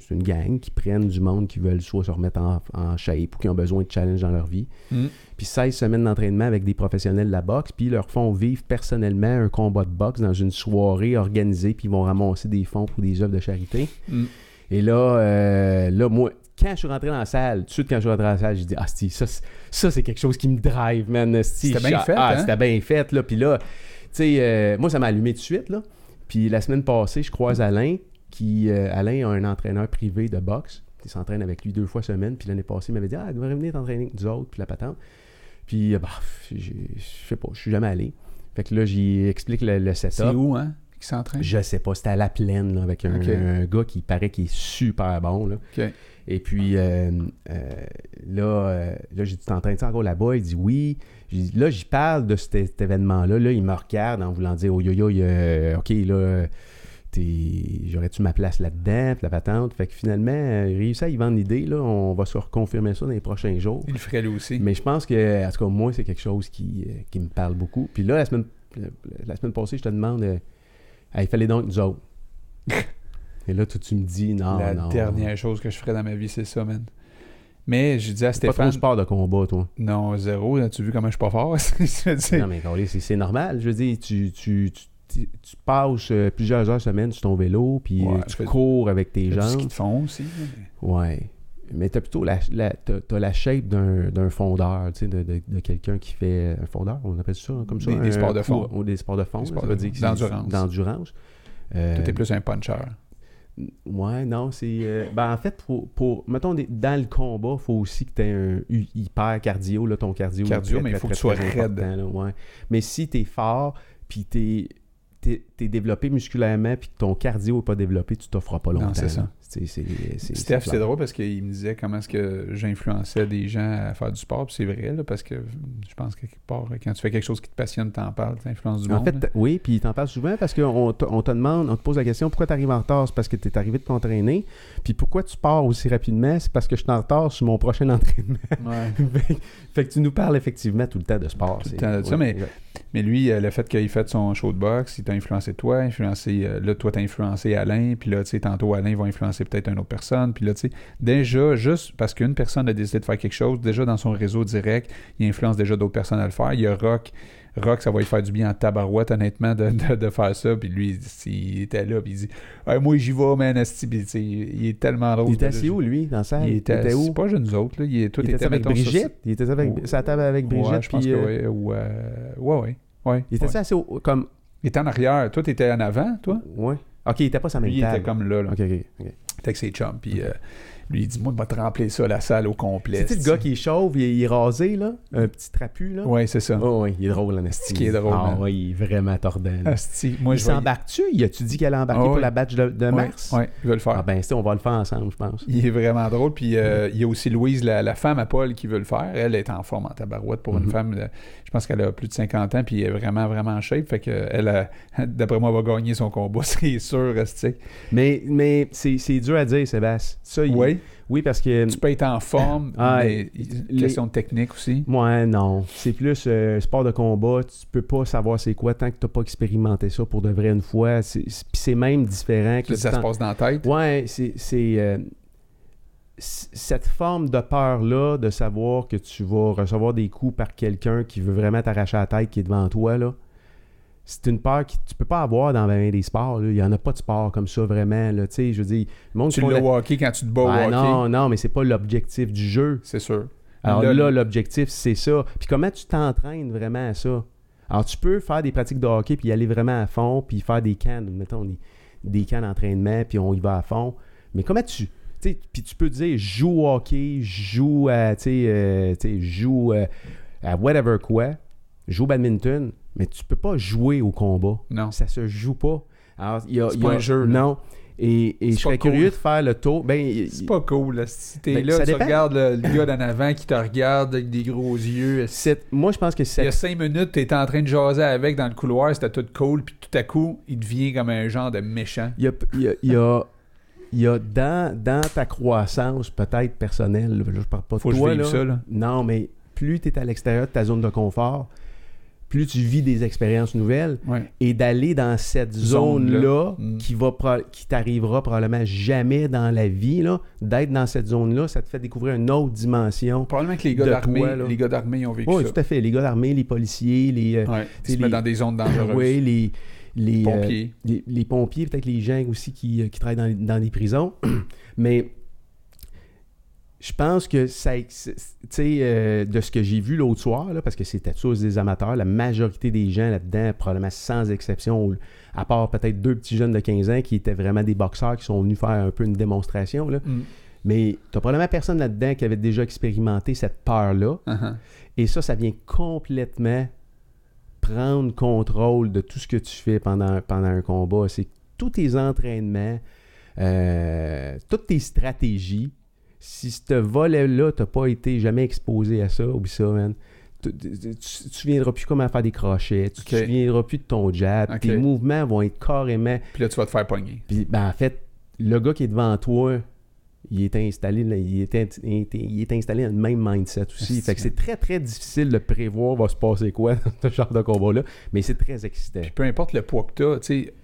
c'est une gang qui prennent du monde qui veulent soit se remettre en, en shape ou qui ont besoin de challenge dans leur vie. Mm. Puis 16 semaines d'entraînement avec des professionnels de la boxe, puis ils leur font vivre personnellement un combat de boxe dans une soirée organisée, puis ils vont ramasser des fonds pour des œuvres de charité. Mm. Et là, euh, là, moi, quand je suis rentré dans la salle, tout de suite quand je suis rentré dans la salle, j'ai dit Ah, ça, c'est- ça c'est quelque chose qui me drive, man. C'était bien fait, Ah, hein? c'était bien fait, là. Puis là, tu sais, euh, moi, ça m'a allumé tout de suite, là. Puis la semaine passée, je croise Alain, qui, euh, Alain a un entraîneur privé de boxe. Il s'entraîne avec lui deux fois semaine. Puis l'année passée, il m'avait dit Ah, tu devrais venir t'entraîner avec nous autres, puis la patente. Puis, euh, bah, je sais pas, je suis jamais allé. Fait que là, j'y explique le, le setup. C'est où, hein, qui s'entraîne? Je sais pas, c'était à la plaine là, avec un, gars qui paraît qui est super bon. Là. Et puis euh, euh, là, là j'ai dit T'entraînes ça encore là-bas? Il dit oui. Dit, là, j'y parle de cet, cet événement-là. Là, il me regarde en voulant dire Oh yo yo, euh, ok, là, j'aurais-tu ma place là-dedans? La patente? Fait que finalement, euh, il réussit à y vendre l'idée. Là, on va se reconfirmer ça dans les prochains jours. Il le ferait lui aussi. Mais je pense que, en tout cas, moi, c'est quelque chose qui, euh, qui me parle beaucoup. Puis là, la semaine, la semaine passée, je te demande, euh, Hey, il fallait donc nous autres. Et là, tu me dis, non, la non. dernière chose que je ferais dans ma vie, c'est ça, man. Mais je dis à Pas trop Stéphane, sport de combat, toi. non, zéro, as-tu vu comment je suis pas fort? Non, mais c'est c'est normal. Je veux dire, tu, tu, tu, tu- tu passes euh, plusieurs heures semaine sur ton vélo, puis Ouais, euh, tu cours avec tes du ski jambes. de fond aussi. mais- Ouais. Mais t'as plutôt la, la, la shape d'un, fondeur, tu sais, de, de, de quelqu'un qui fait un fondeur, on appelle ça comme ça. Des- des sports de fond. Ou des sports de fond. C'est- d'endurance. D'endurance. Euh, Toi, t'es plus un puncher. Ouais, non, c'est. euh, ben, en fait, pour, pour- mettons, des- dans le combat, il faut aussi que tu aies un hyper cardio, là, ton cardio. Cardio, très, mais il faut très, que tu sois raide. là, ouais. Mais si tu es fort, puis tu es, développé musculairement, puis que ton cardio n'est pas développé, tu t'offres pas longtemps. c'est ça. C'est, c'est, c'est, Steph, c'est c'est drôle parce qu'il me disait comment est-ce que j'influençais des gens à faire du sport. Puis c'est vrai, là, parce que je pense que quelque part, quand tu fais quelque chose qui te passionne, t'en parles, t'influences du En monde. fait, là. oui, puis t'en parles souvent parce qu'on te, on te demande, on te pose la question pourquoi tu arrives en retard? C'est parce que tu es arrivé de t'entraîner. Puis pourquoi tu pars aussi rapidement? C'est parce que je suis en retard sur mon prochain entraînement. Ouais. fait, fait que tu nous parles effectivement tout le temps de sport. Tout le temps de ça, mais-. Mais lui, euh, le fait qu'il ait fait son show de boxe, il t'a influencé toi, influencé, euh, là, toi, t'as influencé Alain, puis là, tu sais, tantôt, Alain va influencer peut-être une autre personne, puis là, tu sais, déjà, juste parce qu'une personne a décidé de faire quelque chose, déjà dans son réseau direct, il influence déjà d'autres personnes à le faire. Il y a Rock, Rock, ça va lui faire du bien en tabarouette, honnêtement, de, de, de faire ça, puis lui, il était là, puis il dit Hey, Moi, j'y vais, man. Puis, il est tellement drôle. Il était assis où, lui, dans ça Il était, où? c'est pas juste nous autres, là. Il, est- tout Il était avec mettons, sur- Brigitte Il était avec, table avec Brigitte Ouais, je pense que euh, oui. Ouais, ouais, ouais. ouais, Il était ouais. assis au- comme. Il était en arrière. Toi, t'étais en avant, toi? Ouais. Ok, il était pas sa même Lui, il était comme là, là. Ok, ok. ok. Il était avec ses chums. Puis euh, lui, il dit Moi, je vais te remplir ça, la salle au complet. C'est-tu le gars qui est chauve, il est, il est rasé, là? Un petit trapu, là? Ouais, c'est ça. Oh, oui, il est drôle, en. C'est qui est drôle, Ah, ouais, il est vraiment tordant. Asti, moi, il s'embarque-tu? Il a-tu dit qu'elle allait embarquer Ah, pour la badge de, mars? Ouais, il veut le faire. Ah, ben, c'est, on va le faire ensemble, je pense. Il est vraiment drôle. Puis euh, il y a aussi Louise, la, la femme à Paul, qui veut le faire. Elle est en forme en tabarouette pour une Mhm. femme. de- je pense qu'elle a plus de 50 ans, puis elle est vraiment, vraiment en shape. Fait que elle, a- d'après moi, va gagner son combat, c'est sûr, esti. Mais, mais c'est, c'est dur à dire, Sébastien. Ça, il- Oui, oui, parce que. tu peux être en forme, Ah, mais les- question de technique aussi. Ouais, non. C'est plus euh, sport de combat. Tu peux pas savoir c'est quoi tant que tu n'as pas expérimenté ça pour de vrai une fois. Puis c'est même différent que. Ça se passe dans la tête. Ouais, c'est. euh, cette forme de peur-là, de savoir que tu vas recevoir des coups par quelqu'un qui veut vraiment t'arracher la tête, qui est devant toi, là, c'est une peur que tu peux pas avoir dans des sports. là. Il y en a pas de sport comme ça, vraiment. Là. Tu sais, je veux dire, le monde Tu la- hockey quand tu te bats au hockey. non, non, mais c'est pas l'objectif du jeu. C'est sûr. Alors Là, là, l'objectif, c'est ça. Puis comment tu t'entraînes vraiment à ça? Alors, tu peux faire des pratiques de hockey, puis y aller vraiment à fond, puis faire des camps, mettons, des, des camps d'entraînement, puis on y va à fond. Mais comment tu... Puis tu peux dire, joue au hockey, joue à... Tu sais, euh, joue euh, à whatever quoi, joue au badminton, mais tu peux pas jouer au combat. Non. Ça se joue pas. Alors, il y a, C'est il y pas un jeu, là. Non. Et, et je C'est serais cool. curieux de faire le tour. Ben, C'est pas cool. Là. Si t'es Ben, là, tu dépend. regardes le, le gars d'en avant qui te regarde avec des gros yeux. moi, je pense que Il y a cinq minutes, t'étais en train de jaser avec dans le couloir, c'était tout cool, puis tout à coup, il devient comme un genre de méchant. Il y a, il y a- il y a- il y a dans, dans ta croissance, peut-être personnelle, je parle pas de Faut que je toi, là. ça, là. Non, mais plus tu es à l'extérieur de ta zone de confort, plus tu vis des expériences nouvelles Ouais. et d'aller dans cette Zone-là. Mm. qui va qui t'arrivera probablement jamais dans la vie, là, d'être dans cette zone-là, ça te fait découvrir une autre dimension. Probablement que les gars d'armée, les gars d'armée ont vécu Oui, ça. tout à fait. Les gars d'armée, les policiers, les, euh, Ouais. Ils se mettent les- dans des zones dangereuses. oui, les, les, euh, Pompiers. les, les pompiers, peut-être les gens aussi qui, euh, qui travaillent dans, dans des prisons. Mais je pense que ça, c'est- tu sais, euh, de ce que j'ai vu l'autre soir, là, parce que c'était tous des amateurs, la majorité des gens là-dedans, probablement sans exception, à part peut-être deux petits jeunes de 15 ans qui étaient vraiment des boxeurs qui sont venus faire un peu une démonstration. Là. Mm. Mais tu probablement personne là-dedans qui avait déjà expérimenté cette peur-là. Uh-huh. Et ça, ça vient complètement prendre contrôle de tout ce que tu fais pendant, pendant un combat. C'est tous tes entraînements, euh, toutes tes stratégies. Si ce volet-là, tu n'as pas été jamais exposé à ça, oublie ça, man. Tu ne souviendras plus comment faire des crochets, tu ne souviendras plus de ton jab, tes mouvements vont être carrément Puis là, tu vas te faire pogner. puis, ben, en fait, le gars qui est devant toi, il est installé, là, il est, in- il est- il est installé dans le même mindset aussi. Fait que c'est très, très difficile de prévoir va se passer quoi dans ce genre de combat-là, mais c'est très excitant. Puis peu importe le poids que tu as, tu sais,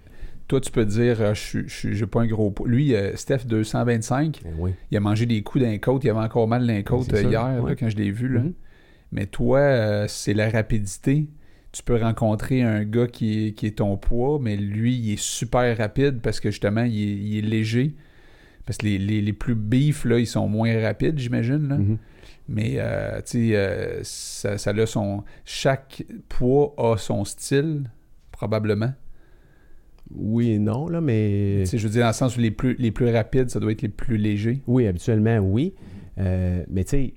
toi, tu peux te dire, euh, je j'ai pas un gros poids. Lui, euh, Steph, 225, Ben oui. il a mangé des coups d'un côte, il avait encore mal d'un côte euh, hier, là, quand je l'ai vu. Là. Mhm. Mais toi, euh, c'est la rapidité. Tu peux rencontrer un gars qui est, qui est ton poids, mais lui, il est super rapide parce que justement, il est, il est léger. Parce que les, les- les plus beefs, là, ils sont moins rapides, j'imagine. Mhm. Mais, euh, tu sais, euh, ça, ça a son... Chaque poids a son style, probablement. Oui et non, là, mais. Tu sais, je veux dire, dans le sens où les plus, les plus rapides, ça doit être les plus légers. Oui, habituellement, oui. Euh, mais tu sais,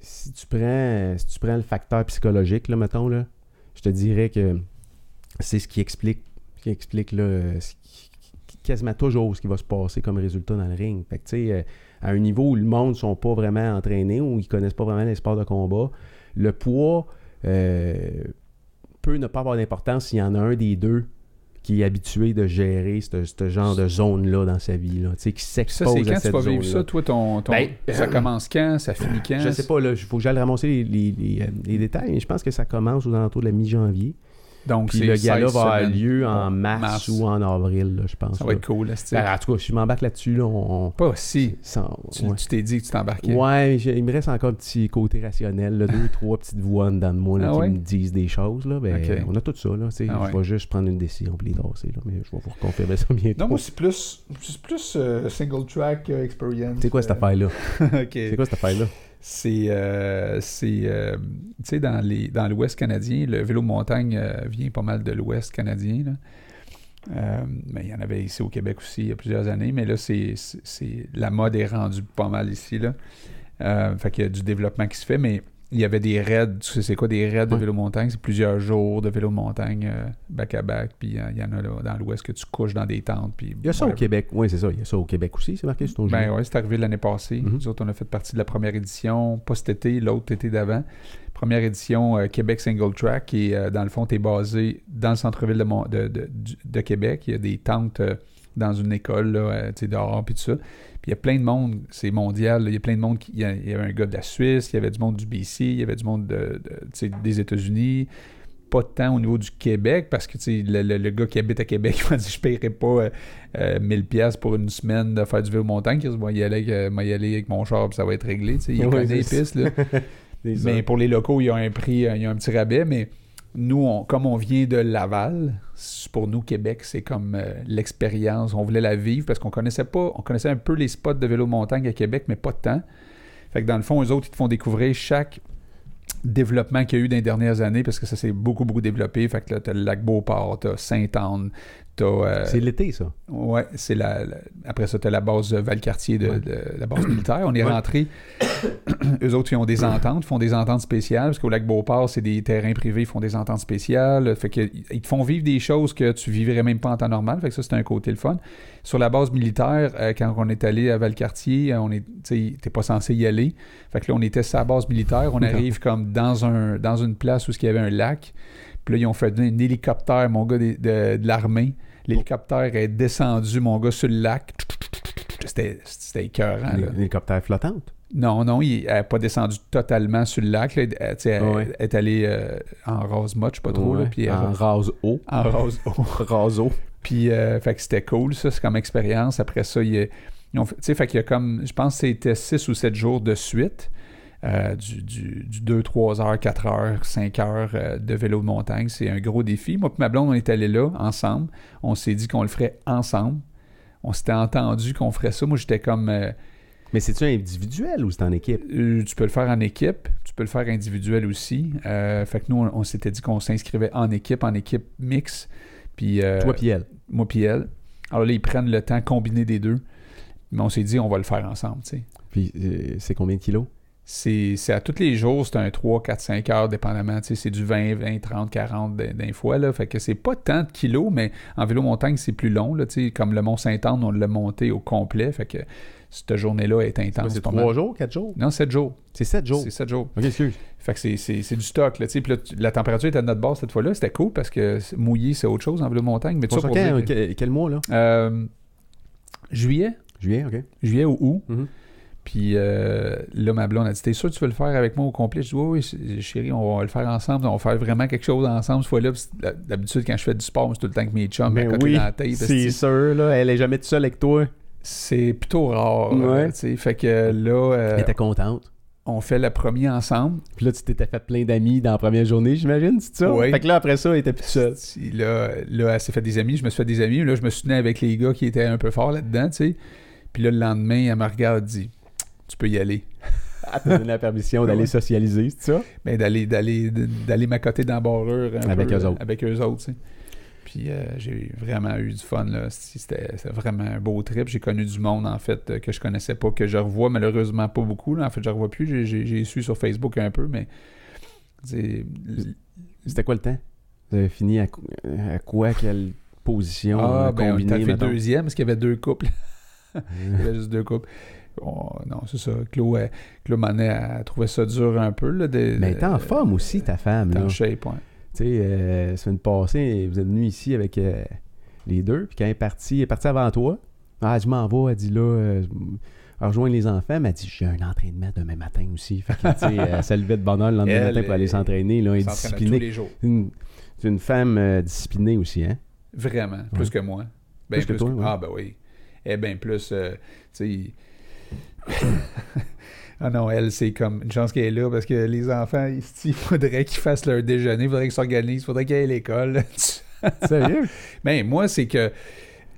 si tu prends si tu prends le facteur psychologique, là, mettons, là, je te dirais que c'est ce qui explique, qui explique là, ce qui- qui- quasiment toujours ce qui va se passer comme résultat dans le ring. Fait que tu sais, euh, à un niveau où le monde ne sont pas vraiment entraînés, où ils connaissent pas vraiment les sports de combat, le poids euh, peut ne pas avoir d'importance s'il y en a un des deux qui est habitué de gérer ce, genre de zone-là dans sa vie, là, tu sais, qui Ça, s'expose c'est à quand tu cette vas vivre ça, toi, ton... ton- Ben, ça euh, commence quand? Ça finit quand? Je sais pas, là, il faut que j'aille ramasser les, les- les, euh, les détails, mais je pense que ça commence aux alentours de la mi-janvier. Donc, Puis le gala 16 va avoir lieu en mars, ou en avril, là, je pense. Ça va là. être cool, là, c'est- Ben, en tout cas, si je m'embarque là-dessus, là, on... Pas si. sans- Tu ouais. t'es dit que tu t'embarquais. Ouais, il me reste encore un petit côté rationnel, là, deux, trois petites voix en dedans de moi là, Ah qui ouais? me disent des choses. Là, ben. On a tout ça. Là. Ah ouais. Je vais juste prendre une décision pour les dosser, là, mais je vais vous reconfirmer ça bientôt. Non, moi, c'est plus, c'est plus euh, single track euh, experience. c'est quoi cette Euh, affaire-là? C'est quoi cette affaire-là? C'est, euh, c'est, euh, tu sais, dans, dans l'Ouest canadien, le vélo montagne euh, vient pas mal de l'Ouest canadien. mais il y en avait ici au Québec aussi il y a plusieurs années, mais là, c'est, c'est, la mode est rendue pas mal ici. Là. Fait qu'il y a du développement qui se fait, mais il y avait des raids. Tu sais, c'est quoi des raids de vélo montagne? C'est plusieurs jours de vélo montagne euh, back à back. Puis euh, il y en a là, dans l'Ouest que tu couches dans des tentes. Puis Il y a ça au. Québec. Oui, c'est ça. Il y a ça au Québec aussi. C'est marqué sur ton Ben ouais, c'est arrivé l'année passée. Mhm. Nous autres, on a fait partie de la première édition, pas cet été, l'autre été d'avant. Première édition euh, Québec Single Track et euh, dans le fond, tu es basé dans le centre-ville de, de, de- Québec. Il y a des tentes euh, dans une école, là, dehors, puis tout ça. Puis il y a plein de monde, c'est mondial. Il y a plein de monde. Qui, il, y avait un gars de la Suisse, il y avait du monde du BC, il y avait du monde de, de- des États-Unis. Pas de temps au niveau du Québec parce que le, le- le gars qui habite à Québec il m'a dit je paierais pas euh, euh, 1000 pièces pour une semaine de faire du vélo montagne. Il va y aller avec, euh, moi y aller avec mon char puis ça va être réglé. Il Ouais, connaît les pistes. Là. Mais pour les locaux, il y a un prix, euh, il y a un petit rabais. Mais nous, comme on vient de Laval, pour nous, Québec, c'est comme euh, l'expérience. On voulait la vivre parce qu'on connaissait pas, on connaissait un peu les spots de vélo montagne à Québec, mais pas temps. Fait que dans le fond, eux autres, ils te font découvrir chaque développement qu'il y a eu dans les dernières années parce que ça s'est beaucoup, beaucoup développé. Fait que là, t'as le lac Beauport, t'as Sainte-Anne. Euh, C'est l'été, ça. Ouais, c'est la, la- Après ça, tu as la base Valcartier de, Ouais. de- la base militaire. On est Ouais. rentré. Eux autres, ils ont des ententes, font des ententes spéciales, parce qu'au lac Beauport, c'est des terrains privés, ils font des ententes spéciales. Fait que ils te font vivre des choses que tu vivrais même pas en temps normal. Fait que ça, c'est un côté le fun. Sur la base militaire, euh, quand on est allé à Valcartier, euh, on est, t'es pas censé y aller. Fait que là, on était sur la base militaire. On arrive comme dans un dans une place où il y avait un lac. Puis là, ils ont fait un hélicoptère, mon gars, de, de- de l'armée. L'hélicoptère est descendu, mon gars, sur le lac. C'était écœurant, là. Une hélicoptère flottante? Non, non, il n'est pas descendu totalement sur le lac. là. Elle, tu sais, elle- ouais. elle est allée euh, en rase mode, je sais pas trop. là, Ouais, puis elle- en rase eau. en rase Raseau. Puis, euh, fait que c'était cool, ça, c'est comme expérience. Après ça, il ils ont fait- tu sais, fait qu'il y a comme, je pense que c'était 6 ou 7 jours de suite, euh, du, du, du 2, 3 heures, 4 heures, 5 heures euh, de vélo de montagne. C'est un gros défi. Moi et ma blonde, on est allés là, ensemble. On s'est dit qu'on le ferait ensemble. On s'était entendu qu'on ferait ça. Moi, j'étais comme, euh, Mais c'est-tu individuel ou c'est en équipe? tu peux le faire en équipe, tu peux le faire individuel aussi. Fait que nous, on, on s'était dit qu'on s'inscrivait en équipe, en équipe mix. Puis, euh, Toi puis elle. moi puis elle. Alors là, ils prennent le temps combiné des deux. Mais on s'est dit, on va le faire ensemble, tu sais. Puis c'est combien de kilos? C'est à tous les jours, c'est un 3, 4, 5 heures, dépendamment. C'est du 20, 20, 30, 40 d'un fois. Là. Fait que c'est pas tant de kilos, mais en vélo montagne, c'est plus long. Là, comme le Mont-Saint-Anne, on l'a monté au complet. Fait que cette journée-là est intense. c'est pas trois mal. jours, quatre jours? Non, 7 jours. C'est sept jours. C'est 7 jours. Ok, excuse. Fait que c'est- du stock. Là. Puis là, la température était à notre base cette fois-là. C'était cool parce que mouillé, c'est autre chose en vélo montagne. Mais tout On ça sort pour quand- dire que- quel, mois, là? Euh, juillet. Juillet, ok. juillet ou août. Mhm. Puis euh, là, ma blonde a dit T'es sûr que tu veux le faire avec moi au complet? Je dis Oui, oui, chérie, on va le faire ensemble. On va faire vraiment quelque chose ensemble cette fois-là. D'habitude, quand je fais du sport, c'est tout le temps que mes chums Ben à côté oui, dans la tête. c'est sûr, là. Elle est jamais toute seule avec toi. C'est plutôt rare. Ouais. euh, tu sais. fait que là, euh, Elle était contente. on fait le premier ensemble. Puis là, tu t'étais fait plein d'amis dans la première journée, j'imagine, c'est ça? Oui. Fait que là, après ça, elle était plus seule. Puis Là, là, elle s'est fait des amis. Je me suis fait des amis. Là, je me suis tenu avec les gars qui étaient un peu forts là-dedans. tu sais. Puis là, le lendemain, elle me regarde et dit Tu peux y aller. T'a donné la permission d'aller Ouais. socialiser, c'est ça? Mais d'aller d'aller d'aller m'accoter dans la barreur Avec peu, eux autres. Avec eux autres, tu sais. Puis euh, j'ai vraiment eu du fun, là. C'était c'était vraiment un beau trip. J'ai connu du monde, en fait, euh, que je connaissais pas, que je revois malheureusement pas beaucoup. Là. En fait, je revois plus. J'ai- J'ai j'ai su sur Facebook un peu, mais... c'est- C'était quoi le temps? Vous avez fini à, qu- à quoi? Quelle position Ah, euh, ben, on était fait deuxième, parce qu'il y avait deux couples. Il y avait juste deux couples. Non, c'est ça. Claude, euh, Claude Manet a trouvé ça dur un peu. Là, de, Mais t'es en euh, forme aussi, ta femme, t'es en shape, ouais. Tu sais, euh, semaine passée, vous êtes venu ici avec euh, les deux, puis quand elle est partie, elle est partie avant toi. Ah, je m'en vais, elle dit là, euh, rejoindre les enfants, mais elle dit j'ai un entraînement demain matin aussi. Fait que, elle se levait de bonne heure le lendemain Elle, matin pour aller s'entraîner, elle est tous disciplinée. les jours. C'est une, femme disciplinée aussi, hein? Vraiment, plus Ouais. que moi. Ben, Plus que toi, ouais. Ah, ben oui. Eh bien, plus, tu sais... ah non, elle, c'est comme une chance qu'elle est là parce que les enfants, il faudrait qu'ils fassent leur déjeuner, il faudrait qu'ils s'organisent, il faudrait qu'ils aillent à l'école. Sérieux? ben, moi, c'est que,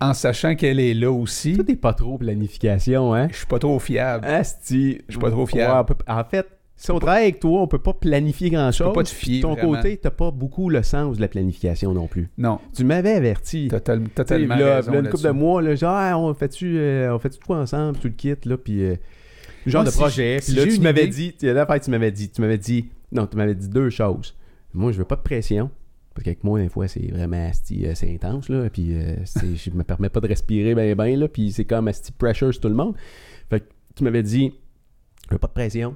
en sachant qu'elle est là aussi, Toi, t'es pas trop planification, hein? je suis pas trop fiable. Asti. Je suis pas trop fiable. Ouais, on peut- en fait, si on travaille avec toi, on peut pas planifier grand-chose. pas te fier, De ton vraiment. côté, t'as pas beaucoup le sens de la planification non plus. Non, Tu m'avais averti. Tu sais, totalement là, raison là, une couple de mois, là, genre, Ah, on fait-tu euh, on fait quoi ensemble, tout le kit, là, puis euh, genre Moi, de si projet. j- Puis si là, tu m'avais dit, tu, fête, tu m'avais dit, tu m'avais dit, non, tu m'avais dit deux choses. Moi, je veux pas de pression, parce qu'avec moi, des fois, c'est vraiment, asti, euh, c'est intense, là, puis euh, je me permets pas de respirer ben ben, là, puis c'est comme asti pressure sur tout le monde. Fait que tu m'avais dit, je veux pas de pression.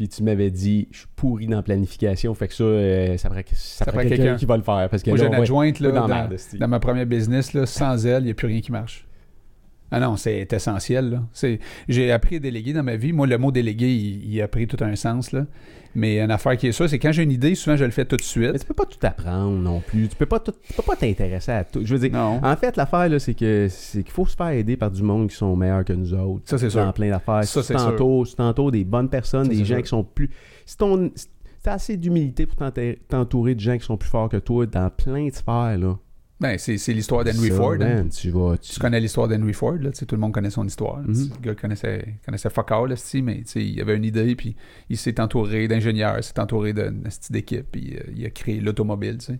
Puis tu m'avais dit, je suis pourri dans la planification, fait que ça, euh, ça prend, ça prend quelqu'un qui va le faire. Parce que Moi, j'ai une adjointe là, dans dans ma première business, là, sans elle, il n'y a plus rien qui marche. Ah non, c'est essentiel. J'ai appris à déléguer dans ma vie. Moi, le mot déléguer, il, il a pris tout un sens. Là. Mais une affaire qui est ça, c'est quand j'ai une idée, souvent je le fais tout de Mais suite. tu peux pas tout apprendre non plus. Tu peux pas tout- tu peux pas t'intéresser à tout. Je veux dire, Non. en fait, l'affaire, là, c'est que c'est qu'il faut se faire aider par du monde qui sont meilleurs que nous autres. Ça, c'est Dans sûr. plein d'affaires. Ça, c'est sûr. t'entoures des bonnes personnes, Ça, des gens sûr. qui sont plus. Si ton. si t'as assez d'humilité pour t'entourer de gens qui sont plus forts que toi dans plein de sphères, là. Ben, c'est, l'histoire d'Henry Ford. hein. tu vas. Tu... Tu connais l'histoire d'Henry Ford, là, tu tout le monde connaît son histoire. Mhm. Le gars connaissait, connaissait fuck all, là, c'ti, mais tu il avait une idée, puis il s'est entouré d'ingénieurs, il s'est entouré d'une d'équipe, puis euh, il a créé l'automobile. tu.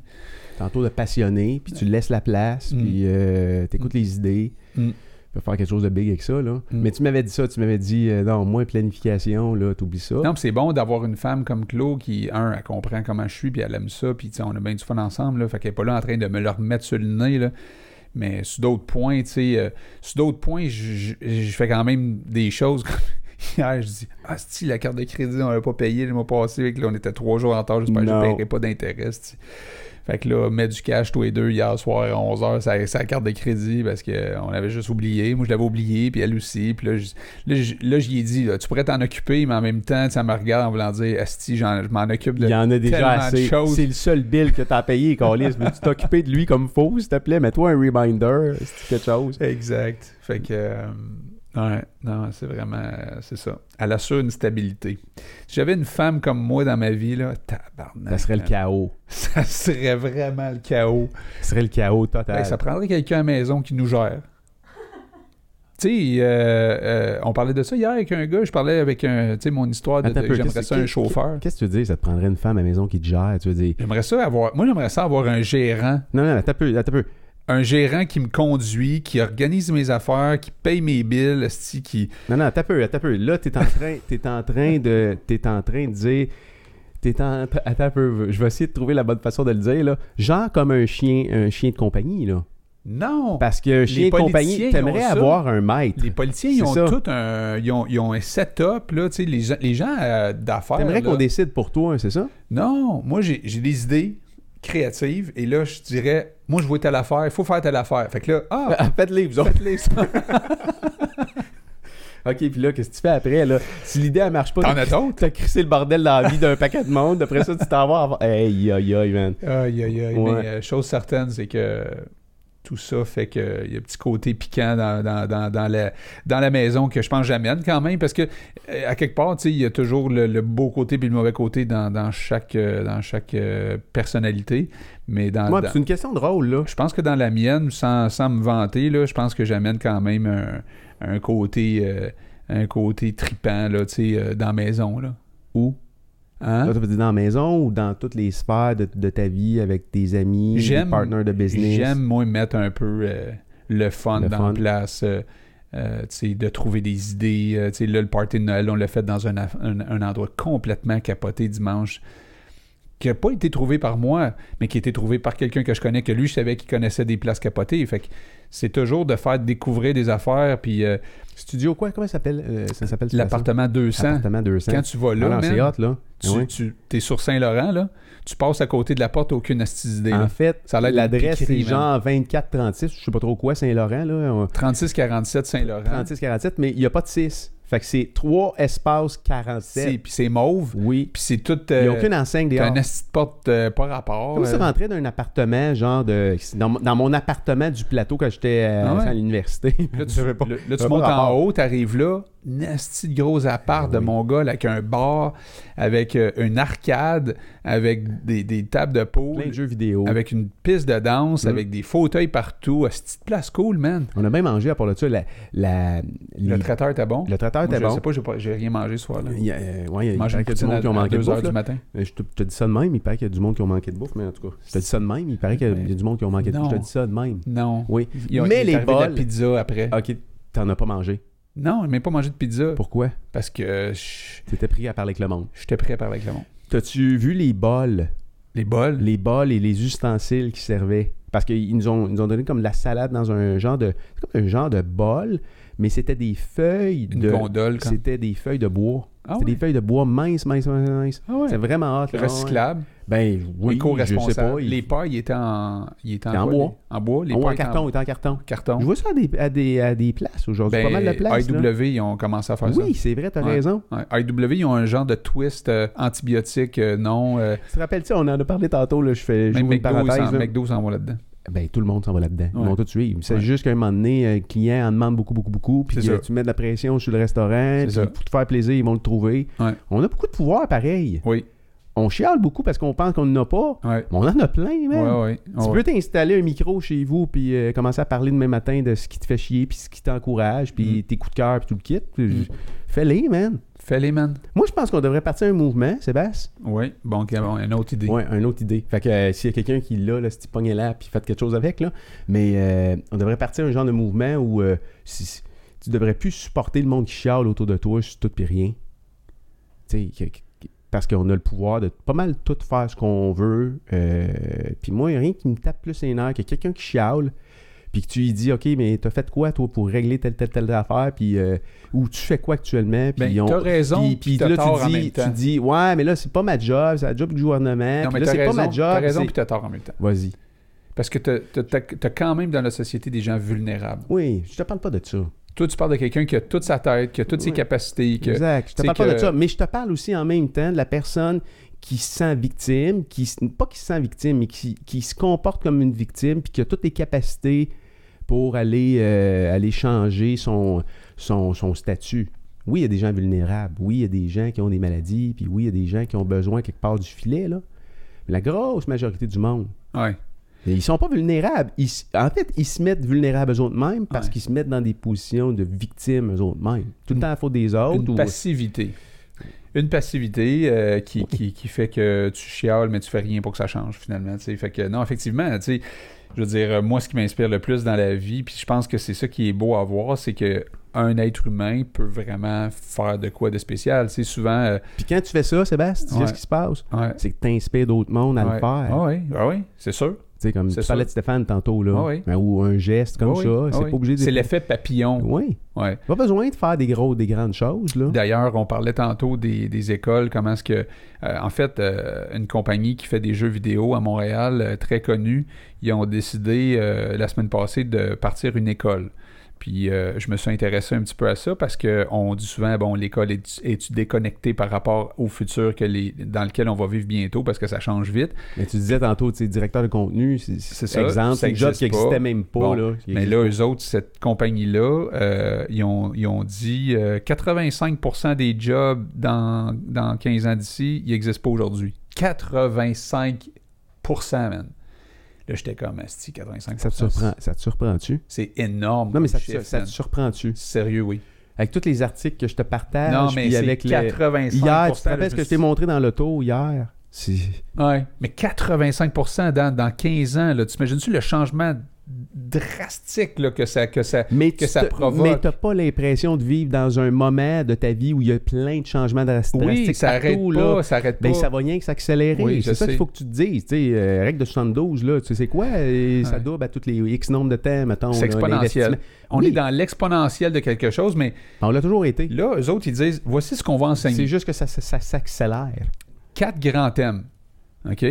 T'entoures de passionnés, puis tu laisses la place, Mm. puis euh, t'écoutes les idées. Mm. Tu peux faire quelque chose de big avec ça, là. Mm. Mais tu m'avais dit ça, tu m'avais dit, euh, non, moins planification, là, t'oublies ça. Non, c'est bon d'avoir une femme comme Claude qui, un, elle comprend comment je suis, puis elle aime ça, puis on a bien du fun ensemble, là, fait qu'elle n'est pas là en train de me le remettre sur le nez, là. Mais sur d'autres points, tu sais, euh, sur d'autres points, je fais quand même des choses. comme Hier, je dis, ah, si la carte de crédit, on l'a pas payé le mois passé, là, on était trois jours en retard, j'espère que je ne paierai pas d'intérêt. Fait que là, met du cash tous les deux hier soir à 11h, sa, carte de crédit parce qu'on avait juste oublié. Moi, je l'avais oublié, puis elle aussi. Puis là, je- là, j'y ai dit, là, tu pourrais t'en occuper, mais en même temps, ça me regarde en voulant dire, Asti, je m'en occupe de Il y en a déjà assez. C'est le seul bill que t'as payé, Carlis. Veux-tu t'occuper de lui comme faux, s'il te plaît? Mets-toi un reminder, c'est quelque chose. Exact. Fait que. euh, ouais, non, c'est vraiment. euh, c'est ça. Elle assure une stabilité. Si j'avais une femme comme moi dans ma vie, là, tabarnak. Ça serait le chaos. Ça serait vraiment le chaos. Ça serait le chaos total. Ça prendrait quelqu'un à la maison qui nous gère. Tu sais, euh, euh, on parlait de ça hier avec un gars. Je parlais avec un. Tu sais, mon histoire de. De- j'aimerais ça un chauffeur. Qu'est-ce que tu veux dire? Ça te prendrait une femme à la maison qui te gère. Tu veux dire? J'aimerais ça avoir. Moi, j'aimerais ça avoir un gérant. Non, non, attends un peu, attends un peu. Un gérant qui me conduit, qui organise mes affaires, qui paye mes billes, qui. Non, non, un peu, un peu. Là, t'es en train, t'es en train de, t'es en train de dire, t'es en, tra- attends un peu. Je vais essayer de trouver la bonne façon de le dire là. Genre comme un chien, un chien de compagnie là. Non! Parce qu'un chien de compagnie, politiciens, ils t'aimerais avoir un maître. Les politiciens, ils ont ça. tout un. Ils ont, ils ont un setup, là, tu sais, les gens, les gens euh, d'affaires. T'aimerais qu'on décide pour toi, hein, c'est ça? Non, moi, j'ai j'ai des idées créatives et là, je dirais, moi, je vois telle affaire, il faut faire telle affaire. Fait que là, ah, Faites-les, vous autres. faites-les. OK, puis là, qu'est-ce que tu fais après, là? Si l'idée, elle marche pas, T'en as d'autres? t'as crissé le bordel dans la vie d'un paquet de monde. Après ça, tu t'en vas avoir... Aïe, aïe, aïe, man. Aïe, aïe, aïe. Ouais. Mais euh, chose certaine, c'est que tout ça fait qu'il y a un petit côté piquant dans, dans, dans, dans la, dans la maison que je pense que j'amène quand même parce que euh, à quelque part, il y a toujours le, le beau côté puis le mauvais côté dans, dans chaque, euh, dans chaque euh, personnalité. Mais dans, Ouais, dans- puis c'est une question de rôle, là. je pense que dans la mienne, sans, sans me vanter, là, je pense que j'amène quand même un, un côté euh, un côté tripant là, tu sais, euh, dans la maison. Là. Où? Hein? Là, tu veux dire dans la maison ou dans toutes les sphères de, de ta vie avec tes amis, tes partners de business? J'aime, moi, mettre un peu euh, le fun Le dans fun. place. euh, euh, de trouver des idées. tu sais, là, le party de Noël, on l'a fait dans un, un- un endroit complètement capoté dimanche, qui n'a pas été trouvé par moi, mais qui a été trouvé par quelqu'un que je connais, que lui, je savais qu'il connaissait des places capotées. Fait que c'est toujours de faire découvrir des affaires, puis euh, Studio quoi? Comment ça s'appelle? euh, ça s'appelle l'appartement 200. façon? Appartement 200. Quand tu vas là, Ah non, man, c'est hot, là. tu, Ouais. tu es sur Saint-Laurent, là, tu passes à côté de la porte, aucune astuce idée. En fait, l'adresse, c'est genre 2436, je sais pas trop quoi, Saint-Laurent, là. on- 36-47 Saint-Laurent. 3647, mais il n'y a pas de 6. Fait que c'est 3 espaces C'est- 47. Puis c'est mauve, Oui. puis c'est tout... Il n'y a euh, aucune enseigne T'as dehors. un esti de porte euh, pas rapport. Comme si euh, tu rentrais d'un appartement, genre de. Dans, dans mon appartement du plateau quand j'étais euh, Ah ouais? à l'université. Là, tu, pas- là, là, tu montes en haut, t'arrives là, un esti de gros appart Ah de oui. mon gars là, avec un bar, avec euh, une arcade, avec des, des tables de pool, Plein de jeux vidéo. avec une piste de danse, Mm. avec des fauteuils partout. Esti de place cool, man. On a bien mangé à part de ça. La, la- Le traiteur était bon? le traiteur était je bon. sais pas, j'ai pas- j'ai rien mangé ce soir-là. Il y a, euh, ouais, il y a, il y du monde qui ont manqué de 2 heures bouffe. du matin. Euh, Je te, je te dis ça de même, il paraît qu'il y a du monde qui ont manqué de bouffe, mais en tout cas, je te dis ça de même, il paraît qu'il y a, Mais- il y a du monde qui ont manqué de bouffe. Je te dis ça de même. Non. Oui. Mais les la bols. pizza après. Ok, t'en as pas mangé. Non, il m'a pas mangé de pizza. Pourquoi? Parce que je- T'étais pris à parler avec le monde. j'étais prêt à parler avec le monde. T'as-tu vu les bols? Les bols? les bols et les ustensiles qui servaient. Parce qu'ils nous ont, ils nous ont donné comme de la salade dans un genre de. c'est comme un genre de bol, mais c'était des feuilles Une de. gondole. Quand... C'était des feuilles de bois. Ah c'était ouais? des feuilles de bois minces, minces, minces, minces. Ah ouais. C'est vraiment hot. là. Recyclable. Ben oui, je sais pas. il- Les pailles étaient en, ils étaient en, En bois. les- En bois. Les Oh, en carton, il était en carton. carton. Je vois ça à des, à des, à des places aujourd'hui. Ben, pas mal de places. là. IW, ils ont commencé à faire Oui, c'est vrai, t'as Ouais. raison. ça. Ouais. IW, ils ont un genre de twist euh, antibiotique euh, non. euh, Tu te rappelles-tu, on en a parlé tantôt, là, je fais même j'ouvre une McDo, ils parenthèse. là. McDo s'en va là-dedans. Ben, tout le monde s'en va là-dedans. Ils vont tout suivre. C'est Ouais. juste qu'à un moment donné, le client en demande beaucoup, beaucoup, beaucoup. Puis euh, tu mets de la pression sur le restaurant. Puis pour te faire plaisir, ils vont le trouver. Ouais. On a beaucoup de pouvoir pareil. Oui. On chiale beaucoup parce qu'on pense qu'on n'en a pas. Ouais. Mais on en a plein, ouais. Tu peux t'installer un micro chez vous puis euh, commencer à parler demain matin de ce qui te fait chier puis ce qui t'encourage puis Mm. tes coups de cœur puis tout le kit. Mm. Fais-les, man. Fais-les, man. Moi, je pense qu'on devrait partir un mouvement, Sébastien. Oui. Bon, ok, bon, une autre idée. Ouais, une autre idée. Fait que euh, s'il y a quelqu'un qui l'a, là, si tu pognes là puis faites quelque chose avec, là. Mais euh, on devrait partir un genre de mouvement où euh, si- si- tu devrais plus supporter le monde qui chiale autour de toi sur tout puis rien. Tu sais, parce qu'on a le pouvoir de pas mal tout faire ce qu'on veut. Euh, puis moi, il n'y a rien qui me tape plus les nerfs que quelqu'un qui chiale puis que tu lui dis, OK, mais t'as fait quoi, toi, pour régler telle, telle, telle affaire, puis euh, ou tu fais quoi actuellement, puis Ben, ont- raison, puis- puis là, tort tu dis, tu dis, ouais, mais là, c'est pas ma job, c'est la job du gouvernement, Non, puis mais là, c'est pas ma job. t'as raison puis t'as tort en même temps. Vas-y. Parce que t'as, quand même dans la société des gens vulnérables. Oui, je te parle pas de ça. Toi, tu parles de quelqu'un qui a toute sa tête, qui a toutes ses capacités, que... Exact. Je te parle pas de ça, mais je te parle aussi en même temps de la personne qui se sent victime, qui pas qui se sent victime, mais qui, qui se comporte comme une victime, puis qui a toutes les capacités pour aller, euh, aller changer son, son, son statut. Oui, il y a des gens vulnérables. Oui, il y a des gens qui ont des maladies. Puis oui, il y a des gens qui ont besoin quelque part du filet. Là. Mais la grosse majorité du monde, Ouais. ils sont pas vulnérables. Ils en fait, ils se mettent vulnérables eux autres mêmes parce Ouais. qu'ils se mettent dans des positions de victimes eux autres mêmes. Tout le temps à faute des autres. Une ou- passivité. Une passivité euh, qui, qui, qui fait que tu chiales, mais tu fais rien pour que ça change, finalement. tu sais. Fait que, non, effectivement, tu sais, je veux dire, euh, moi, ce qui m'inspire le plus dans la vie, puis je pense que c'est ça qui est beau à voir, c'est que un être humain peut vraiment faire de quoi de spécial. Sais, souvent... euh, Puis quand tu fais ça, Sébastien, tu sais Ouais. ce qui se passe? ouais. C'est que tu inspires d'autres mondes à Ouais. le faire. Ah oui, ah oui, c'est sûr. Tu sais, comme tu parlais de Stéphane tantôt, là. Ah oui. Ou un geste comme Ah oui, ça. ah c'est oui. pas obligé de. C'est l'effet papillon. Oui. Ouais. Pas besoin de faire des gros, des grandes choses, là. D'ailleurs, on parlait tantôt des, des écoles, comment est-ce que, euh, en fait, euh, une compagnie qui fait des jeux vidéo à Montréal, euh, très connue, ils ont décidé la semaine passée de partir une école. Puis euh, je me suis intéressé un petit peu à ça parce qu'on dit souvent, bon, l'école est, est déconnectée par rapport au futur que les, dans lequel on va vivre bientôt parce que ça change vite? Mais tu disais tantôt, tu sais, directeur de contenu, c'est ça, exemple, c'est un job qui n'existait même pas, Bon, là. Mais là, eux autres, cette compagnie-là, euh, ils, ont, ils ont dit euh, 85% des jobs dans, dans 15 ans d'ici, ils n'existent pas aujourd'hui. 85%, man. Là, j'étais comme, asti, 85%. Ça te surprend, ça te surprend-tu? C'est énorme. Non, mais ça, te- ça te surprend-tu? Sérieux, oui. Avec tous les articles que je te partage, non, mais puis avec le... 85%. Hier, tu te rappelles ce que je t'ai montré dans l'auto hier? Ouais. Mais 85% dans, dans 15 ans, là, tu imagines-tu le changement drastique là, que ça... Que ça Mais que tu ça provoque. Mais t'as pas l'impression de vivre dans un moment de ta vie où il y a plein de changements drastiques oui, ça arrête partout, pas, là. ça arrête pas. Ben, ça va rien que s'accélérer. Oui, c'est ça qu'il faut que tu te dises. Tu sais, euh, règle de 72, là, tu sais c'est quoi? Et Ça double à tous les X nombre de temps, mettons. C'est exponentiel. On Oui. est dans l'exponentiel de quelque chose, mais On l'a toujours été. là, eux autres, ils disent voici ce qu'on va C'est enseigner. juste que ça, ça, ça s'accélère. Quatre grands thèmes. OK?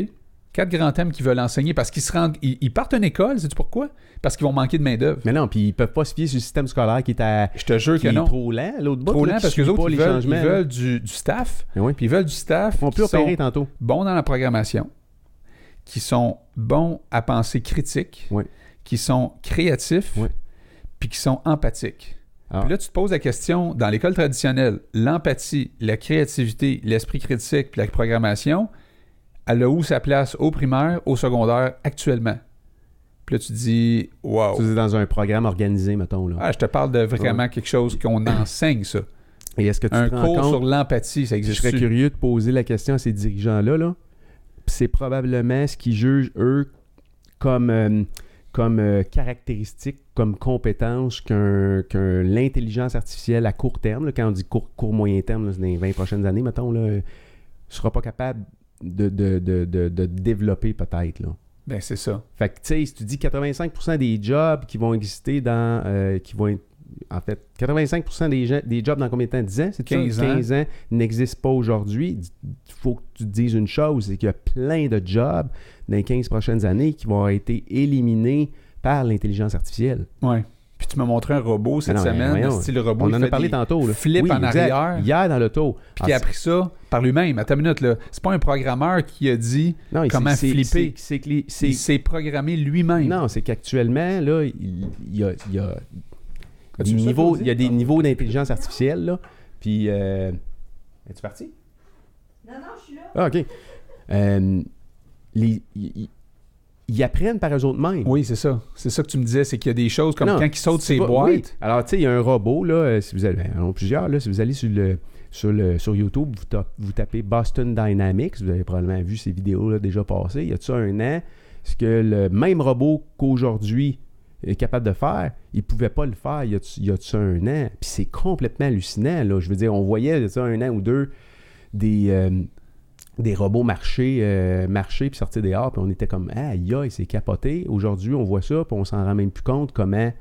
Quatre grands thèmes qu'ils veulent enseigner parce qu'ils se rendent. Ils, ils partent une école, sais-tu pourquoi? Parce qu'ils vont manquer de main-d'œuvre. Mais non, puis ils peuvent pas se fier sur le système scolaire qui est, à, Je te jure que non. trop lent. L'autre bout, Trop lent parce que les autres, ils veulent, ils du, du staff. Oui. Puis ils veulent du staff qui peut sont opérer tantôt. bons dans la programmation, qui sont bons à penser critique, Oui. qui sont créatifs, Oui. puis qui sont empathiques. Ah. Puis là, tu te poses la question, dans l'école traditionnelle, l'empathie, la créativité, l'esprit critique, puis la programmation, elle a où sa place au primaire, au secondaire, actuellement? Puis là, tu dis, wow. Ça, C'est dans un programme organisé, mettons. Là. Ah, je te parle de vraiment quelque chose qu'on enseigne, ça. Et est-ce que tu Un te cours compte? sur l'empathie, ça Je existe serais curieux de poser la question à ces dirigeants-là. Là. C'est probablement ce qu'ils jugent, eux, comme, euh, comme euh, caractéristique, comme compétence qu'un, qu'un- l'intelligence artificielle à court terme, là, quand on dit court, court moyen terme, là, c'est dans les 20 prochaines années, mettons, là, ne sera pas capable de, de, de, de, de développer peut-être. Là. Ben, c'est ça. Fait que, tu sais, si tu dis 85% des jobs qui vont exister dans. euh, qui vont être- En fait, 85% des, gens, des jobs dans combien de temps? 10 ans? C'est 15 ça? ans. 15 ans n'existent pas aujourd'hui. Il faut que tu te dises une chose c'est qu'il y a plein de jobs dans les 15 prochaines années qui vont avoir été éliminés par l'intelligence artificielle. Ouais. Puis tu m'as montré un robot cette non, semaine, voyons, style robot. On il en a parlé tantôt. Là. Oui, en exact. arrière. Hier dans l'auto. Puis qui a Ah, appris ça par lui-même. Attends une minute, là. C'est pas un programmeur qui a dit non, il- comment flipper. c'est- C'est que les- c'est- il s'est programmé lui-même. Non, c'est qu'actuellement, là, il, il y a, il y a des niveaux, il y a des niveaux d'intelligence artificielle, là. Puis, euh... es-tu parti? Non, non, je suis là. Ah, OK. Euh, les- ils apprennent par eux autres mêmes. Oui, c'est ça. C'est ça que tu me disais, c'est qu'il y a des choses comme Non, quand il saute tu ses vas- boîtes. oui. Alors, tu sais, il y a un robot, là, euh, si vous allez, ben, en plusieurs, là, si vous allez sur, le, sur, le, sur YouTube, vous, ta- vous tapez Boston Dynamics, vous avez probablement vu ces vidéos-là déjà passées, il y a de ça un an, ce que le même robot qu'aujourd'hui est capable de faire, il ne pouvait pas le faire il y a, il y a de ça un an. Puis c'est complètement hallucinant, là. Je veux dire, on voyait il y a de ça un an ou deux des... euh, des robots marcher, euh, marcher puis sortir dehors, puis on était comme ah, aïe, c'est capoté. Aujourd'hui, on voit ça, puis on s'en rend même plus compte comment.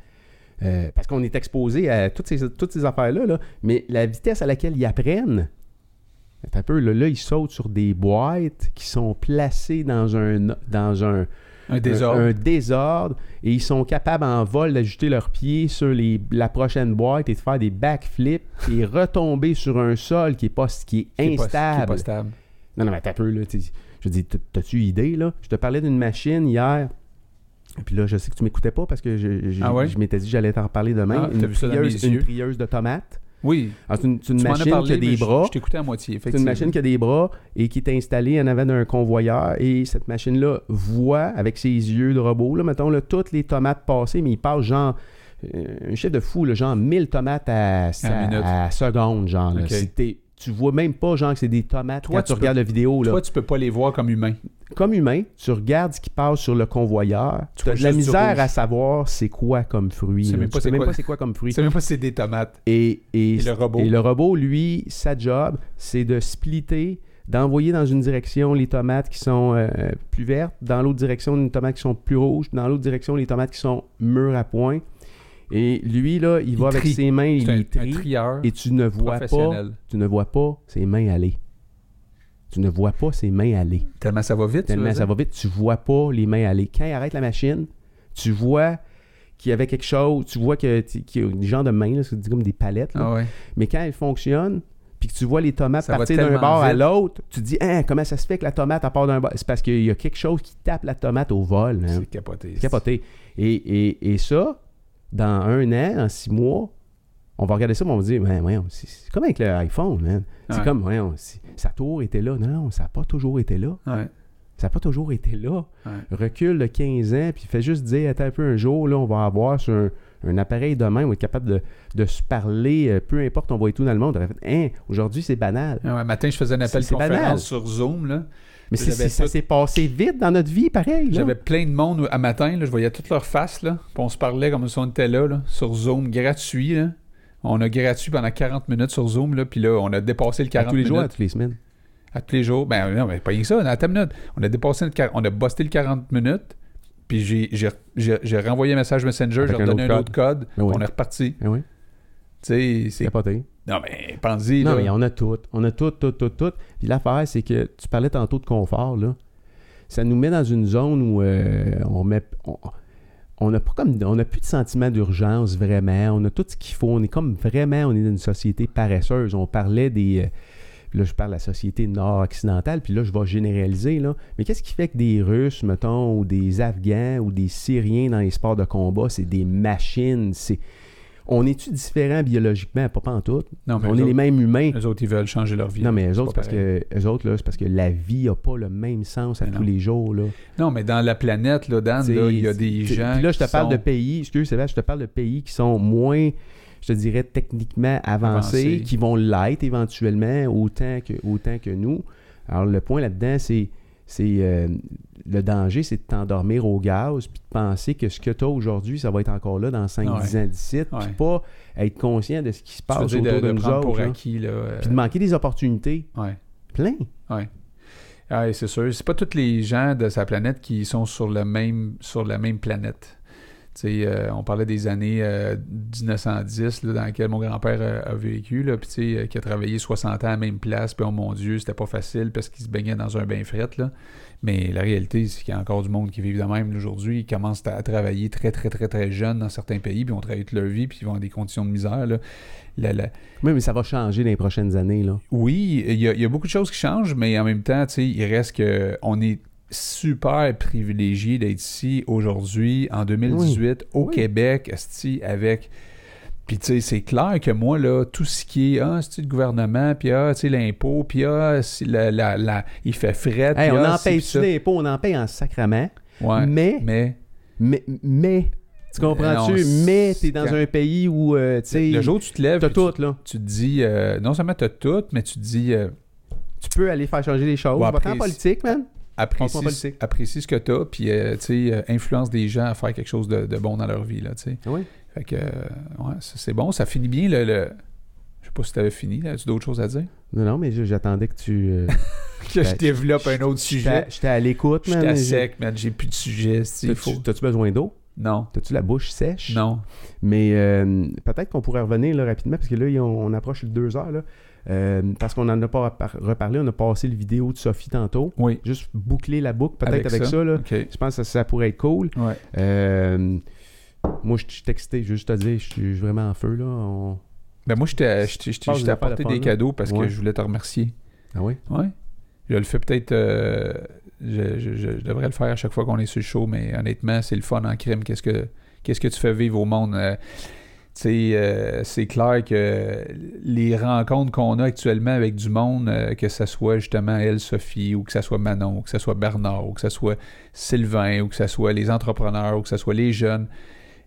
euh, parce qu'on est exposé à toutes ces, toutes ces affaires-là, là, mais la vitesse à laquelle ils apprennent, un peu, là, là, ils sautent sur des boîtes qui sont placées dans un, dans un, Un désordre. un, un désordre et ils sont capables en vol d'ajouter leurs pieds sur les, la prochaine boîte et de faire des backflips et retomber sur un sol qui est, pas, qui est Qui est pas- qui est instable. pas stable. Non, non, mais un peu, là. Je dis, t'as- t'as-tu idée, là? Je te parlais d'une machine hier. Puis là, je sais que tu m'écoutais pas parce que je, je- Ah ouais? je m'étais dit que j'allais t'en parler demain. Ah, t'as une, vu ça dans trieuse, mes une yeux? trieuse de tomates. Oui. Ah, c'est une, c'est une tu m'en as machine parlé, qui a des bras. Je t'écoutais à moitié, C'est une machine qui a des bras et qui est installée en avant d'un convoyeur. Et cette machine-là voit, avec ses yeux de robot, là, mettons, là, toutes les tomates passées, mais il passe genre. euh, un chiffre de fou, là, genre 1000 tomates à, à, minute. à seconde, genre. Tu vois même pas, genre, que c'est des tomates Toi, quand tu tu regardes peux- la vidéo. Là. Toi, tu peux pas les voir comme humains. Comme humain, tu regardes ce qui passe sur le convoyeur. Tu as de la misère à savoir c'est quoi comme fruit. Tu sais même pas c'est même quoi- pas c'est quoi comme fruit. Tu sais même pas c'est des tomates. Et, et, Et le robot. et le robot, lui, sa job, c'est de splitter, d'envoyer dans une direction les tomates qui sont euh, plus vertes, dans l'autre direction les tomates qui sont plus rouges, dans l'autre direction les tomates qui sont mûres à point. Et lui, là, il, Il va avec trie. ses mains, il C'est un, les un trie, trieur et tu ne vois pas, tu ne vois pas ses mains aller. Tu ne vois pas ses mains aller. Tellement ça va vite. Tellement ça dire? va vite, tu vois pas les mains aller. Quand il arrête la machine, tu vois qu'il y avait quelque chose, tu vois que- qu'il y a des genres de mains, c'est comme des palettes. là. Ah ouais. Mais quand elle fonctionne, puis que tu vois les tomates Ça partir d'un bord à l'autre, tu te dis Hein, comment ça se fait que la tomate elle part d'un bord? C'est parce qu'il y a quelque chose qui tape la tomate au vol. man. C'est capoté. C'est capoté. Et, et, et ça, dans un an, en six mois, on va regarder ça, mais on va dire Ben, voyons, c'est comme avec l'iPhone, man. C'est Ouais. comme, voyons, c'est- ça a toujours été là. Non, non, ça n'a pas toujours été là. Ouais. Ça n'a pas toujours été là. Ouais. Recule de 15 ans, puis fais juste dire, attends un peu, un jour, là, on va avoir sur un, un appareil de main, on va être capable de, de se parler, euh, peu importe, on va être tout dans le monde. On aurait fait, hein, aujourd'hui, c'est banal. Matin, je faisais un appel C'est- c'est banal. conférence sur Zoom. Là. Mais c'est- J'avais c'est- ça tout- s'est passé vite dans notre vie, pareil. là. J'avais plein de monde à matin. Là, je voyais toutes leurs faces. Là, puis on se parlait comme si on était là, là, sur Zoom, gratuit. Là. On a gratuit pendant 40 minutes sur Zoom. Là, puis là, on a dépassé le À 40 tous les jours, à toutes les semaines? À tous les jours. Ben non, mais pas rien que ça. Une minute. On a dépassé le quar- On a busté le 40 minutes. Puis j'ai, j'ai, j'ai- j'ai renvoyé un message Messenger, j'ai un redonné un autre code. Ben oui. On est reparti. Ah oui, Tu sais, c'est c'est. capoté. Non, mais pense-y. Non, là. mais on a tout. On a tout, tout, tout, tout. Puis l'affaire, c'est que tu parlais tantôt de confort, là. Ça nous met dans une zone où euh, on met. on- on n'a pas comme on n'a plus de sentiment d'urgence vraiment on a tout ce qu'il faut on est comme vraiment on est dans une société paresseuse on parlait des euh, là je parle de la société nord-occidentale puis là je vais généraliser là mais qu'est-ce qui fait que des Russes mettons ou des Afghans ou des Syriens dans les sports de combat c'est des machines c'est on est-tu différents biologiquement? Pas en tout Non, mais on est les mêmes humains Eux autres, ils veulent changer leur vie. non mais eux autres pas parce que eux autres là c'est parce que la vie n'a pas le même sens à Mais tous non. les jours là Non, mais dans la planète, là, Dan, il y a des gens. Puis là, je te parle de pays, excuse Sébastien, je te parle de pays qui sont moins, je te dirais, techniquement avancés, Avancés. qui vont l'être éventuellement autant que, autant que nous. Alors, le point là-dedans, c'est. C'est euh, le danger, c'est de t'endormir au gaz, puis de penser que ce que tu as aujourd'hui, ça va être encore là dans 5-10 ans d'ici, puis Ouais. pas être conscient de ce qui se passe autour de, de, de nous autres. pour là. acquis, là. euh, Puis de manquer des opportunités. ouais. Plein. Ouais. Ouais, c'est sûr. C'est pas tous les gens de sa planète qui sont sur, le même, sur la même planète. Euh, on parlait des années euh, 1910 là, dans lesquelles mon grand-père euh, a vécu, là, puis euh, qui a travaillé 60 ans à la même place, puis oh mon Dieu, c'était pas facile parce qu'il se baignait dans un bain fret. Là. Mais la réalité, c'est qu'il y a encore du monde qui vit de même aujourd'hui. Ils commencent à travailler très, très, très, très jeunes dans certains pays, puis ils ont travaillé toute leur vie, puis ils vont dans des conditions de misère. Là. La- la- Oui, mais ça va changer dans les prochaines années. Là. oui, il y, y a beaucoup de choses qui changent, mais en même temps, tu sais, il reste que on est super privilégié d'être ici aujourd'hui, en 2018, au Oui. Québec, avec... Puis, tu sais, c'est clair que moi, là, tout ce qui est, ah, c'est le gouvernement, puis, ah, tu sais, l'impôt, puis, ah, la, la, la- il fait fret, Hey, on ah, en paye ça. d'impôts, on en paye en sacrament. Ouais, mais, mais mais, mais, tu comprends-tu? C'est- mais t'es dans un pays où, euh, tu sais, le jour où tu te lèves, t'as puis tout, là. tu, tu te dis, euh, non seulement t'as tout, mais tu te dis, euh, Tu peux aller faire changer les choses. Ouais, après, en politique, man. Apprécie, apprécie ce que t'as, puis, euh, tu sais, euh, influence des gens à faire quelque chose de, de bon dans leur vie, là. Oui. Fait que, euh, ouais, c'est bon. Ça finit bien le. le- sais pas si tu avais fini. As-tu d'autres choses à dire? Non, non, mais j'attendais que tu. Que je Ben, développe un autre j'étais sujet. j'étais à l'écoute, J'étais man. à mais sec, man. J'ai plus de sujet. T'as-tu besoin d'eau? Non. T'as-tu la bouche sèche? Non. Mais peut-être qu'on pourrait revenir là, rapidement, parce que là, on, on approche les deux heures. Là, Euh, parce qu'on n'en a pas repar- reparlé. On a passé le vidéo de Sophie tantôt. Oui. Juste boucler la boucle, peut-être avec, Avec ça. ça. là. Je pense que ça, ça pourrait être cool. Ouais. Euh, moi, je suis texté, juste à dire, je suis vraiment en feu. Là. On- Ben moi, je t'ai apporté de des là. cadeaux parce Ouais. que je voulais te remercier. Ah oui? Ouais. Je le fais peut-être. euh, je, je- je- je devrais le faire à chaque fois qu'on est sur le show, mais honnêtement, c'est le fun en crime. Qu'est-ce que, qu'est-ce que tu fais vivre au monde? Euh, c'est clair que les rencontres qu'on a actuellement avec du monde, euh, que ce soit justement elle, Sophie, ou que ce soit Manon, ou que ce soit Bernard, ou que ce soit Sylvain, ou que ce soit les entrepreneurs, ou que ce soit les jeunes,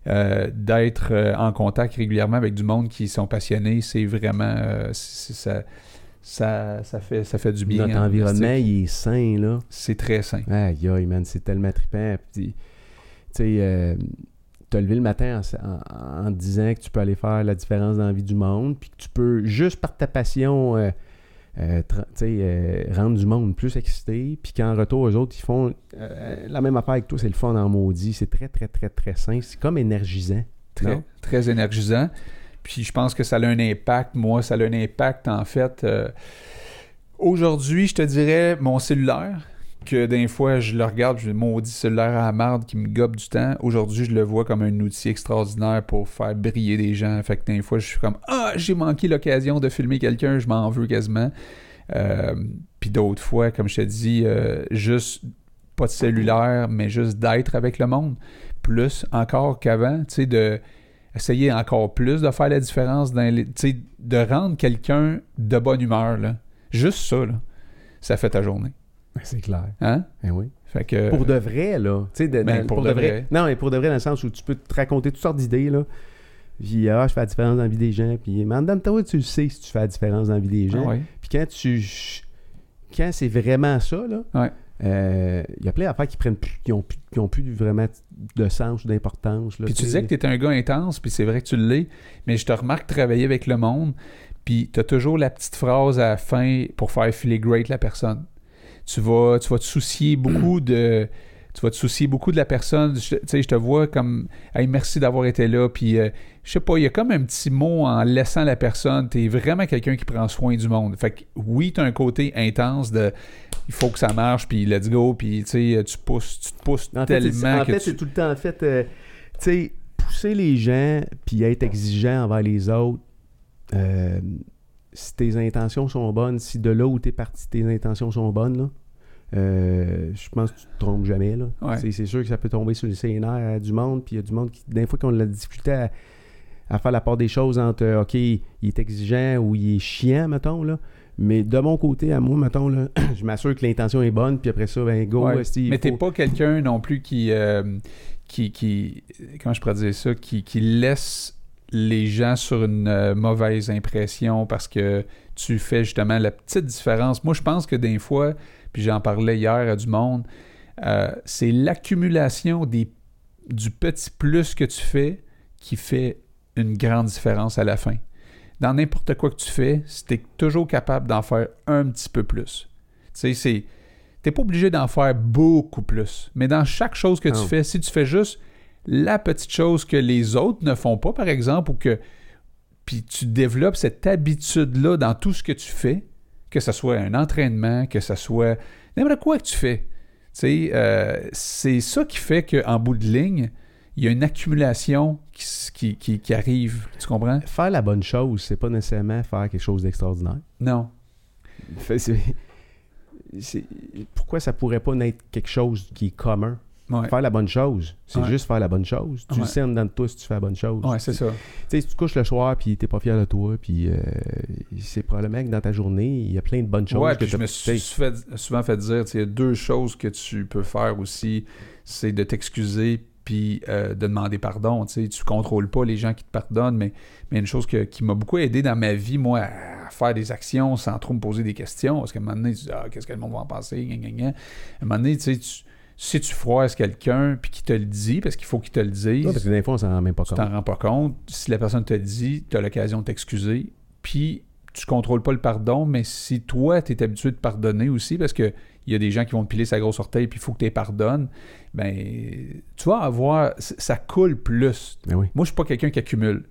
euh, d'être euh, en contact régulièrement avec du monde qui sont passionnés, c'est vraiment. ça, ça, ça, fait, ça fait du bien. Notre hein, environnement, il est sain. là. C'est très sain. Aïe, aïe, man, c'est tellement trippant. Tu sais, te lever le matin en, en- en te disant que tu peux aller faire la différence dans la vie du monde, puis que tu peux, juste par ta passion, euh, euh, euh, rendre du monde plus excité, puis qu'en retour, eux autres, ils font la même affaire avec toi, c'est le fun en maudit. C'est très, très, très, très sain. C'est comme énergisant. Très, Non? très énergisant. Puis je pense que ça a un impact. Moi, ça a un impact, en fait. Aujourd'hui, je te dirais mon cellulaire, que des fois, je le regarde, je maudit cellulaire à la marde qui me gobe du temps. Aujourd'hui, je le vois comme un outil extraordinaire pour faire briller des gens. Fait que des fois, je suis comme Ah, j'ai manqué l'occasion de filmer quelqu'un, je m'en veux quasiment. Euh, Puis d'autres fois, comme je te dis, euh, juste pas de cellulaire, mais juste d'être avec le monde. Plus encore qu'avant, tu sais, de essayer encore plus de faire la différence dans les, de rendre quelqu'un de bonne humeur, là. Juste ça, là, ça fait ta journée. C'est clair. Hein? Eh oui. Fait que... Pour de vrai, là. Tu sais, de- Ben, dans- pour de vrai. Non, mais pour de vrai, dans le sens où tu peux te raconter toutes sortes d'idées, là. Puis, ah, je fais la différence dans la vie des gens. Puis, mais en dedans de toi, tu le sais si tu fais la différence dans la vie des Ah gens. ouais. Puis, quand tu. Quand c'est vraiment ça, là. Ouais. euh, Il y a plein d'affaires qui prennent plus, qui ont plus, qui ont plus vraiment de sens ou d'importance. Puis tu sais. disais que tu étais un gars intense, puis c'est vrai que tu l'es, mais je te remarque travailler avec le monde, puis tu as toujours la petite phrase à la fin pour faire filer great la personne. Tu vas, tu vas te soucier beaucoup de. Tu vas te soucier beaucoup de la personne. Je- Tu sais, je te vois comme Hey, merci d'avoir été là. Puis, euh, je sais pas, il y a comme un petit mot en laissant la personne. Tu es vraiment quelqu'un qui prend soin du monde. Fait que oui, tu as un côté intense de il faut que ça marche, puis let's go, puis tu sais, tu pousses, tu te pousses En fait, tellement en que fait, tu- c'est tout le temps, en fait, euh, tu sais, pousser les gens puis être exigeant envers les autres, euh, si tes intentions sont bonnes, si de là où t'es parti, tes intentions sont bonnes, là, euh, je pense que tu te trompes jamais. Là. Ouais. C'est, c'est sûr que ça peut tomber sur le CNR à du monde, puis il y a du monde qui, des fois, qu'on a la difficulté à, à faire la part des choses entre, euh, OK, il est exigeant ou il est chiant, mettons, là. Mais de mon côté, à moi, mettons, là, je m'assure que l'intention est bonne, puis après ça, ben, go, Ouais. Mais t'es pas quelqu'un non plus qui, euh, qui, qui, comment je pourrais dire ça, qui, qui laisse les gens sur une euh, mauvaise impression parce que tu fais justement la petite différence. Moi, je pense que des fois, puis j'en parlais hier à du monde, euh, c'est l'accumulation des, du petit plus que tu fais qui fait une grande différence à la fin. Dans n'importe quoi que tu fais, si tu es toujours capable d'en faire un petit peu plus. Tu sais, c'est T'es pas obligé d'en faire beaucoup plus. Mais dans chaque chose que tu fais, si tu fais juste la petite chose que les autres ne font pas, par exemple, ou que puis tu développes cette habitude-là dans tout ce que tu fais, que ce soit un entraînement, que ce soit n'importe quoi que tu fais. Tu sais, euh, c'est ça qui fait qu'en bout de ligne, il y a une accumulation qui, s- qui, qui- qui arrive. Tu comprends? Faire la bonne chose, c'est pas nécessairement faire quelque chose d'extraordinaire. Non. Fait- pourquoi ça pourrait pas n'être quelque chose qui est commun? Ouais, Faire la bonne chose, c'est Ouais. juste faire la bonne chose. Tu Ouais. le sais en dedans de toi si tu fais la bonne chose. ouais c'est ça. Tu sais, si tu te couches le soir puis t'es pas fier de toi, puis euh, c'est probablement que dans ta journée, il y a plein de bonnes choses Ouais, que je me suis fait- souvent fait dire, il y a deux choses que tu peux faire aussi, c'est de t'excuser puis euh, de demander pardon. Tu sais, tu contrôles pas les gens qui te pardonnent, mais, mais une chose que- qui m'a beaucoup aidé dans ma vie, moi, à faire des actions sans trop me poser des questions, parce qu'à un moment donné, tu dis, ah, qu'est-ce que le monde va en penser, gna, gna, gna. À un moment donné, tu sais, tu- si tu froisses quelqu'un puis qu'il te le dit, parce qu'il faut qu'il te le dise, Ouais, parce que des fois, on s'en rend même pas tu compte. t'en rends pas compte. Si la personne te le dit, tu as l'occasion de t'excuser, Puis tu contrôles pas le pardon, mais si toi, tu es habitué de pardonner aussi, parce que il y a des gens qui vont te piler sa grosse orteil, puis il faut que tu les pardonnes, ben, tu vas avoir. Ça coule plus. Ben oui. Moi, je suis pas quelqu'un qui accumule.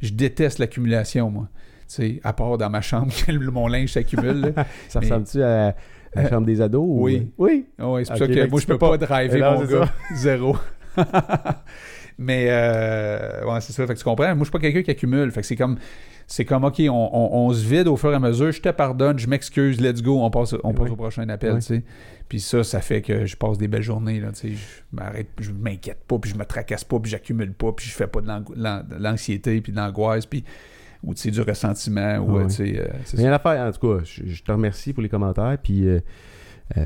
Je déteste l'accumulation, moi. Tu sais, à part dans ma chambre, mon linge s'accumule. Ça Mais- ressemble-tu à la Euh, chambre des ados? ou- oui. Oui. Ah ouais, c'est pour ça que moi, je peux peux pas, pas- driver Non, mon gars. Zéro. Mais, euh, ouais, c'est ça. Fait que tu comprends? Moi, je suis pas quelqu'un qui accumule. Fait que c'est comme, c'est comme, OK, on, on- on se vide au fur et à mesure. Je te pardonne, je m'excuse, let's go, on passe, on passe Oui. au prochain appel, Oui. tu sais. Puis ça, ça fait que je passe des belles journées, là, tu sais. Je m'arrête, je m'inquiète pas, puis je me tracasse pas, puis j'accumule pas, puis je fais pas de l'anxiété, puis de l'angoisse, puis ou, tu sais, du ressentiment, ou, tu sais, euh, c'est Mais ça. rien à faire. En tout cas, je, je te remercie pour les commentaires. Puis euh, euh,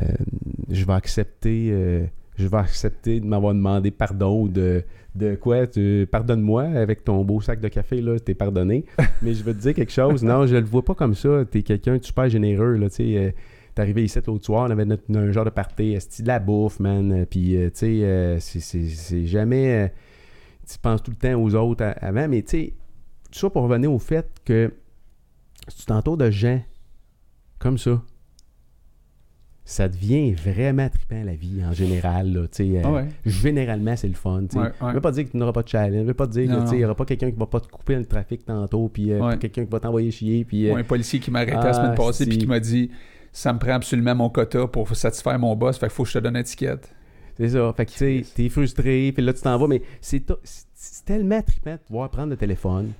je vais accepter. euh, je vais accepter de m'avoir demandé pardon ou de, de quoi? Tu pardonne-moi avec ton beau sac de café là, t'es pardonné. Mais je veux te dire quelque chose. Non, je le vois pas comme ça. T'es quelqu'un de super généreux là. Tu sais, euh, t'es arrivé ici l'autre soir, on avait notre- un genre de party, esti de la bouffe, man. Euh, Puis euh, tu sais, euh, c'est- c'est c'est jamais. euh, tu penses tout le temps aux autres avant, mais tu sais, tout ça pour revenir au fait que si tu t'entoures de gens comme ça, ça devient vraiment trippant la vie en général. Là, euh, Ah ouais. Généralement, c'est le fun. Ouais, Ça ouais. veut pas dire que tu n'auras pas de challenge. Ça veut pas dire qu'il n'y aura pas quelqu'un qui va pas te couper le trafic tantôt, puis euh, quelqu'un qui va t'envoyer chier. Puis, euh, Ou un policier qui m'a arrêté Ah, la semaine passée si. puis qui m'a dit ça me prend absolument mon quota pour satisfaire mon boss, fait qu'il faut que je te donne une étiquette. C'est ça. Fait que tu t'es frustré, puis là tu t'en vas, mais c'est tellement trippant de pouvoir prendre le téléphone,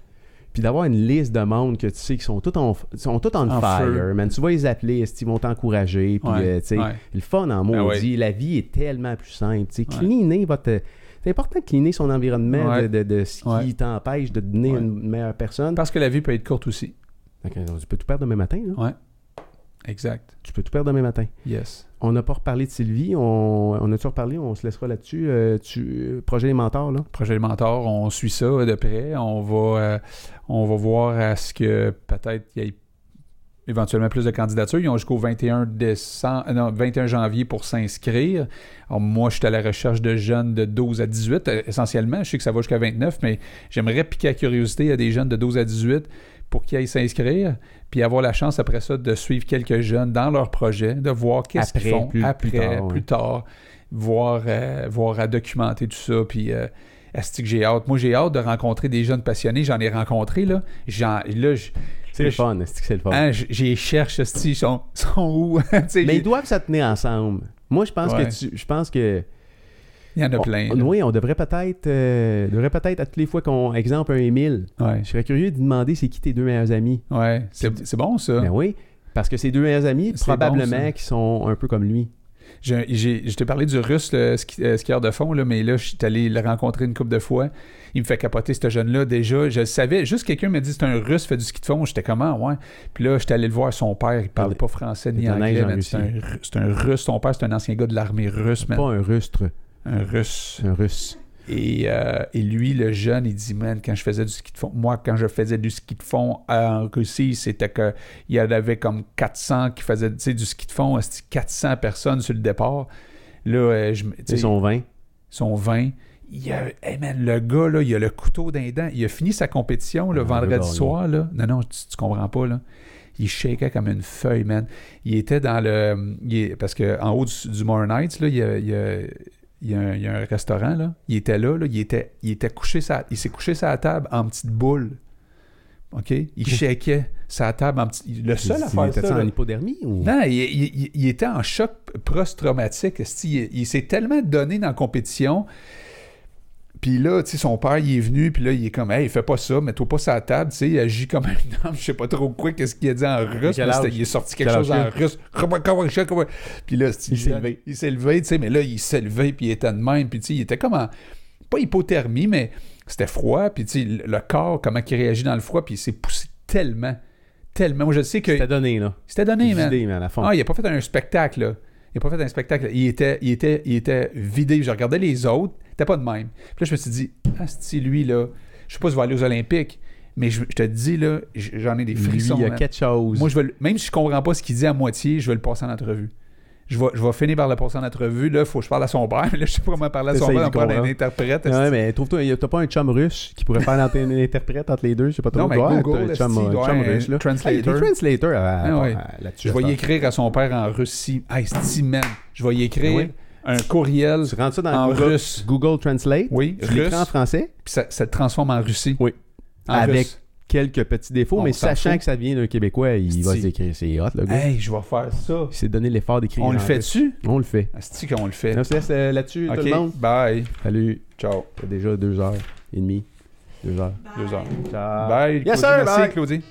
puis d'avoir une liste de monde que tu sais qui sont tous en, sont tous on En fire, feu. man. Tu vas les appeler, est-ce qu'ils vont t'encourager, puis Ouais, euh, tu sais, ouais. le fun en Ben maudit, la vie est tellement plus simple. Tu sais, Ouais. cleaner votre. C'est important de cleaner son environnement Ouais. de, de- de ce qui Ouais. t'empêche de devenir Ouais. une meilleure personne. Parce que la vie peut être courte aussi. Que, tu peux tout perdre demain matin. là. Ouais. Exact. Tu peux tout perdre demain matin. Yes. On n'a pas reparlé de Sylvie. On, on a-tu reparlé? On se laissera là-dessus. Euh, tu, euh, projet des mentors, là? Projet de mentor, on suit ça de près. On va, euh, on va voir à ce que peut-être il y ait éventuellement plus de candidatures. Ils ont jusqu'au 21, décembre, euh, non, 21 janvier pour s'inscrire. Moi, je suis à la recherche de jeunes de 12 à 18, euh, essentiellement. Je sais que ça va jusqu'à 29, mais j'aimerais piquer la curiosité à des jeunes de 12 à 18 pour qu'ils aillent s'inscrire, puis avoir la chance après ça de suivre quelques jeunes dans leur projet, de voir qu'est-ce qu'ils font plus- après, plus tard, ouais. plus tard, voir, euh, voir à documenter tout ça, puis... euh, est-ce que j'ai hâte? Moi, j'ai hâte de rencontrer des jeunes passionnés. J'en ai rencontré, là. J'en, là, je- C'est le fun. est-ce que c'est le fun? hein, j'y cherche, ils sont, sont où? Mais ils doivent se tenir ensemble. Moi, je pense Ouais. que tu, je pense que Il y en a plein. on- oui, on devrait peut-être euh, devrait peut-être à toutes les fois qu'on exemple un Émile, Ouais, je serais curieux de demander c'est qui tes deux meilleurs amis. ouais. C'est, c'est bon, ça. Ben oui, parce que ces deux meilleurs amis C'est probablement bon, qui sont un peu comme lui. Je t'ai parlé du russe, le ski- euh, skieur de fond, là, mais là, je suis allé le rencontrer une couple de fois. Il me fait capoter, ce jeune-là, déjà. Je le savais. Juste quelqu'un m'a dit c'est un russe, fait du ski de fond. J'étais comment, ouais. Puis là, j'étais allé le voir, son père, il parlait Ah, pas français ni anglais. un, c'est un russe. Son père, c'est un ancien gars de l'armée russe, man. Pas un rustre, Un russe. un russe. Et, euh, et lui, le jeune, il dit, man, quand je faisais du ski de fond, moi, quand je faisais du ski de fond en Russie, c'était que il y en avait comme 400 qui faisaient tu sais, du ski de fond, c'était 400 personnes sur le départ. Là, euh, je me- tu sais, C'est son vin. son 20. Il y a, hey man, le gars, là, il a le couteau d'un dent. Il a fini sa compétition le Ah, vendredi soir. Là. Non, non, tu, tu comprends pas. Là. Il shakeait comme une feuille, man. Il était dans le. il parce qu'en haut du, du More Nights, là, il il y a- il y a un, il y a un restaurant. Là. Il était là. là il, était, il, était couché sa- il s'est couché la table en petite boule. OK? Il shakeait sa table en petite. Le seul à Il faire était ça. en hypodermie ou? Non, il, il- il- il était en choc post-traumatique. il s'est tellement donné dans la compétition. Puis là, tu sais, son père, il est venu, puis là, il est comme, hey, fais pas ça, mets-toi pas sur la table, tu sais, il agit comme un homme, je sais pas trop quoi, qu'est-ce qu'il a dit en russe, mais il est sorti quelque Quel chose en russe. Puis là, Il s'est levé. Il s'est levé, tu sais, mais là, il s'est levé, puis il était de même, puis tu sais, il était comme en, pas hypothermie, mais c'était froid, puis tu sais, le le corps, comment il réagit dans le froid, puis il s'est poussé tellement, tellement. Moi, je sais que. C'était donné, là. C'était donné, man. Vidé, man, à fond. Ah, il a pas fait un spectacle, là. Il a pas fait un spectacle. Il était, il était, il était vidé. Je regardais les autres. C'était pas de même. Puis là, je me suis dit, ah, c'est lui, là. Je sais pas si je vais aller aux Olympiques, mais je, je te dis, là, j'en ai des Lui, frissons. il y a man. quelque chose. Moi, je veux, même si je comprends pas ce qu'il dit à moitié, je vais le passer en entrevue. je vais, je vais finir par le passer en entrevue. Là, il faut que je parle à son père. Là, je sais pas comment parler à son père. On prend un comprendre. interprète. Ouais, mais trouve-toi, t'as pas un chum russe qui pourrait faire l'antenne interprète entre les deux, je sais pas trop. Non, mais Google, un chum, un un russe, là. translator? Ah, à- Ah ouais. à- là-dessus. Je vais y écrire à son père en Russie. Hey, man. Je vais y écrire Oui. Un courriel. Tu rentres ça dans en Google, russe. Google Translate, Oui, tu l'écris en russe. français, Puis ça, ça te transforme en Russie. Oui. En avec russe. quelques petits défauts, On mais sachant fout. que ça vient d'un Québécois, il va Esti. s'écrire. C'est hot, le gars. Hey, je vais faire ça. Il s'est donné l'effort d'écrire. On le en fait russe. dessus? On le fait. Est-ce qu'on le fait? On se laisse euh, là-dessus, tout le monde. Ok, bye. Salut. Ciao. C'est déjà deux heures et demie. Deux heures. Bye. Deux heures. Ciao. Bye, Yes, Claudie. sir, Merci, bye. Claudie.